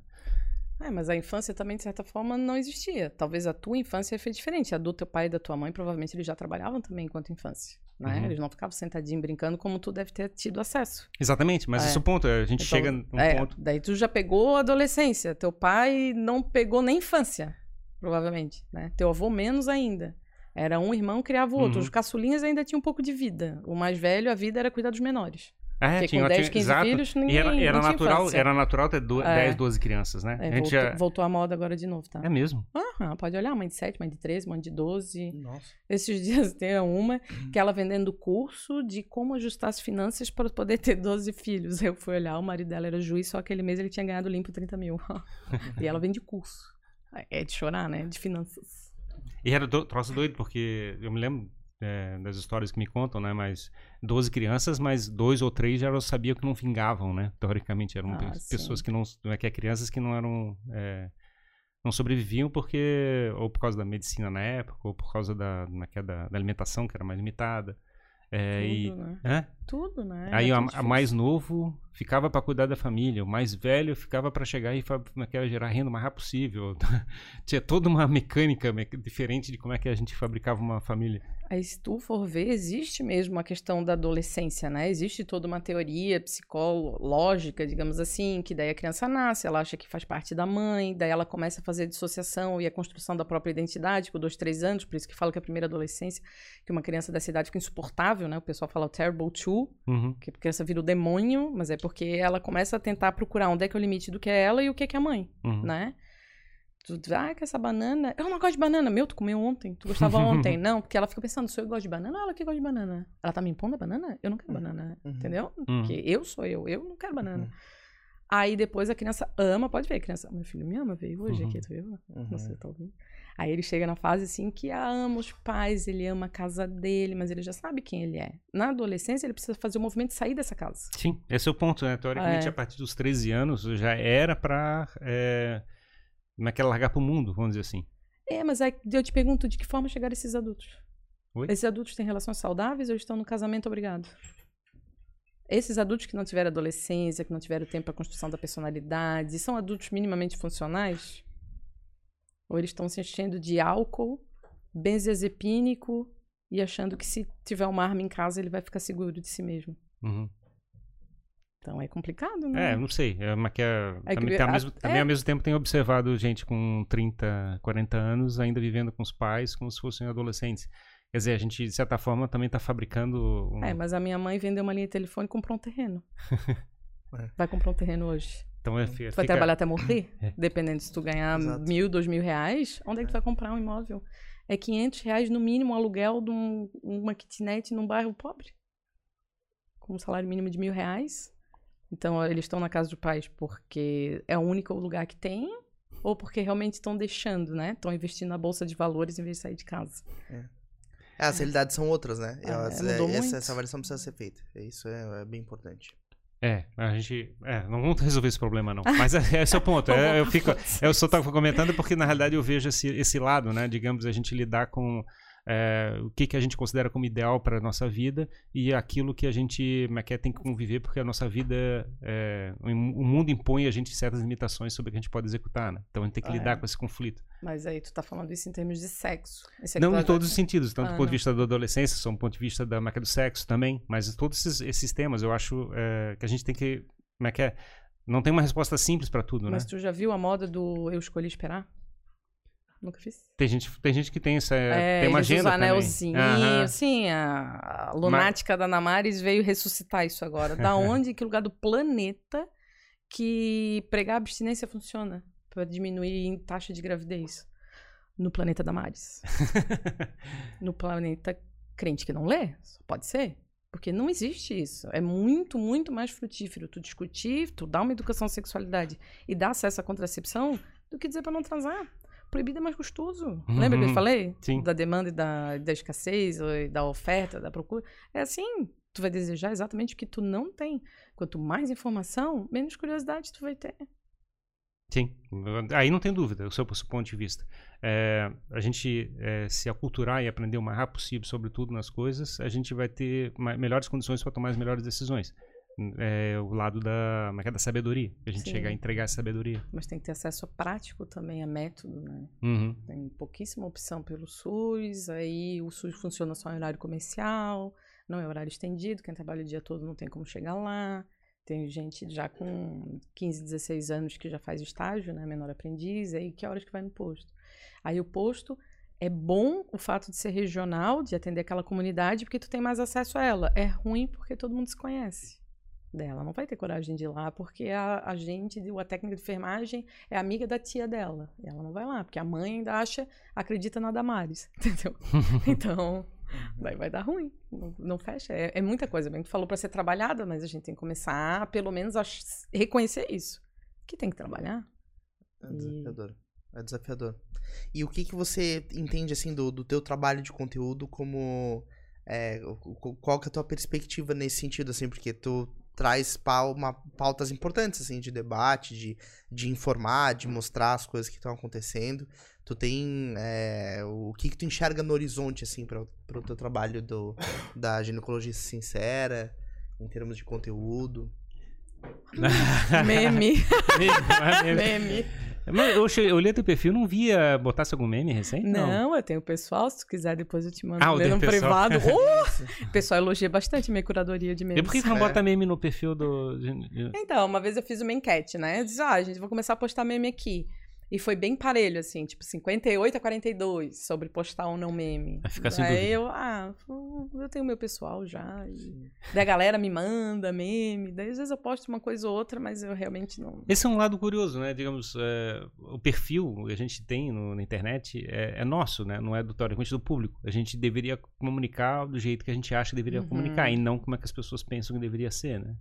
É, mas a infância também, de certa forma, não existia. Talvez a tua infância foi diferente. A do teu pai e da tua mãe, provavelmente, eles já trabalhavam também enquanto infância. Né? Uhum. Eles não ficavam sentadinhos brincando como tu deve ter tido acesso. Exatamente, mas É. esse é o ponto. A gente Então, chega num é, ponto. Daí tu já pegou a adolescência. Teu pai não pegou nem infância, provavelmente. Né? Teu avô menos ainda. Era um irmão criava o outro. Uhum. Os caçulinhas ainda tinham um pouco de vida. O mais velho, a vida era cuidar dos menores. É, Porque tinha, com 10, tinha- 15 exato. filhos, E ninguém era, era tinha natural, infância. era natural ter do, É. 10, 12 crianças, né? É, a gente voltou, já... voltou à moda agora de novo, tá? É mesmo. Aham, pode olhar, mãe de 7, mãe de 13, mãe de 12. Nossa. Esses dias tem uma que ela vendendo curso de como ajustar as finanças para poder ter 12 filhos. Eu fui olhar, o marido dela era juiz, só aquele mês ele tinha ganhado limpo 30 mil. e ela vende curso. É de chorar, né? De finanças. E era do, troço doido, porque eu me lembro é, das histórias que me contam, né? Mas 12 crianças, mas dois ou três já eu sabia que não vingavam, né? Teoricamente, eram Ah, pe- sim. pessoas que não. é que é crianças que não eram. é, não sobreviviam porque. Ou por causa da medicina na época, ou por causa da, na que é da, da alimentação, que era mais limitada. É, e, Tudo, né? Hã? Tudo, né? Aí É a, tudo a difícil. mais novo ficava para cuidar da família, o mais velho ficava para chegar e como é gerar renda o mais rápido possível. Tinha toda uma mecânica me- diferente de como é que a gente fabricava uma família. Aí, se tu for ver, existe mesmo a questão da adolescência, né? Existe toda uma teoria psicológica, digamos assim, que daí a criança nasce, ela acha que faz parte da mãe, daí ela começa a fazer dissociação e a construção da própria identidade com dois, três anos, por isso que fala que a primeira adolescência, que uma criança dessa idade fica insuportável, né? O pessoal fala o terrible two, Uhum. que a criança vira o demônio, mas é porque ela começa a tentar procurar onde é que é o limite do que é ela e o que é que é a mãe Uhum. né? Tu, ah, que essa banana. Eu não gosto de banana. Meu, tu comeu ontem. Tu gostava ontem. Não, porque ela fica pensando, se eu gosto de banana, ela que gosta de banana. Ela tá me impondo a banana? Eu não quero banana. Uhum. Entendeu? Uhum. Porque eu sou eu. Eu não quero banana. Uhum. Aí depois a criança ama, pode ver, a criança, meu filho me ama, veio hoje Uhum. aqui, tu viu? Uhum. Você tá ouvindo? Aí ele chega na fase assim que ama os pais, ele ama a casa dele, mas ele já sabe quem ele é. Na adolescência, ele precisa fazer o movimento de sair dessa casa. Sim, esse é o ponto, né? Teoricamente, É. a partir dos 13 anos já era pra. É, como é que é largar pro mundo, vamos dizer assim. É, mas aí eu te pergunto, de que forma chegaram esses adultos? Oi? Esses adultos têm relações saudáveis ou estão no casamento obrigado? Esses adultos que não tiveram adolescência, que não tiveram tempo para construção da personalidade, são adultos minimamente funcionais? Ou eles estão se enchendo de álcool, benzodiazepínico e achando que se tiver uma arma em casa ele vai ficar seguro de si mesmo? Uhum. Então é complicado, né? É, não sei. É, mas que é, É também, a- mesmo, também é. ao mesmo tempo tenho observado gente com 30, 40 anos ainda vivendo com os pais como se fossem adolescentes. Quer dizer, a gente, de certa forma, também está fabricando. Um... É, mas a minha mãe vendeu uma linha de telefone e comprou um terreno. É. Vai comprar um terreno hoje. Então é, Tu fica... vai trabalhar até morrer? É. Dependendo se tu ganhar Exato. mil, dois mil reais, onde é que tu vai comprar um imóvel? É 500 reais no mínimo o aluguel de um- uma kitnet num bairro pobre. Com um salário mínimo de mil reais. Então, eles estão na casa dos pais porque é o único lugar que tem ou porque realmente estão deixando, né? Estão investindo na bolsa de valores em vez de sair de casa. É, as realidades são outras, né? É, Elas- mudou essa, muito. essa avaliação precisa ser feita. Isso é, é bem importante. É, a gente. É, não vamos resolver esse problema, não. Mas é, esse é o ponto. É, eu, fico, eu só estava comentando porque, na realidade, eu vejo esse, esse lado, né? Digamos, a gente lidar com é, o que, que a gente considera como ideal para a nossa vida e aquilo que a gente é que é, tem que conviver, porque a nossa vida. é, o mundo impõe a gente certas limitações sobre o que a gente pode executar, né? Então a gente tem que Ah, lidar é. com esse conflito. Mas aí tu tá falando isso em termos de sexo. É Não em todos os sentidos, tanto Ah, do ponto de não. vista da adolescência, só do ponto de vista da marca do sexo também, mas todos esses, esses temas eu acho é, que a gente tem que. Como é que é? Não tem uma resposta simples para tudo, Mas né? tu já viu a moda do eu escolhi esperar? Nunca fiz. Tem gente, tem gente que tem essa. É, tem uma agenda também. anelzinho. Aham. Sim, a, a lunática da Namares veio ressuscitar isso agora. Da onde, em que lugar do planeta que pregar abstinência funciona para diminuir em taxa de gravidez? No planeta Damares. no planeta crente que não lê? Só pode ser. Porque não existe isso. É muito, muito mais frutífero tu discutir, tu dar uma educação à sexualidade e dar acesso à contracepção do que dizer para não transar. Proibido é mais gostoso. Lembra que eu Uhum. falei? Sim. Da demanda e da, da escassez, ou da oferta, da procura. É assim. Tu vai desejar exatamente o que tu não tem. Quanto mais informação, menos curiosidade tu vai ter. Sim, aí não tem dúvida, o seu, o seu ponto de vista. É, a gente é, se aculturar e aprender o mais rápido possível sobre tudo nas coisas, a gente vai ter melhores condições para tomar as melhores decisões. É o lado da, é é, da sabedoria, que a gente Sim. chegar a entregar essa sabedoria. Mas tem que ter acesso a prático também, a método, né? Uhum. Tem pouquíssima opção pelo SUS, aí o SUS funciona só em horário comercial, não é horário estendido, quem trabalha o dia todo não tem como chegar lá. Tem gente já com 15, 16 anos que já faz estágio, né, menor aprendiz, aí que horas que vai no posto. Aí o posto é bom o fato de ser regional, de atender aquela comunidade, porque tu tem mais acesso a ela. É ruim porque todo mundo se conhece dela. Não vai ter coragem de ir lá porque a, a gente, a técnica de enfermagem é amiga da tia dela. E ela não vai lá, porque a mãe ainda acha, acredita na Damares, entendeu? Então, daí vai dar ruim. Não, não fecha. É, é muita coisa. Bem, tu falou para ser trabalhada, mas a gente tem que começar, pelo menos, a reconhecer isso. Que tem que trabalhar. É desafiador. É desafiador. E o que, que você entende, assim, do, do teu trabalho de conteúdo como... é, qual que é a tua perspectiva nesse sentido, assim? Porque tu traz uma- pautas importantes, assim, de debate, de, de informar, de mostrar as coisas que estão acontecendo. Tu tem é, o que, que tu enxerga no horizonte, assim, para o teu trabalho do, da ginecologia sincera, em termos de conteúdo? Meme. Meme. Meme. Mas eu, che- eu olhei teu perfil, não via botasse algum meme recente? Não, eu tenho pessoal, se tu quiser depois eu te mando Ah, no privado. Oh! O pessoal elogia bastante minha curadoria de memes. E por que que não É. bota meme no perfil do. Então, uma vez eu fiz uma enquete, né? Eu disse, ah, gente, vou começar a postar meme aqui. E foi bem parelho, assim, tipo 58 a 42 sobre postar ou não meme. Vai ficar sem Aí dúvida. eu, ah, eu tenho meu pessoal já. E... Daí a galera me manda meme. Daí às vezes eu posto uma coisa ou outra, mas eu realmente não. Esse é um lado curioso, né? Digamos, é, o perfil que a gente tem no- na internet é, é nosso, né? Não é do teoricamente do público. A gente deveria comunicar do jeito que a gente acha que deveria Uhum. comunicar e não como é que as pessoas pensam que deveria ser, né?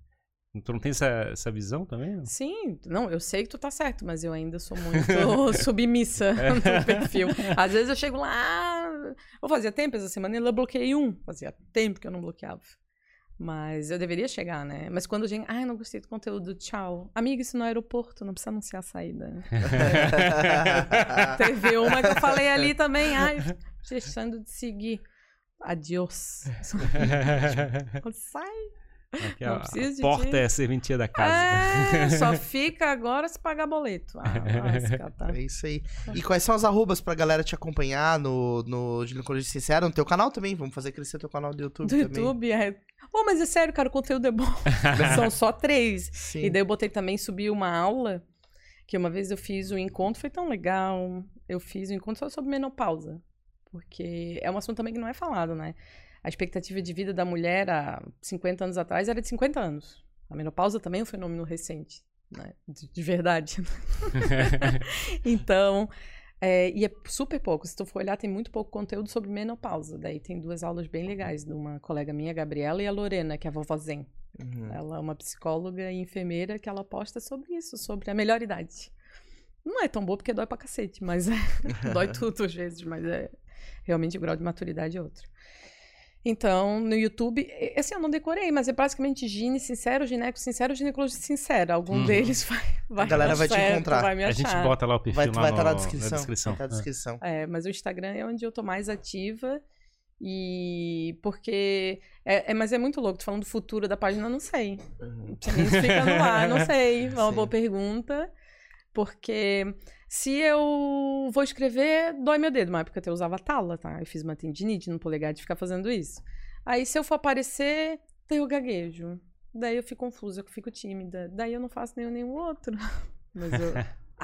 Tu não tem essa, essa visão também? não? Sim, não, eu sei que tu tá certo, mas eu ainda sou muito submissa no perfil. Às vezes eu chego lá, eu fazia tempo essa semana, eu bloqueei um. Fazia tempo que eu não bloqueava. Mas eu deveria chegar, né? Mas quando a gente, ai, não gostei do conteúdo, tchau. Amiga, isso no aeroporto, não precisa anunciar a saída. Teve uma que eu falei ali também, ai, deixando de seguir. Adiós. Sai. Aqui, Não a, precisa de a porta ti. é a serventia da casa. É, só fica agora se pagar boleto. Ah, lasca, tá. É isso aí. E quais são as arrobas pra galera te acompanhar no, no Ginecologia Sincera, no teu canal também? Vamos fazer crescer teu canal do YouTube Do também. YouTube, é. Oh, mas é sério, cara, o conteúdo é bom. São só três. Sim. E daí eu botei também, subi uma aula, que uma vez eu fiz um encontro, foi tão legal. Eu fiz um encontro só sobre menopausa. Porque é um assunto também que não é falado, né? A expectativa de vida da mulher há 50 anos atrás era de 50 anos. A menopausa também é um fenômeno recente, né? De, de verdade. então, é, e é super pouco. Se tu for olhar, tem muito pouco conteúdo sobre menopausa. Daí tem duas aulas bem legais de uma colega minha, a Gabriela, e a Lorena, que é a vovó Zen. Uhum. Ela é uma psicóloga e enfermeira que ela posta sobre isso, sobre a melhor idade. Não é tão boa porque dói pra cacete, mas é, dói tudo às vezes, mas é realmente o grau de maturidade é outro. Então, no YouTube, assim, eu não decorei, mas é basicamente gine sincero, gineco sincero, ginecologia sincera. Algum Uhum. deles vai, vai A galera vai te certo, encontrar. Vai me a achar. gente bota lá o perfil Vai lá estar no- tá na descrição. Na descrição. Vai tá na descrição. É, mas o Instagram é onde eu tô mais ativa. E porque. É, é- mas é muito louco. Tu falando do futuro da página, eu não sei. Uhum. Não sei nem se fica no ar, não sei. É uma Sim. boa pergunta. Porque se eu vou escrever, dói meu dedo. Uma época eu usava tala, tá? Eu fiz uma tendinite no polegar de ficar fazendo isso. Aí se eu for aparecer, eu gaguejo. Daí eu fico confusa, eu fico tímida. Daí eu não faço nenhum, nenhum outro. Mas eu...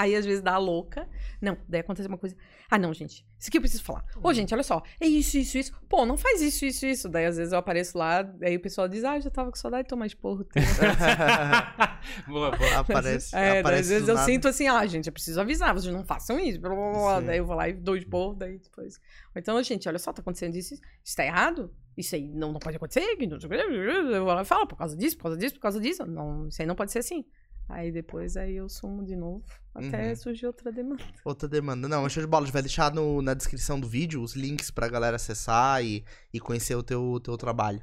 Aí às vezes dá a louca. Não, daí acontece uma coisa. Ah, não, gente. Isso aqui eu preciso falar. Ô, gente, olha só. É isso, isso, isso. Pô, não faz isso, isso, isso. Daí às vezes eu apareço lá, daí o pessoal diz, ah, já tava com saudade de tomar esporro. teu." boa, boa. aparece, É, aparece às vezes eu nada. sinto assim, ah, gente, eu preciso avisar, vocês não façam isso. Blá, blá, blá. Daí eu vou lá e dou esporro, daí depois. Então, gente, olha só, tá acontecendo isso, isso Isso tá errado? Isso aí não, não pode acontecer. que não sei o quê." Eu vou lá e falo, por causa disso, por causa disso, por causa disso. Não, isso aí não pode ser assim. Aí depois aí eu sumo de novo, até Uhum. surgir outra demanda. Outra demanda. Não, show de bola. A gente vai deixar no- na descrição do vídeo os links pra galera acessar e, e conhecer o teu, teu trabalho.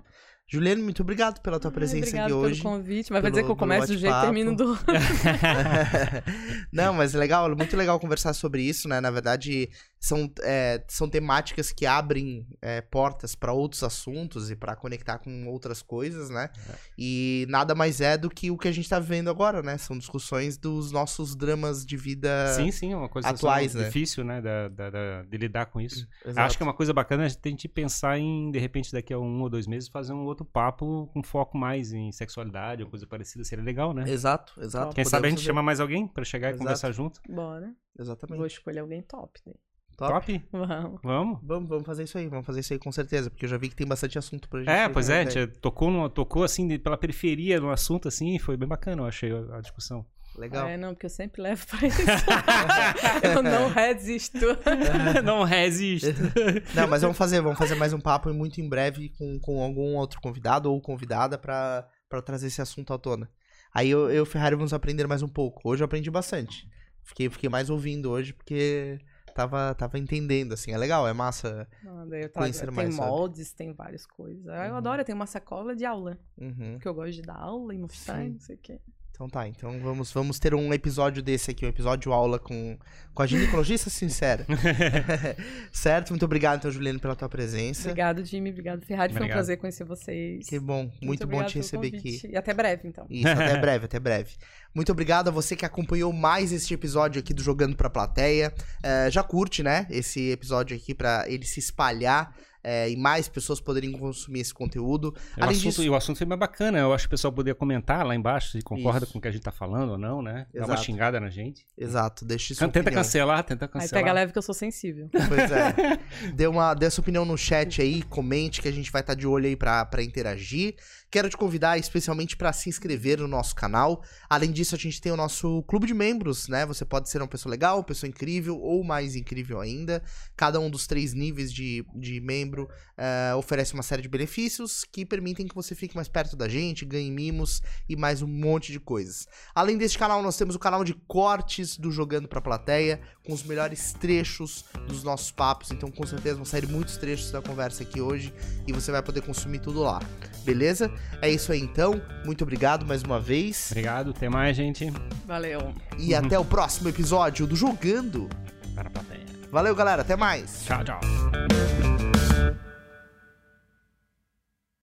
Juliano, muito obrigado pela tua presença obrigado aqui hoje. pelo convite. Mas vai pelo- dizer que eu começo do jeito e termino do. Não, mas é legal, muito legal conversar sobre isso, né? Na verdade, são, é, são temáticas que abrem é, portas para outros assuntos e para conectar com outras coisas, né? E nada mais é do que o que a gente tá vivendo agora, né? São discussões dos nossos dramas de vida. Sim, sim, é uma coisa atuais, né? difícil, né, da, da- da- de lidar com isso. Exato. Acho que é uma coisa bacana a gente pensar em, de repente, daqui a um ou dois meses, fazer um outro papo com foco mais em sexualidade ou coisa parecida. Seria legal, né? Exato, exato. Quem sabe a gente Podemos chama mais alguém pra chegar e Exato. conversar junto. Bora. Exatamente. Vou escolher alguém top. Daí. Top. Top? Vamos. Vamos? Vamos, vamos fazer isso aí, vamos fazer isso aí com certeza, porque eu já vi que tem bastante assunto pra gente. É, pois é, a né? gente tocou, no, tocou assim, de- pela periferia no assunto, assim, e foi bem bacana, eu achei a, a discussão. Legal. É, não, porque eu sempre levo pra isso. eu não resisto. Não resiste. Não, mas vamos fazer, vamos fazer mais um papo e muito em breve com, com algum outro convidado ou convidada pra, pra trazer esse assunto à tona. Aí eu, e o Ferrari vamos aprender mais um pouco. Hoje eu aprendi bastante. Fiquei, fiquei mais ouvindo hoje porque tava, tava entendendo, assim. É legal, é massa. Daí eu trago- Conhecer tem mais, sabe? moldes, tem várias coisas. Eu Uhum. adoro, eu tenho uma sacola de aula. Uhum. Porque eu gosto de dar aula e mostrar, Sim. não sei o quê. Então tá, então vamos, vamos ter um episódio desse aqui, um episódio aula com, com a ginecologista sincera. certo? Muito obrigado, então, Juliano, pela tua presença. Obrigado, Jimmy. Obrigado, Ferrari. Foi um Obrigado. prazer conhecer vocês. Que bom, muito, bom obrigado te receber aqui. E até breve, então. Isso, até breve, até breve. Muito obrigado a você que acompanhou mais este episódio aqui do Jogando Pra Plateia. É, já curte, né, esse episódio aqui pra ele se espalhar é, e mais pessoas poderem consumir esse conteúdo. É, o Além assunto, disso- E o assunto foi bem bacana. Eu acho que o pessoal poderia comentar lá embaixo se concorda Isso. com o que a gente tá falando ou não, né? Dá uma Exato. xingada na gente. Exato, deixe sua Tenta opinião. cancelar, tenta Aí cancelar. pega leve que eu sou sensível. Pois é. Dê, uma, dê a sua opinião no chat aí, comente que a gente vai estar de olho aí pra, pra interagir. Quero te convidar especialmente pra se inscrever no nosso canal. Além disso, a gente tem o nosso clube de membros, né? Você pode ser uma pessoa legal, uma pessoa incrível ou mais incrível ainda. Cada um dos três níveis de, de membro eh, oferece uma série de benefícios que permitem que você fique mais perto da gente, ganhe mimos e mais um monte de coisas. Além deste canal, nós temos o canal de cortes do Jogando Pra Plateia, com os melhores trechos dos nossos papos. Então, com certeza, vão sair muitos trechos da conversa aqui hoje e você vai poder consumir tudo lá. Beleza? É isso aí então. Muito obrigado mais uma vez. Obrigado, até mais, gente. Valeu. E até o próximo episódio do Jogando. Para a plateia. Valeu, galera. Até mais. Tchau, tchau.